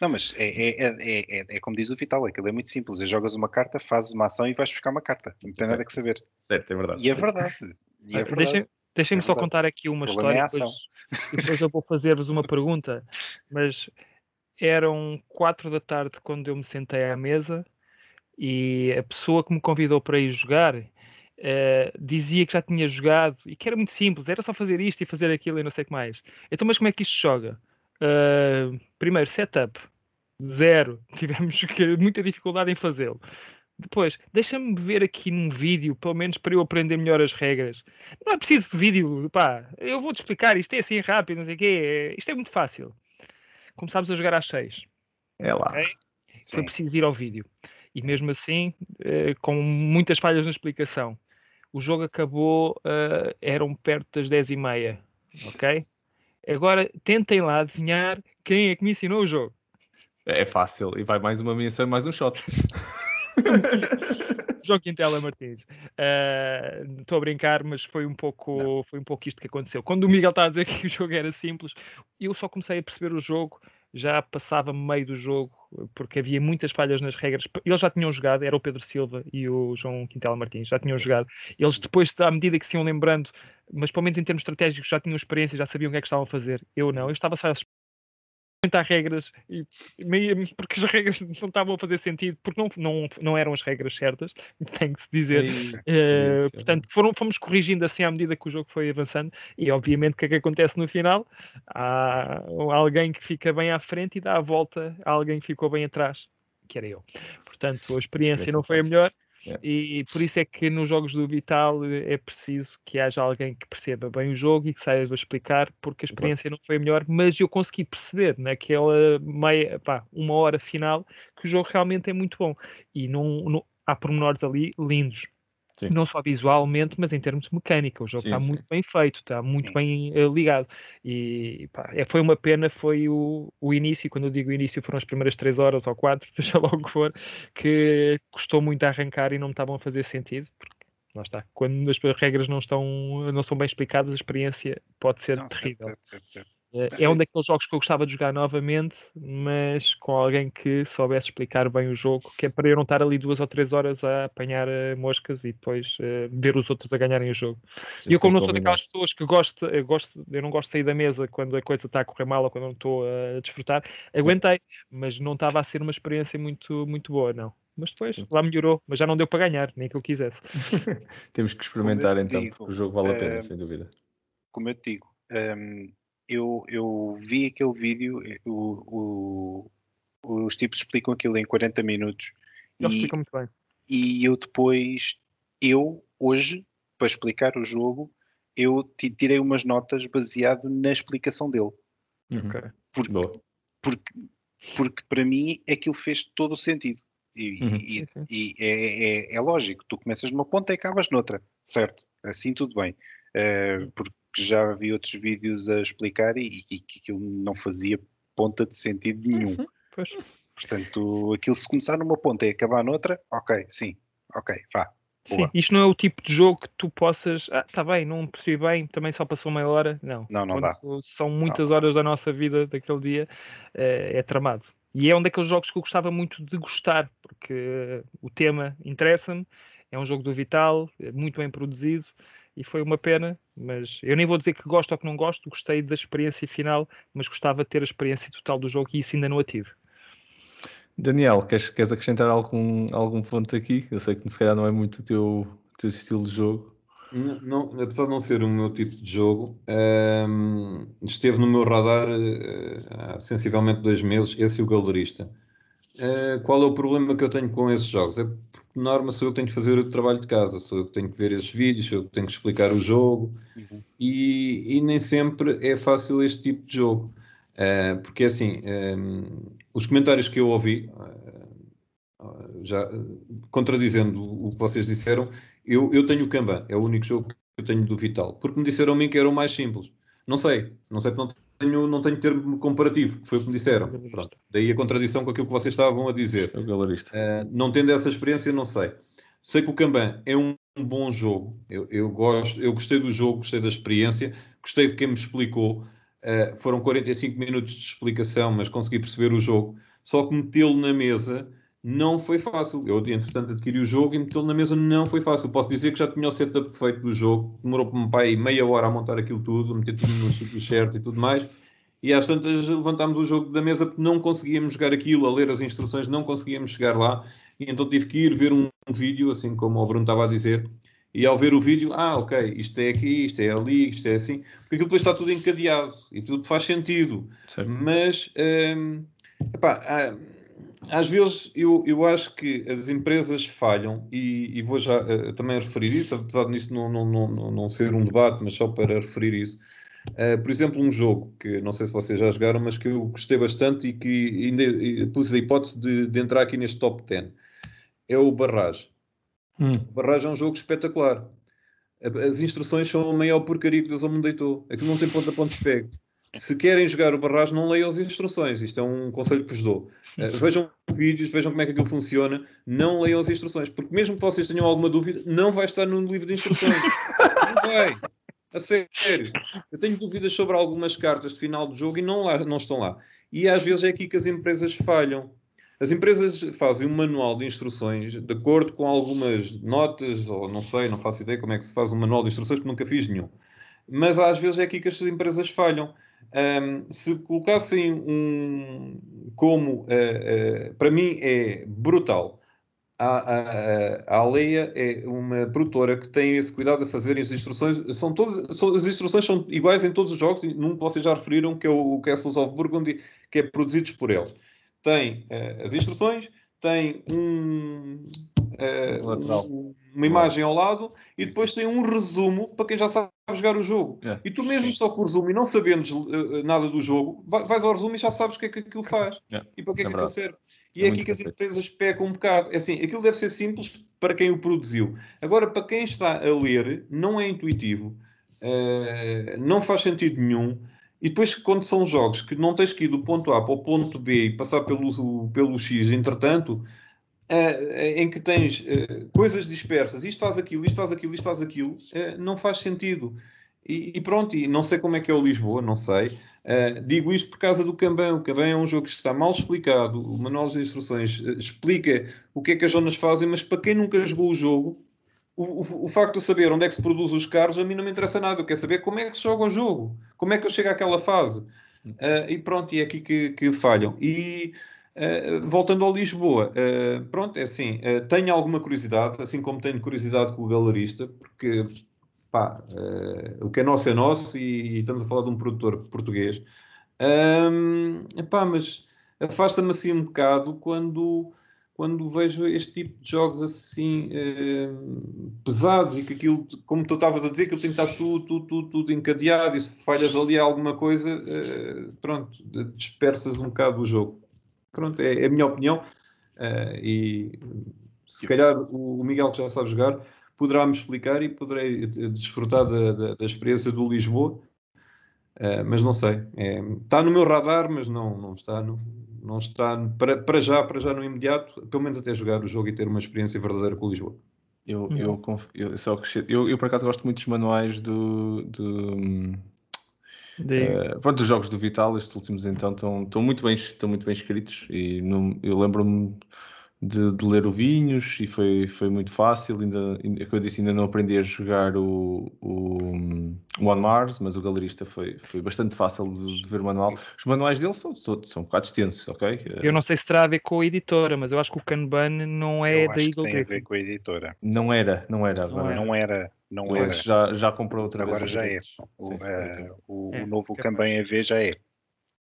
Não, mas é, é, é, é, é- é como diz o Vital, aquilo é muito simples. É jogas uma carta, fazes uma ação e vais buscar uma carta. Não tem nada que saber. Certo, é verdade. E é verdade. E é Ah, verdade. Deixem- Deixem-me É só contar aqui uma é história, depois, depois eu vou fazer-vos uma pergunta, mas eram quatro da tarde quando eu me sentei à mesa e a pessoa que me convidou para ir jogar eh, dizia que já tinha jogado e que era muito simples, era só fazer isto e fazer aquilo e não sei o que mais. Então, mas como é que isto se joga? Eh, primeiro, setup, zero. Tivemos muita dificuldade em fazê-lo. Depois, deixa-me ver aqui num vídeo, pelo menos para eu aprender melhor as regras. Não é preciso de vídeo, pá. Eu vou-te explicar, isto é assim rápido, não sei o quê. Isto é muito fácil. Começámos a jogar às seis. É lá. Ok. Foi preciso ir ao vídeo. E mesmo assim, eh, com muitas falhas na explicação. O jogo acabou, eh, eram perto das 10 e meia. Ok? Agora, tentem lá adivinhar quem é que me ensinou o jogo. É fácil. E vai mais uma menção e mais um shot. João Quintela Martins. Eh, Estou a brincar, mas foi um, pouco, foi um pouco isto que aconteceu. Quando o Miguel está a dizer que o jogo era simples, eu só comecei a perceber o jogo, já passava meio do jogo, porque havia muitas falhas nas regras. Eles já tinham jogado, era o Pedro Silva e o João Quintela Martins, já tinham jogado. Eles depois, à medida que se iam lembrando, mas pelo menos em termos estratégicos, já tinham experiência, já sabiam o que é que estavam a fazer. Eu não, eu estava só a experimentar regras, e, meio- porque as regras não estavam a fazer sentido, porque não, não, não eram as regras certas, tem que se dizer. Experiência. portanto, foram, fomos corrigindo assim à medida que o jogo foi avançando, e obviamente o que é que acontece no final? Há alguém que fica bem à frente e dá a volta a alguém que ficou bem atrás, que era eu. Portanto, a experiência não foi a melhor, Yeah. e por isso é que nos jogos do Vital eh, é preciso que haja alguém que perceba bem o jogo e que saiba explicar, porque a experiência não foi a melhor, mas eu consegui perceber naquela meia, pá, uma hora final que o jogo realmente é muito bom. E não, não- há pormenores ali lindos. Sim. Não só visualmente, mas em termos de mecânica. O jogo Sim, está sim. muito bem feito, está muito bem eh, ligado. E pá, é, foi uma pena, foi o, o início, quando eu digo início, foram as primeiras três horas ou quatro, seja lá o que for, que custou muito a arrancar e não me estavam a fazer sentido, porque lá está. Quando as regras não estão não são bem explicadas, a experiência pode ser Não, terrível. certo, certo, certo. Eh, É um daqueles jogos que eu gostava de jogar novamente, mas com alguém que soubesse explicar bem o jogo, que é para eu não estar ali duas ou três horas a apanhar eh, moscas e depois eh, ver os outros a ganharem o jogo. E eu, como não sou daquelas pessoas que gosto, eu, gosto, eu não gosto de sair da mesa quando a coisa está a correr mal ou quando eu não estou a desfrutar, aguentei, mas não estava a ser uma experiência muito, muito boa, não. Mas depois lá melhorou, mas já não deu para ganhar, nem que eu quisesse. Temos que experimentar então, digo, porque o jogo vale a pena, eh, sem dúvida. Como eu te digo, hum, eu, eu vi aquele vídeo, eh, o, o- os tipos explicam aquilo em 40 minutos Ele e, explica muito bem. e eu depois, eu hoje, para explicar o jogo, eu ti- tirei umas notas baseado na explicação dele. Uhum. Ok. Porque, Boa. porque, porque para mim aquilo fez todo o sentido. E, Uhum. e- e é, é- é lógico, tu começas numa ponta e acabas noutra, certo? Assim tudo bem. Eh, porque já vi outros vídeos a explicar e, e que aquilo não fazia ponta de sentido nenhum. Pois. Portanto, aquilo se começar numa ponta e acabar noutra, ok, sim, ok, vá. Sim, isto não é o tipo de jogo que tu possas. Ah, está bem, não percebi bem, também só passou meia hora. Não, Não, não Quando São muitas horas da nossa vida daquele dia, eh, é tramado. E é um daqueles jogos que eu gostava muito de gostar, porque eh, o tema interessa-me, é um jogo do Vital, é muito bem produzido e foi uma pena, mas eu nem vou dizer que gosto ou que não gosto, gostei da experiência final, mas gostava de ter a experiência total do jogo e isso ainda não a tive. Daniel, queres, queres acrescentar algum, algum ponto aqui? Eu sei que se calhar não é muito o teu, teu estilo de jogo. Não, não- apesar de não ser o meu tipo de jogo, ehm, esteve no meu radar eh, há sensivelmente dois meses, esse e o Galerista. Eh, qual é o problema que eu tenho com esses jogos? É porque, por norma, sou eu que tenho que fazer o trabalho de casa, sou eu que tenho que ver esses vídeos, sou eu que tenho que explicar o jogo Uhum. e, e nem sempre é fácil este tipo de jogo. Eh, porque, assim, ehm, os comentários que eu ouvi, eh, já contradizendo o que vocês disseram, eu, eu tenho o Kanban, é o único jogo que eu tenho do Vital, porque me disseram a mim que era o mais simples. Não sei, não sei porque não tenho, não tenho termo comparativo, que foi o que me disseram. Pronto. Daí a contradição com aquilo que vocês estavam a dizer. Uh, não tendo essa experiência, não sei. Sei que o Kanban é um, um bom jogo. Eu, eu, gosto, eu gostei do jogo, gostei da experiência, gostei de quem me explicou. Uh, foram 45 minutos de explicação, mas consegui perceber o jogo. Só que metê-lo na mesa não foi fácil. Eu, entretanto, adquiri o jogo e metê-lo na mesa não foi fácil. Posso dizer que já tinha o setup perfeito do jogo. Demorou para um pai meia hora a montar aquilo tudo, meter tudo no sítio certo e tudo mais. E às tantas levantámos o jogo da mesa porque não conseguíamos jogar aquilo, a ler as instruções, não conseguíamos chegar lá. E então tive que ir ver um, um vídeo, assim como o Bruno estava a dizer. E ao ver o vídeo, ah, ok, isto é aqui, isto é ali, isto é assim. Porque aquilo depois está tudo encadeado e tudo faz sentido. Certo. Mas, hum, epá, há- às vezes eu, eu acho que as empresas falham, e, e vou já eh, também referir isso, apesar disso não, não, não, não- ser um debate, mas só para referir isso. Eh, por exemplo, um jogo que não sei se vocês já jogaram, mas que eu gostei bastante e que ainda pus a hipótese de, de entrar aqui neste top 10 é o Barrage. Hum. O Barrage é um jogo espetacular. As instruções são a maior porcaria que Deus mundo deitou. Aquilo não tem ponto a ponto de pego. Se querem jogar o Barrage, não leiam as instruções. Isto é um conselho que vos dou. Uh, vejam vídeos, vejam como é que aquilo funciona. Não leiam as instruções. Porque mesmo que vocês tenham alguma dúvida, não vai estar no livro de instruções. não vai. A sério. Eu tenho dúvidas sobre algumas cartas de final do jogo e não, lá, não estão lá. E às vezes é aqui que as empresas falham. As empresas fazem um manual de instruções de acordo com algumas notas, ou não sei, não faço ideia como é que se faz um manual de instruções, que nunca fiz nenhum. Mas às vezes é aqui que as empresas falham. Um, se colocassem um. Como, uh, uh, para mim, é brutal. A, a, a Aleia é uma produtora que tem esse cuidado de fazer as instruções. São todas, são, as instruções são iguais em todos os jogos, num que vocês já referiram, que é o Castles of Burgundy, que é produzido por eles tem uh, as instruções, tem um, uh, um, uma imagem ao lado e depois tem um resumo para quem já sabe jogar o jogo. É. E tu mesmo só com o resumo e não sabendo uh, nada do jogo, vais ao resumo e já sabes o que é que aquilo faz é. e para que é, é que aquilo serve. E é é aqui que as empresas pecam um bocado. É assim, aquilo deve ser simples para quem o produziu. Agora, para quem está a ler, não é intuitivo, uh, não faz sentido nenhum. E depois, quando são jogos que não tens que ir do ponto A para o ponto B e passar pelo, pelo X, entretanto, em que tens uh, coisas dispersas, isto faz aquilo, isto faz aquilo, isto faz aquilo, uh, não faz sentido. E, pronto, e não sei como é que é o Lisboa, não sei. digo isto por causa do Kanban. O Kanban é um jogo que está mal explicado. O manual de instruções explica o que é que as zonas fazem, mas para quem nunca jogou o jogo, o, o, o, facto de saber onde é que se produz os carros a mim não me interessa nada. Eu quero saber como é que se joga o jogo, como é que eu chego àquela fase. e pronto, e é aqui que, que falham. E Uh, voltando ao Lisboa, uh, pronto, é assim, uh, tenho alguma curiosidade, assim como tenho curiosidade com o galerista, porque pá, o que é nosso é nosso e, e, estamos a falar de um produtor português. Um, epá, mas afasta-me assim um bocado quando, quando vejo este tipo de jogos assim pesados e que aquilo, como tu estavas a dizer, que eu tenho que estar tudo, tudo, tudo, tudo encadeado e se falhas ali alguma coisa, pronto, dispersas um bocado o jogo. Pronto, é, é a minha opinião. Uh, e se calhar o, o, Miguel, que já sabe jogar, poderá-me explicar e poderei desfrutar da, da, da experiência do Lisboa. Uh, mas não sei. É, está no meu radar, mas não, não está no, não está para, para já, para já no imediato, pelo menos até jogar o jogo e ter uma experiência verdadeira com o Lisboa. Eu, eu, eu, só eu, eu, por acaso gosto muito dos manuais do, do, Uh, pronto, os jogos do Vital, estes últimos então, estão, estão, muito, bem, estão muito bem escritos e não, eu lembro-me de, de, ler o Vinhos e foi, foi muito fácil. Ainda, ainda, como eu disse, ainda não aprendi a jogar o, o, o One Mars, mas o galerista foi, foi bastante fácil de, de ver o manual. Os manuais dele são, são, são um bocado extensos, ok? Eu não sei se terá a ver com a editora, mas eu acho que o Kanban não é eu da acho Eagle que tem a ver com a editora. Não era, não era. Não, não era. Não era. Já, já comprou outra Agora vez. Agora já é. O, sim, é, o, é, o novo Kanban EV já é.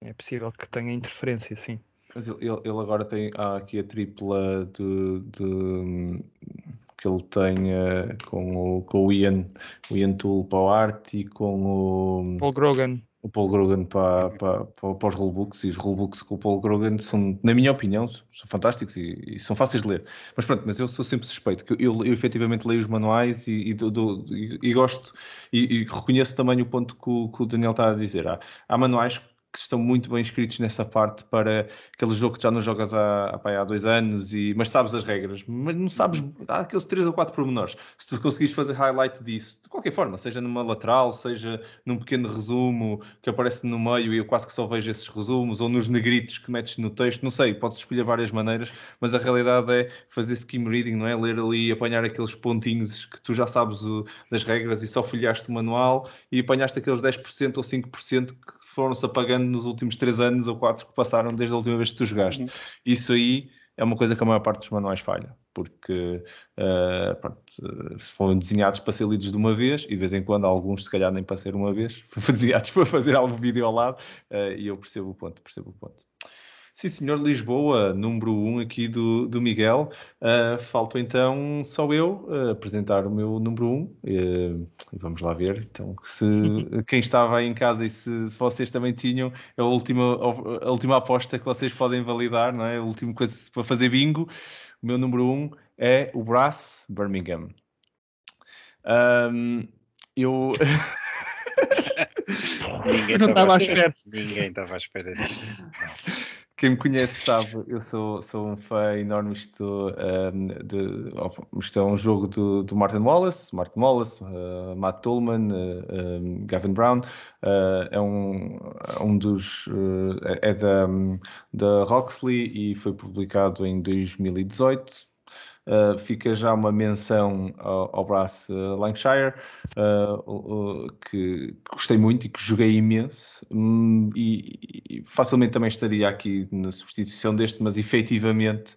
É possível que tenha interferência, sim. Mas ele, ele agora tem há aqui a tripla de, de que ele tem uh, com, o, com o Ian, o Ian Tool para o arte e com o Paul Grogan. O Paul Grogan para, para, para, para os rulebooks e os rulebooks com o Paul Grogan são, na minha opinião, são fantásticos e, e, são fáceis de ler. Mas pronto, mas eu sou sempre suspeito, que eu, eu, efetivamente leio os manuais e, e, do, do, e gosto e, reconheço também o ponto que o, que o Daniel está a dizer. Há, há manuais que estão muito bem escritos nessa parte para aquele jogo que já não jogas há, há, há dois anos, e, mas sabes as regras, mas não sabes, há aqueles três ou quatro pormenores. Se tu conseguires fazer highlight disso, de qualquer forma, seja numa lateral, seja num pequeno resumo que aparece no meio e eu quase que só vejo esses resumos, ou nos negritos que metes no texto, não sei, podes escolher várias maneiras, mas a realidade é fazer skim reading, não é? Ler ali e apanhar aqueles pontinhos que tu já sabes o, das regras e só folhaste o manual e apanhaste aqueles 10% ou 5% que foram-se apagando nos últimos 3 anos ou 4 que passaram desde a última vez que tu jogaste. Uhum. Isso aí é uma coisa que a maior parte dos manuais falha, porque uh, pronto, foram desenhados para ser lidos de uma vez e de vez em quando alguns, se calhar, nem para ser uma vez, foram desenhados para fazer algum vídeo ao lado uh, e eu percebo o ponto, percebo o ponto. Sim, senhor Lisboa, número 1 um aqui do, do Miguel. Uh, falto então só eu uh, apresentar o meu número 1. Um. Uh, vamos lá ver. Então, se quem estava aí em casa e se vocês também tinham, é a última, a última aposta que vocês podem validar, não é? A última coisa para fazer bingo. O meu número 1 um é o Brass Birmingham. Um, eu. Ninguém estava à espera. Ninguém estava à espera disto. Quem me conhece sabe, eu sou, sou um fã enorme. Isto, um, de, isto é um jogo do, do Martin Wallace, Martin Wallace, uh, Matt Tolman, uh, um, Gavin Brown. Uh, é um, um dos. é da, da Roxley e foi publicado em 2018 Uh, fica já uma menção ao, ao Brass uh, Lancashire, uh, que, gostei muito e que joguei imenso, um, e, e, facilmente também estaria aqui na substituição deste, mas efetivamente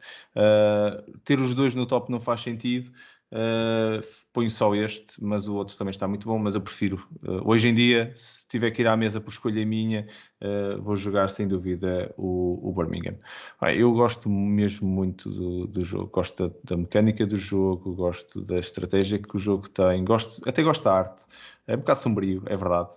ter os dois no top não faz sentido. Uh, ponho só este, mas o outro também está muito bom, mas eu prefiro. Uh, hoje em dia, se tiver que ir à mesa por escolha minha, uh, vou jogar sem dúvida o, o Birmingham. Ah, eu gosto mesmo muito do, do jogo, gosto da, da, mecânica do jogo, gosto da estratégia que o jogo tem, gosto, até gosto da arte. É um bocado sombrio, é verdade,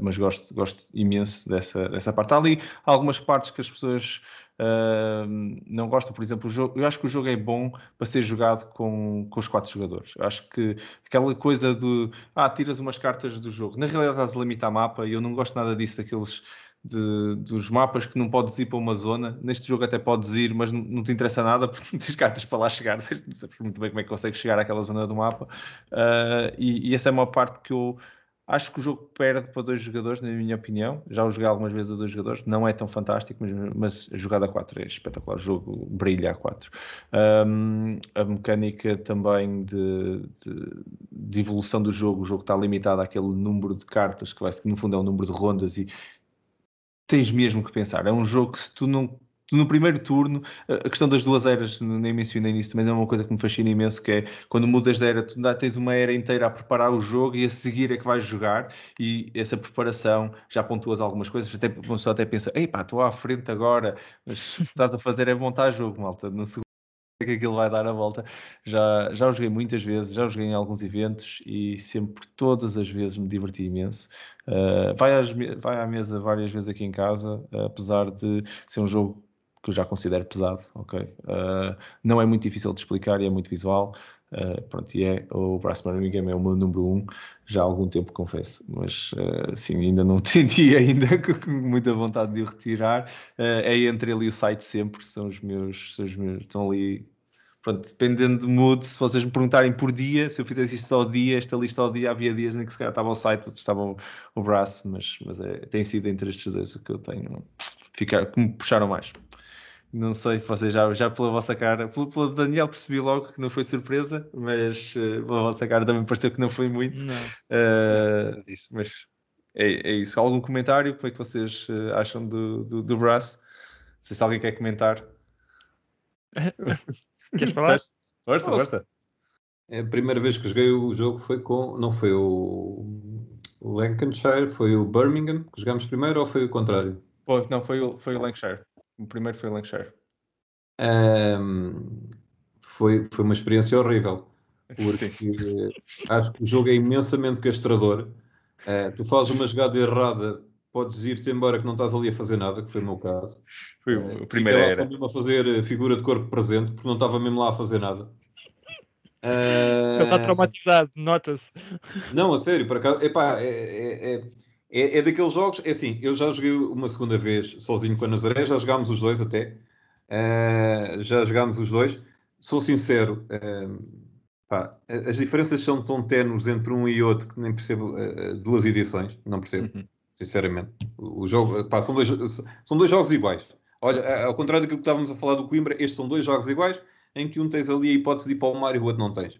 mas gosto, gosto imenso dessa, dessa parte. Há ali algumas partes que as pessoas Uh, não gosto, por exemplo, o jogo, eu acho que o jogo é bom para ser jogado com, com os quatro jogadores. Eu acho que aquela coisa de ah, tiras umas cartas do jogo, na realidade estás a limitar mapa e eu não gosto nada disso, daqueles de, dos mapas que não podes ir para uma zona. Neste jogo até podes ir, mas não, não te interessa nada porque não tens cartas para lá chegar. Não sabes muito bem como é que consegues chegar àquela zona do mapa. Uh, e, e, essa é uma parte que eu acho que o jogo perde para dois jogadores, na minha opinião. Já o joguei algumas vezes a dois jogadores. Não é tão fantástico, mas, mas a jogada a 4 é espetacular. O jogo brilha a 4. Um, a mecânica também de, de, de, evolução do jogo. O jogo está limitado àquele número de cartas que, vai, que no fundo é um número de rondas e tens mesmo que pensar. É um jogo que se tu não no primeiro turno, a questão das duas eras, nem mencionei nisso, mas é uma coisa que me fascina imenso, que é quando mudas de era, tu tens uma era inteira a preparar o jogo e a seguir é que vais jogar e essa preparação já pontuas algumas coisas, até, a pessoa até pensa, ei pá, estou à frente agora, mas estás a fazer é montar jogo, malta, no segundo que aquilo vai dar a volta. Já, já o joguei muitas vezes, já o joguei em alguns eventos e sempre, todas as vezes, me diverti imenso. Uh, vai, às, vai à mesa várias vezes aqui em casa, apesar de ser um jogo que eu já considero pesado, ok? Uh, não é muito difícil de explicar e é muito visual. Uh, pronto, e é o Brass Birmingham é o meu número um já há algum tempo, confesso, mas uh, sim, ainda não senti ainda com muita vontade de o retirar. É entre ele e o site sempre, são os meus, são os meus estão ali. Pronto, dependendo do mood, se vocês me perguntarem por dia, se eu fizesse isto ao dia, esta lista ao dia, havia dias em que se calhar estava o site, outros estavam o, o Brass, mas, mas é, tem sido entre estes dois o que eu tenho, ficar, que me puxaram mais. Não sei, vocês já, já pela vossa cara, pelo, pelo Daniel percebi logo que não foi surpresa, mas uh, pela vossa cara também pareceu que não foi muito. Não. Uh, isso. Mas é, é, isso. Algum comentário? Como é que vocês uh, acham do, do, do Brass? Não sei se alguém quer comentar. Queres falar? Força, força. É a primeira vez que joguei o jogo foi com. Não foi o, o Lancashire, foi o Birmingham que jogámos primeiro ou foi o contrário? Pô, não, foi o, foi o Lancashire. O primeiro foi o Lancashire. Um, foi, foi uma experiência horrível. Porque acho que o jogo é imensamente castrador. Uh, tu fazes uma jogada errada, podes ir-te embora que não estás ali a fazer nada, que foi o meu caso. Foi o uh, primeiro era. mesmo a fazer figura de corpo presente, porque não estava mesmo lá a fazer nada. Uh... Ele está traumatizado, nota-se. Não, a sério, por acaso, epá, é, é, é é, é, daqueles jogos, é assim, eu já joguei uma segunda vez sozinho com a Nazaré, já jogámos os dois até, uh, já jogámos os dois. Sou sincero, uh, pá, as diferenças são tão tenues entre um e outro que nem percebo uh, duas edições, não percebo, uhum. sinceramente. O, o jogo, pá, são, dois, são dois jogos iguais. Olha, ao contrário do que estávamos a falar do Coimbra, estes são dois jogos iguais, em que um tens ali a hipótese de ir para o mar e o outro não tens.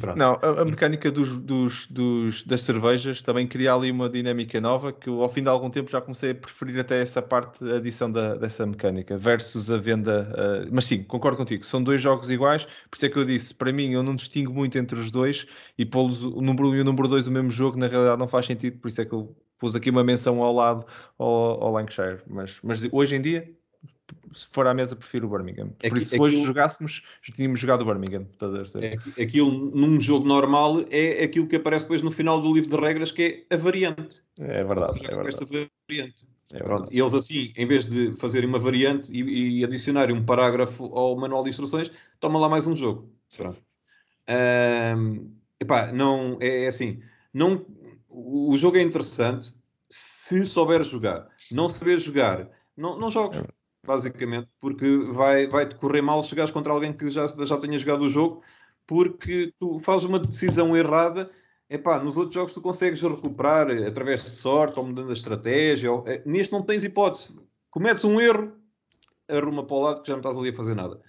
Pronto. Não, a, a mecânica dos, dos, dos, das cervejas também cria ali uma dinâmica nova que ao fim de algum tempo já comecei a preferir até essa parte, a adição da, dessa mecânica versus a venda. Uh, mas sim, concordo contigo, são dois jogos iguais, por isso é que eu disse, para mim eu não distingo muito entre os dois e pô-los o número 1 um e o número 2 o mesmo jogo, na realidade não faz sentido, por isso é que eu pus aqui uma menção ao lado ao, ao Lancashire. Mas, mas hoje em dia se for à mesa, prefiro o Birmingham. Por aqui, isso, se hoje aquilo, jogássemos, tínhamos jogado o Birmingham. É, aquilo, num jogo normal, é aquilo que aparece depois no final do livro de regras, que é a variante. É verdade. É verdade. variante. É e eles assim, em vez de fazerem uma variante e, e adicionarem um parágrafo ao manual de instruções, tomam lá mais um jogo. Pronto. Um, epá, não, é, é assim, não, o jogo é interessante se souber jogar. Não saber jogar, não, não jogues. É basicamente, porque vai, vai te correr mal se chegares contra alguém que já, já tenha jogado o jogo, porque tu fazes uma decisão errada. Epá, nos outros jogos tu consegues recuperar através de sorte ou mudando a estratégia. Ou, é, neste não tens hipótese. Cometes um erro, arruma para o lado que já não estás ali a fazer nada.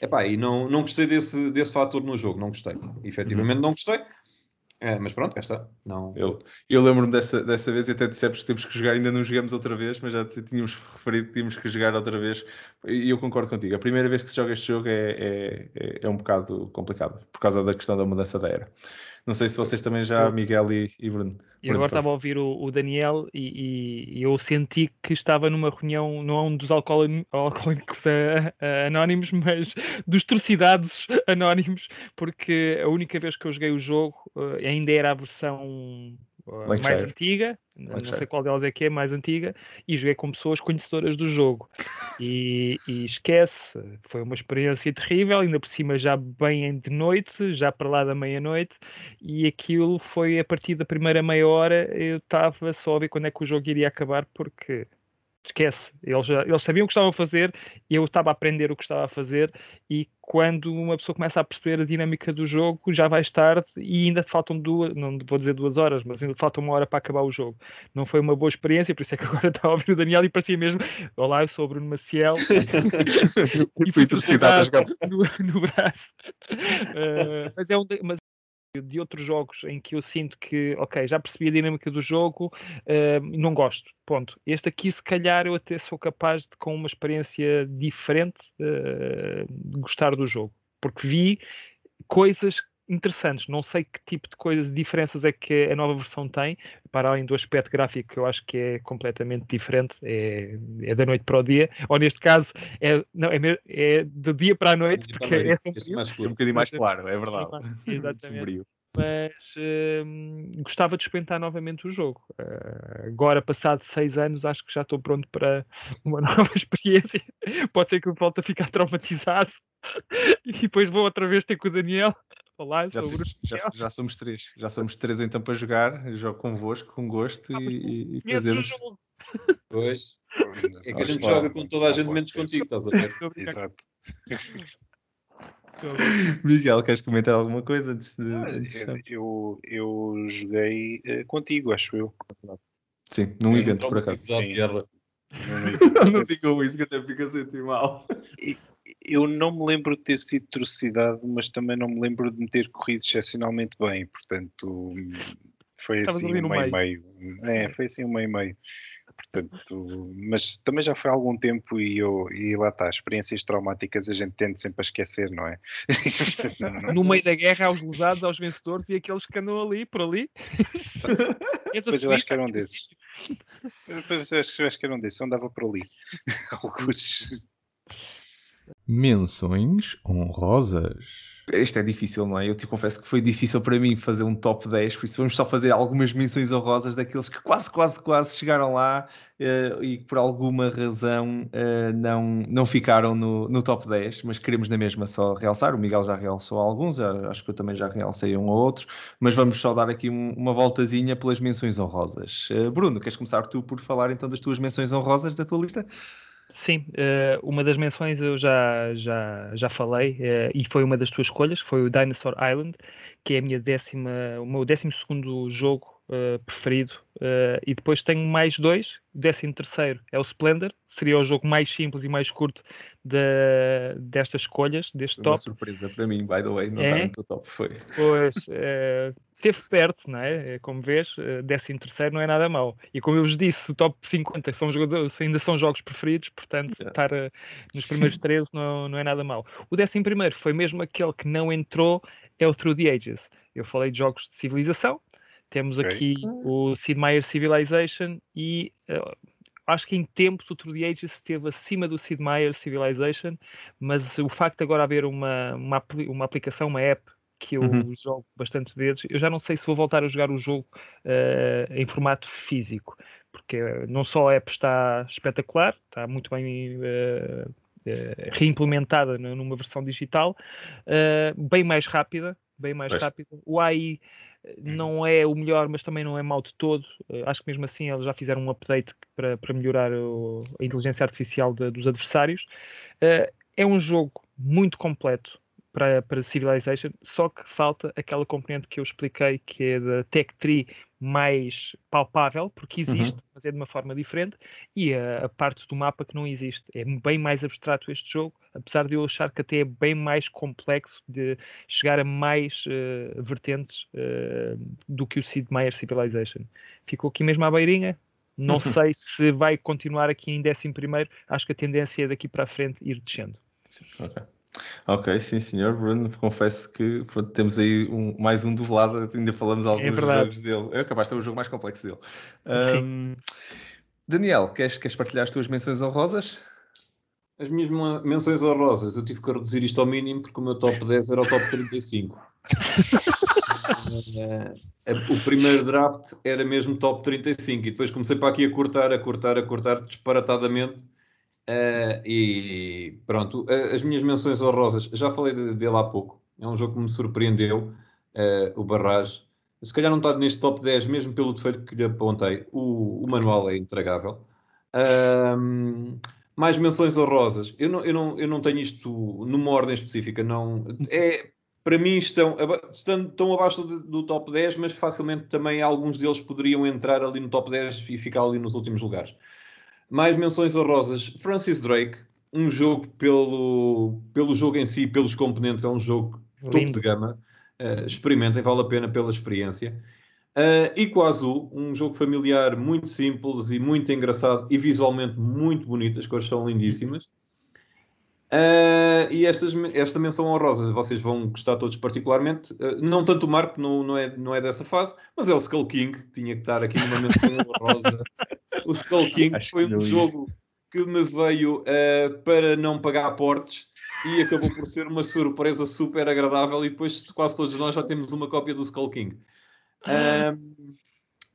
Epá, e não, não gostei desse, desse fator no jogo, não gostei. Efetivamente uhum. não gostei. É, mas pronto, cá está. Não... Eu, eu lembro-me dessa, dessa vez e até dissemos que temos que jogar, ainda não jogamos outra vez, mas já tínhamos referido que tínhamos que jogar outra vez. E eu concordo contigo. A primeira vez que se joga este jogo é, é, é, é um bocado complicado, por causa da questão da mudança da era. Não sei se vocês também já, Miguel e, e Bruno. E agora estava a ouvir o, o Daniel e, e, eu senti que estava numa reunião, não é um dos alcoólicos anónimos, mas dos trucidados anónimos, porque a única vez que eu joguei o jogo uh, ainda era a versão mais antiga, não sei qual delas é que é, mais antiga, e joguei com pessoas conhecedoras do jogo. E, e, esquece, foi uma experiência terrível, ainda por cima já bem de noite, já para lá da meia-noite, e aquilo foi a partir da primeira meia hora, eu estava só a ver quando é que o jogo iria acabar, porque esquece. Eles, já, eles sabiam o que estavam a fazer, eu estava a aprender o que estava a fazer, e quando uma pessoa começa a perceber a dinâmica do jogo, já vais tarde e ainda faltam duas, não vou dizer duas horas, mas ainda falta uma hora para acabar o jogo. Não foi uma boa experiência, por isso é que agora estava a ouvir o Daniel e parecia mesmo: Olá, eu sou o Bruno Maciel. e fui torcidado a jogar no, no braço. Uh, mas é um, mas de outros jogos em que eu sinto que, ok, já percebi a dinâmica do jogo, uh, não gosto, ponto. Este aqui, se calhar, eu até sou capaz de, com uma experiência diferente, uh, gostar do jogo, porque vi coisas interessantes. Não sei que tipo de coisas, diferenças é que a nova versão tem, para além do aspecto gráfico que eu acho que é completamente diferente, é, é da noite para o dia, ou neste caso é, não, é, é do dia para a noite, porque é, sombrio. É um bocadinho mais claro, é verdade. Exatamente. mas uh, gostava de experimentar novamente o jogo. Uh, agora, passado seis anos, acho que já estou pronto para uma nova experiência. Pode ser que eu volte a ficar traumatizado e depois vou outra vez ter com o Daniel Olá, já, já, já, somos três. Já somos três então para jogar. Eu jogo convosco, com gosto ah, e, e fazemos. Pois. É que a gente joga com toda a gente menos contigo, estás a ver? Exato. Miguel, queres comentar alguma coisa antes de. eu, eu joguei uh, contigo, acho eu. Sim, num é evento, por acaso. Sim. Guerra. não digam isso que até fica a sentir mal. E, eu não me lembro de ter sido trucidado, mas também não me lembro de me ter corrido excepcionalmente bem, portanto foi assim um meio meio. É, foi assim um meio meio. Portanto, mas também já foi há algum tempo e, eu, e lá está, experiências traumáticas a gente tende sempre a esquecer, não é? no meio da guerra, aos lesados, aos vencedores e aqueles que andam ali, por ali. pois eu acho que eram desses. Pois eu acho que eram desses, eu andava por ali. Alguns. Menções honrosas. Isto é difícil, não é? Eu te confesso que foi difícil para mim fazer um top 10, por isso vamos só fazer algumas menções honrosas daqueles que quase, quase, quase chegaram lá uh, e por alguma razão uh, não, não ficaram no, no top 10, mas queremos na mesma só realçar. O Miguel já realçou alguns, acho que eu também já realcei um ou outro, mas vamos só dar aqui um, uma voltazinha pelas menções honrosas. Uh, Bruno, queres começar tu por falar então das tuas menções honrosas da tua lista? Sim, uh, uma das menções eu já, já, já falei uh, e foi uma das tuas escolhas, foi o Dinosaur Island, que é a minha décima, o meu décimo segundo jogo uh, preferido. e depois tenho mais dois, o décimo terceiro é o Splendor, seria o jogo mais simples e mais curto de, destas escolhas, deste top. Uma surpresa para mim, by the way, não é? está no teu top, foi. Pois, esteve perto, não é? como vês, eh, décimo terceiro não é nada mau. E como eu vos disse, o top 50 são jogadores, ainda são jogos preferidos, portanto, yeah. estar uh, nos primeiros 13 não, não é nada mau. O décimo primeiro foi mesmo aquele que não entrou, é o Through the Ages. Eu falei de jogos de civilização, temos okay. aqui o Sid Meier Civilization e uh, acho que em tempos o True the Ages esteve acima do Sid Meier Civilization, mas o facto de agora haver uma, uma, uma aplicação, uma app que eu uhum. jogo bastante vezes. Eu já não sei se vou voltar a jogar o jogo uh, em formato físico, porque não só a app está espetacular, está muito bem uh, reimplementada numa versão digital, bem mais rápida, bem mais pois. rápida. O AI não é o melhor, mas também não é mau de todo. acho que mesmo assim eles já fizeram um update para, para melhorar o, a inteligência artificial de, dos adversários. é um jogo muito completo, para, para Civilization, só que falta aquela componente que eu expliquei, que é da Tech Tree mais palpável, porque uhum. existe, uhum. mas é de uma forma diferente, e a, a, parte do mapa que não existe. É bem mais abstrato este jogo, apesar de eu achar que até é bem mais complexo de chegar a mais uh, vertentes uh, do que o Sid Meier Civilization. Ficou aqui mesmo à beirinha. Não sei se vai continuar aqui em 11 primeiro. Acho que a tendência é daqui para a frente ir descendo. Ok. Ok, sim senhor, Bruno, confesso que pronto, temos aí um, mais um do Vlad, ainda falamos é alguns é jogos dele. É capaz de ser o jogo mais complexo dele. Um, Daniel, queres, queres partilhar as tuas menções honrosas? As minhas menções honrosas, eu tive que reduzir isto ao mínimo porque o meu top 10 era o top 35. uh, o primeiro draft era mesmo top 35 e depois comecei para aqui a cortar, a cortar, a cortar disparatadamente Uh, e pronto, as minhas menções honrosas, já falei dele há pouco, é um jogo que me surpreendeu, uh, o Barrage. Se calhar não está neste top 10, mesmo pelo defeito que lhe apontei. O, o manual é intragável. Mais menções honrosas. Eu não, eu, não, eu não tenho isto numa ordem específica, não. É, para mim estão, estão, estão abaixo do, do, top 10, mas facilmente também alguns deles poderiam entrar ali no top 10 e ficar ali nos últimos lugares. Mais menções honrosas. Francis Drake, um jogo pelo, pelo jogo em si, pelos componentes, é um jogo Lindo. topo de gama. Uh, experimentem, vale a pena pela experiência. Uh, e Quazu, um jogo familiar muito simples e muito engraçado e visualmente muito bonito, as cores são lindíssimas. Uh, e estas, esta menção honrosa vocês vão gostar todos particularmente. Uh, não tanto o Marco, não, não, é, não é dessa fase, mas é o Skull King, que tinha que estar aqui numa menção honrosa. o Skull King Acho foi um jogo que me veio uh, para não pagar portes e acabou por ser uma surpresa super agradável. E depois quase todos nós já temos uma cópia do Skull King.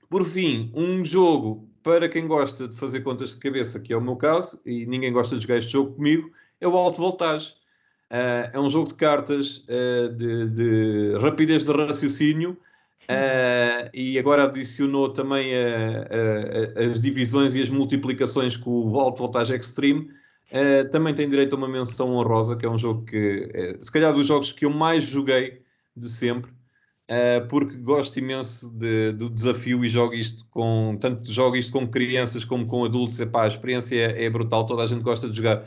por fim, um jogo para quem gosta de fazer contas de cabeça, que é o meu caso, e ninguém gosta de jogar este jogo comigo é o alto voltagem. Uh, é um jogo de cartas uh, de, de, rapidez de raciocínio uh, e agora adicionou também as divisões e as multiplicações com o alto voltagem extreme. também tem direito a uma menção honrosa, que é um jogo que, se calhar, dos jogos que eu mais joguei de sempre, porque gosto imenso de, do desafio e jogo isto com tanto jogo isto com crianças como com adultos. Epá, a experiência é, é brutal, toda a gente gosta de jogar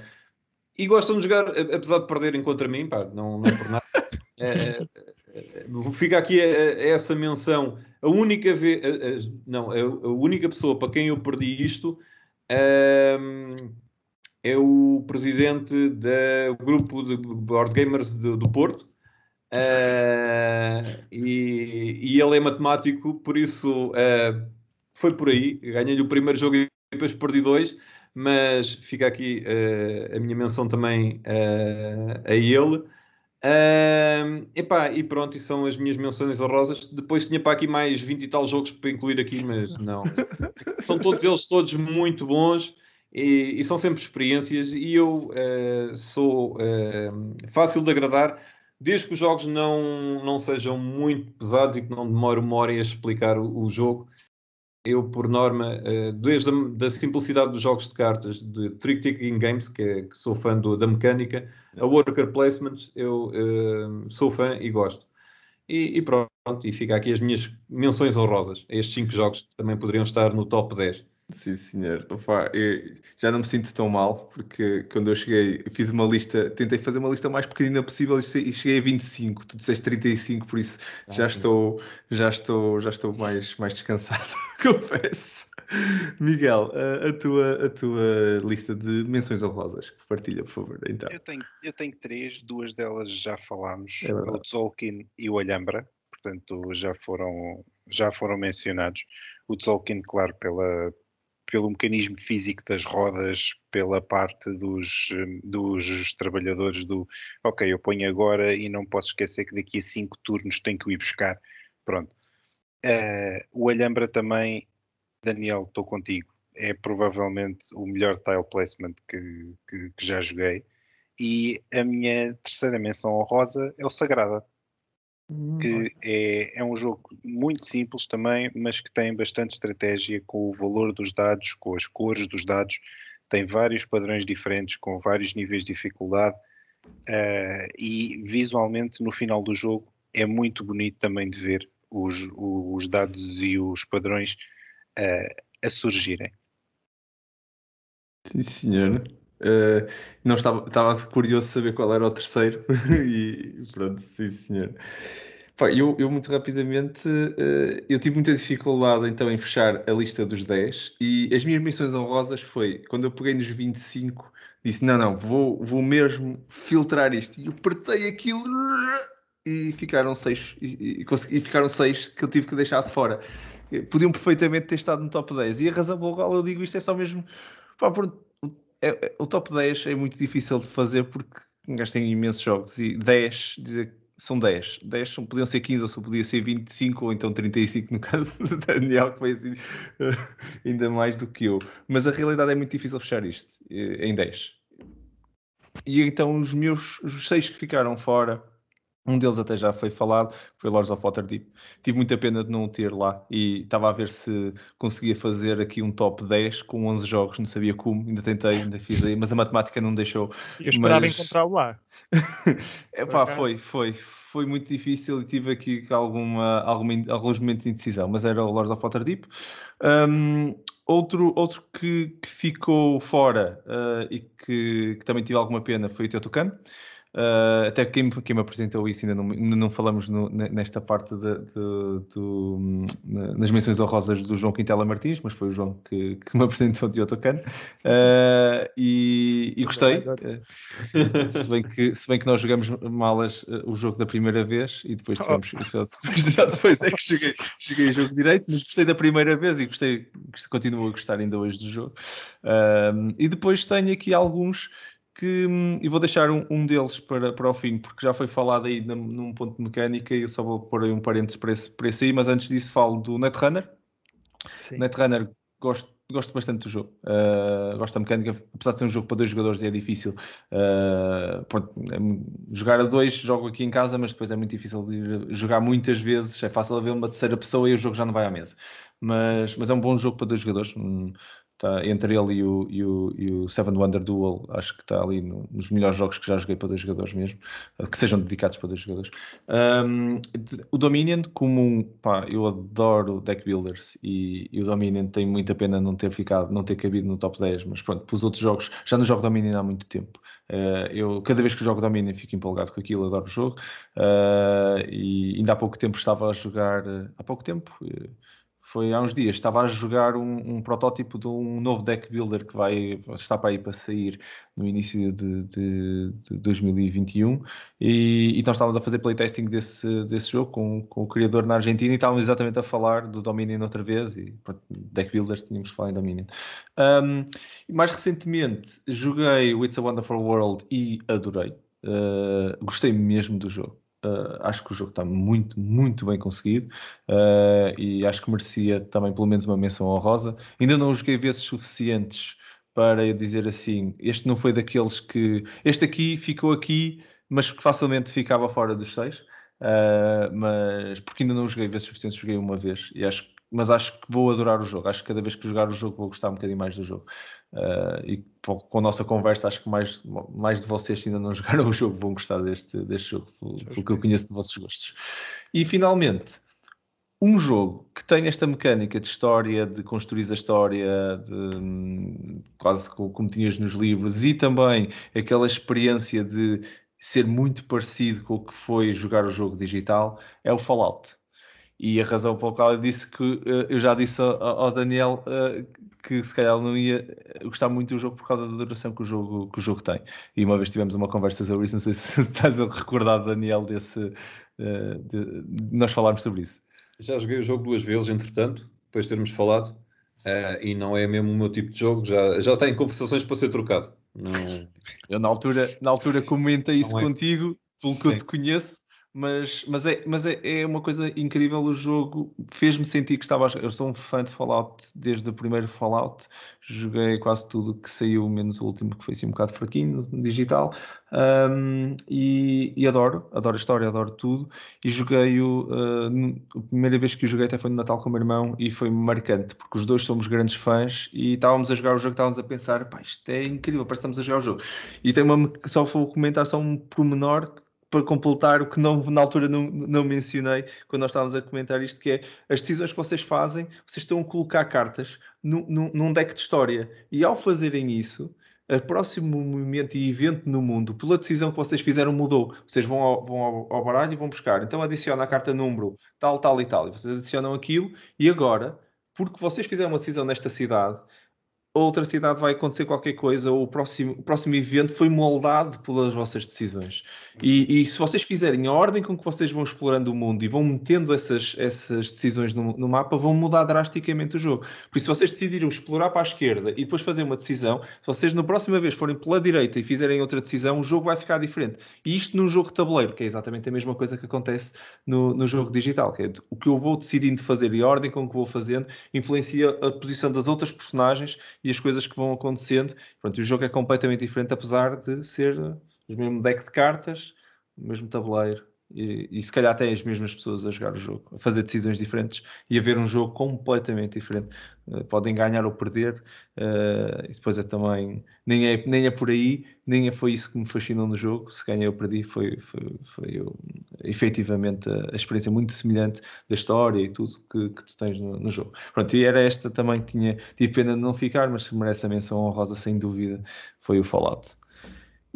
e gostam de jogar, apesar de perderem contra mim, pá, não, não é por nada. É, é, é, fica aqui essa menção. A única vez, não, a, única pessoa para quem eu perdi isto é, é o presidente do grupo de board gamers de, do Porto. Uh, e, e, ele é matemático, por isso uh, foi por aí. Ganhei-lhe o primeiro jogo e depois perdi dois mas fica aqui uh, a minha menção também uh, a ele. Uh, epá, e pronto, e são as minhas menções honrosas. Depois tinha para aqui mais 20 e tal jogos para incluir aqui, mas não. são todos eles todos muito bons e, e são sempre experiências. E eu uh, sou fácil de agradar, desde que os jogos não, não sejam muito pesados e que não demore uma hora a explicar o, o jogo eu, por norma, eh, desde a da simplicidade dos jogos de cartas, de Trick Ticking Games, que, é, que sou fã do, da mecânica, a Worker Placements, eu uh, sou fã e gosto. E, e, pronto, e fica aqui as minhas menções honrosas a estes 5 jogos que também poderiam estar no top 10. Sim, senhor. Opa, já não me sinto tão mal, porque quando eu cheguei, eu fiz uma lista, tentei fazer uma lista mais pequenina possível e cheguei a 25. Tu disseste 35, por isso ah, já estou, já estou, já estou mais, mais descansado, confesso. Miguel, a, a, tua, a tua lista de menções honrosas, partilha, por favor. Então. Eu, tenho, eu tenho três, duas delas já falámos, é o Tzolk'in e o Alhambra, portanto já foram, já foram mencionados. O Tzolk'in, claro, pela, pelo mecanismo físico das rodas, pela parte dos, dos trabalhadores do ok, eu ponho agora e não posso esquecer que daqui a cinco turnos tenho que ir buscar. Pronto. Uh, o Alhambra também, Daniel, estou contigo. É provavelmente o melhor tile placement que, que, que já joguei. E a minha terceira menção honrosa é o Sagrada Hum, que é, é um jogo muito simples também, mas que tem bastante estratégia com o valor dos dados, com as cores dos dados, tem vários padrões diferentes, com vários níveis de dificuldade, uh, e visualmente no final do jogo é muito bonito também de ver os, os dados e os padrões uh, a surgirem. Sim, senhor. Uh, não estava, estava curioso de saber qual era o terceiro. E pronto, sim senhor. Pá, eu, eu, muito rapidamente uh, eu tive muita dificuldade então em fechar a lista dos 10 e as minhas missões honrosas foi quando eu peguei nos 25 disse não, não, vou, vou mesmo filtrar isto. E eu apertei aquilo e ficaram seis e, e, e ficaram seis que eu tive que deixar de fora. Podiam perfeitamente ter estado no top 10 e a razão pela qual eu digo isto é só mesmo pá, por, é, é, o top 10 é muito difícil de fazer porque gastem imensos jogos e 10, dizer são 10. 10 são, podiam ser 15 ou só podia ser 25 ou então 35 no caso do Daniel, que assim ainda mais do que eu. Mas a realidade é muito difícil fechar isto eh, em 10. E então os meus os 6 que ficaram fora Um deles até já foi falado, foi Lords of Waterdeep. Tive muita pena de não o ter lá e estava a ver se conseguia fazer aqui um top 10 com 11 jogos, não sabia como, ainda tentei, ainda fiz aí, mas a matemática não deixou. Eu esperava mas... encontrá-lo lá. Foi, foi, foi muito difícil e tive aqui alguma, alguma, alguns momentos de indecisão, mas era o Lords of Waterdeep. Um, outro outro que, que ficou fora uh, e que, que, também tive alguma pena foi o Teotihuacan. Uh, até quem, quem me apresentou isso ainda não, não falamos no, nesta parte de, de, de, nas menções honrosas do João Quintela Martins, mas foi o João que, que me apresentou de Otocan uh, e, e gostei. Uh, se, bem que, se bem que nós jogamos malas o jogo da primeira vez e depois tivemos. Oh. Já depois é que joguei, joguei o jogo direito, mas gostei da primeira vez e gostei, continuo a gostar ainda hoje do jogo. e depois tenho aqui alguns que hum, e vou deixar um, um, deles para, para o fim, porque já foi falado aí num, num ponto de mecânica e eu só vou pôr aí um parênteses para esse, para esse aí, mas antes disso falo do Netrunner. Sim. Netrunner gosto, gosto bastante do jogo. Uh, gosto da mecânica, apesar de ser um jogo para dois jogadores e é difícil. Uh, pronto, é, jogar a dois, jogo aqui em casa, mas depois é muito difícil de jogar muitas vezes. É fácil haver uma terceira pessoa e o jogo já não vai à mesa. Mas, mas é um bom jogo para dois jogadores. Um, Tá, entre ele e o, e, o, e o Seven Wonder Duel, acho que está ali no, nos melhores jogos que já joguei para dois jogadores mesmo, que sejam dedicados para dois jogadores. Um, o Dominion, como pá, eu adoro deck builders e, e, o Dominion tem muita pena não ter ficado, não ter cabido no top 10, mas pronto, para os outros jogos, já não jogo Dominion há muito tempo. Uh, eu, cada vez que jogo Dominion, fico empolgado com aquilo, adoro o jogo. Uh, e ainda há pouco tempo estava a jogar, uh, há pouco tempo foi há uns dias, estava a jogar um, um, protótipo de um novo deck builder que vai estar para aí para sair no início de, de, de 2021 e, e então estávamos a fazer playtesting desse, desse jogo com, com o criador na Argentina e estávamos exatamente a falar do Dominion outra vez e deck builders tínhamos que falar em Dominion. Um, mais recentemente joguei It's a Wonderful World e adorei. Uh, gostei mesmo do jogo. Uh, acho que o jogo está muito, muito bem conseguido uh, e acho que merecia também pelo menos uma menção honrosa. Ainda não joguei vezes suficientes para dizer assim: este não foi daqueles que. Este aqui ficou aqui, mas que facilmente ficava fora dos seis. Uh, mas porque ainda não joguei vezes suficientes, joguei uma vez e acho mas acho que vou adorar o jogo. Acho que cada vez que jogar o jogo vou gostar um bocadinho mais do jogo. Uh, e com a nossa conversa, acho que mais, mais de vocês, se ainda não jogaram o jogo, vão gostar deste, deste jogo, pelo, pelo que eu conheço de vossos gostos. E finalmente, um jogo que tem esta mecânica de história, de construir a história, de, quase como tinhas nos livros, e também aquela experiência de ser muito parecido com o que foi jogar o jogo digital, é o Fallout. E a razão pela qual eu disse que uh, eu já disse ao, ao Daniel uh, que se calhar não ia gostar muito do jogo por causa da duração que o jogo, que o jogo tem. E uma vez tivemos uma conversa sobre isso, não sei se estás a recordar, Daniel, desse, uh, de, de nós falarmos sobre isso. Já joguei o jogo duas vezes, entretanto, depois de termos falado, e não é mesmo o meu tipo de jogo, já, já está em conversações para ser trocado. Não... Eu na altura, na altura comentei isso é. contigo, pelo que Sim. eu te conheço, mas, mas, é, mas é, é uma coisa incrível. O jogo fez-me sentir que estava. Eu sou um fã de Fallout desde o primeiro Fallout. Joguei quase tudo que saiu, menos o último, que foi assim um bocado fraquinho digital. Um, e, e, adoro, adoro a história, adoro tudo. E joguei-o. Uh, a primeira vez que o joguei até foi no Natal com o meu irmão e foi marcante, porque os dois somos grandes fãs e estávamos a jogar o jogo, estávamos a pensar, pá, isto é incrível, parece que estamos a jogar o jogo. E tem uma. Só vou comentar só um pormenor para completar o que não, na altura não, não mencionei quando nós estávamos a comentar isto, que é as decisões que vocês fazem, vocês estão a colocar cartas no, no, num deck de história. E ao fazerem isso, o próximo movimento e evento no mundo, pela decisão que vocês fizeram, mudou. Vocês vão ao, vão ao, ao baralho e vão buscar. Então adiciona a carta número tal, tal e tal. E vocês adicionam aquilo e agora, porque vocês fizeram uma decisão nesta cidade, outra cidade vai acontecer qualquer coisa, ou o próximo, o próximo evento foi moldado pelas vossas decisões. E, e, se vocês fizerem a ordem com que vocês vão explorando o mundo e vão metendo essas, essas decisões no, no mapa, vão mudar drasticamente o jogo. Por isso, se vocês decidiram explorar para a esquerda e depois fazer uma decisão, se vocês na próxima vez forem pela direita e fizerem outra decisão, o jogo vai ficar diferente. E isto num jogo de tabuleiro, que é exatamente a mesma coisa que acontece no, no jogo digital. Que é o que eu vou decidindo fazer e a ordem com que vou fazendo influencia a posição das outras personagens e as coisas que vão acontecendo. Pronto, o jogo é completamente diferente, apesar de ser o mesmo deck de cartas, o mesmo tabuleiro e, e, se calhar até as mesmas pessoas a jogar o jogo, a fazer decisões diferentes e a ver um jogo completamente diferente. Uh, podem ganhar ou perder, uh, e depois é também, nem é, nem é por aí, nem é, foi isso que me fascinou no jogo. Se ganhei ou perdi, foi, foi, foi eu, efetivamente a, a, experiência muito semelhante da história e tudo que, que tu tens no, no, jogo. Pronto, e era esta também que tinha, tive pena de não ficar, mas merece a menção honrosa sem dúvida, foi o Fallout.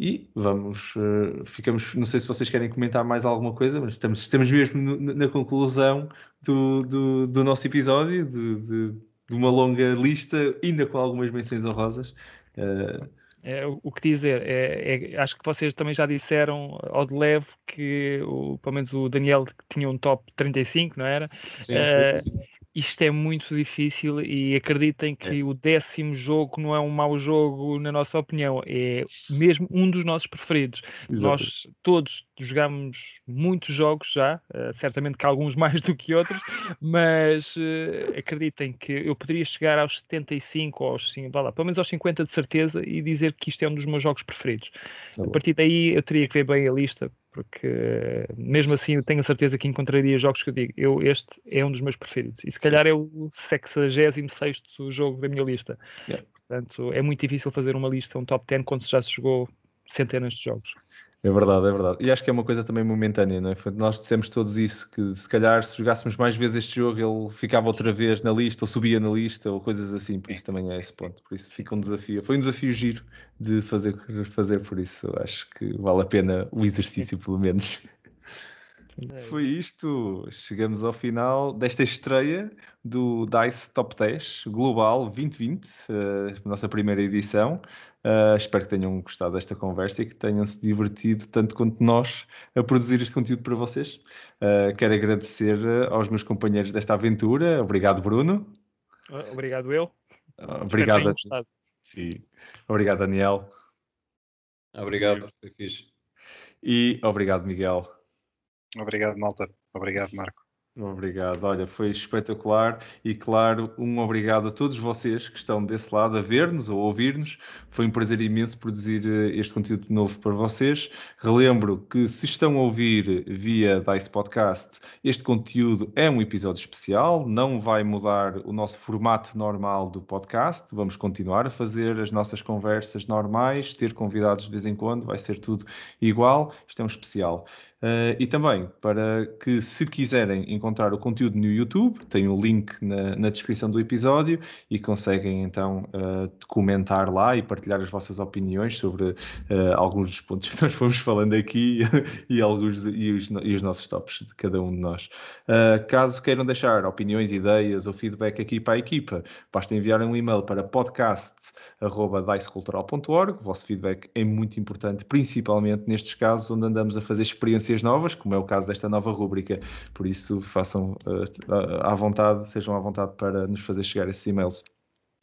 E vamos, uh, ficamos, não sei se vocês querem comentar mais alguma coisa, mas estamos, estamos mesmo no, na conclusão do, do, do nosso episódio, de, de, de, uma longa lista, ainda com algumas menções honrosas. Uh, é, o que dizer, é, é, acho que vocês também já disseram ao de leve que o, pelo menos o Daniel tinha um top 35, não era? Sim, uh, isto é muito difícil e acreditem que é. o décimo jogo não é um mau jogo, na nossa opinião, é mesmo um dos nossos preferidos. Exato. Nós todos jogamos muitos jogos já, uh, certamente que alguns mais do que outros, mas uh, acreditem que eu poderia chegar aos 75 ou aos, lá, pelo menos aos 50 de certeza e dizer que isto é um dos meus jogos preferidos. Tá a partir daí eu teria que ver bem a lista porque mesmo assim eu tenho a certeza que encontraria jogos que eu digo, eu, este é um dos meus preferidos, e se calhar é o 66 jogo da minha lista. Yeah. Portanto, é muito difícil fazer uma lista, um top 10, quando já se jogou centenas de jogos. É verdade, é verdade. E acho que é uma coisa também momentânea, não é? Nós dissemos todos isso, que se calhar se jogássemos mais vezes este jogo ele ficava outra vez na lista, ou subia na lista, ou coisas assim, por isso também é esse ponto. Por isso fica um desafio. Foi um desafio giro de fazer, fazer por isso acho que vale a pena o exercício, pelo menos. É. Foi isto. Chegamos ao final desta estreia do DICE Top 10 Global 2020, a eh, nossa primeira edição. Uh, espero que tenham gostado desta conversa e que tenham se divertido tanto quanto nós a produzir este conteúdo para vocês. Uh, quero agradecer aos meus companheiros desta aventura. Obrigado, Bruno. Obrigado, eu. Obrigado. Sim. Obrigado, Daniel. Obrigado, foi fixe. E obrigado, Miguel. Obrigado, malta. Obrigado, Marco. Obrigado, olha, foi espetacular e claro, um obrigado a todos vocês que estão desse lado a ver-nos ou a ouvir-nos. Foi um prazer imenso produzir eh, este conteúdo novo para vocês. Relembro que se estão a ouvir via Dice Podcast, este conteúdo é um episódio especial, não vai mudar o nosso formato normal do podcast. Vamos continuar a fazer as nossas conversas normais, ter convidados de vez em quando, vai ser tudo igual. Isto é um especial. Uh, e também para que, se quiserem encontrar o conteúdo no YouTube, tem o um link na, na, descrição do episódio e conseguem então uh, comentar lá e partilhar as vossas opiniões sobre uh, alguns dos pontos que nós fomos falando aqui e, alguns, e, os, e os nossos tops de cada um de nós. caso queiram deixar opiniões, ideias ou feedback aqui para a equipa, basta enviar um e-mail para podcast.dicecultural.org. O vosso feedback é muito importante, principalmente nestes casos onde andamos a fazer experiências novas, como é o caso desta nova rúbrica. Por isso, façam uh, à vontade, sejam à vontade para nos fazer chegar esses e-mails.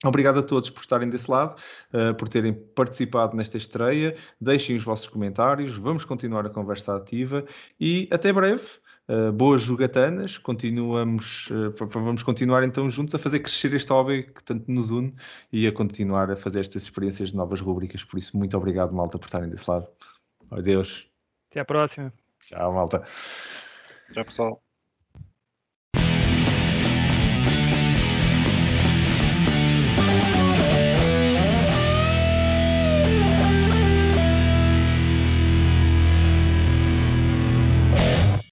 Obrigado a todos por estarem desse lado, uh, por terem participado nesta estreia. Deixem os vossos comentários, vamos continuar a conversa ativa e até breve. Uh, boas jogatanas, continuamos, uh, vamos continuar então juntos a fazer crescer este hobby que tanto nos une e a continuar a fazer estas experiências de novas rubricas. Por isso, muito obrigado, malta, por estarem desse lado. Adeus. Até a próxima. Tchau, malta. Tchau, pessoal.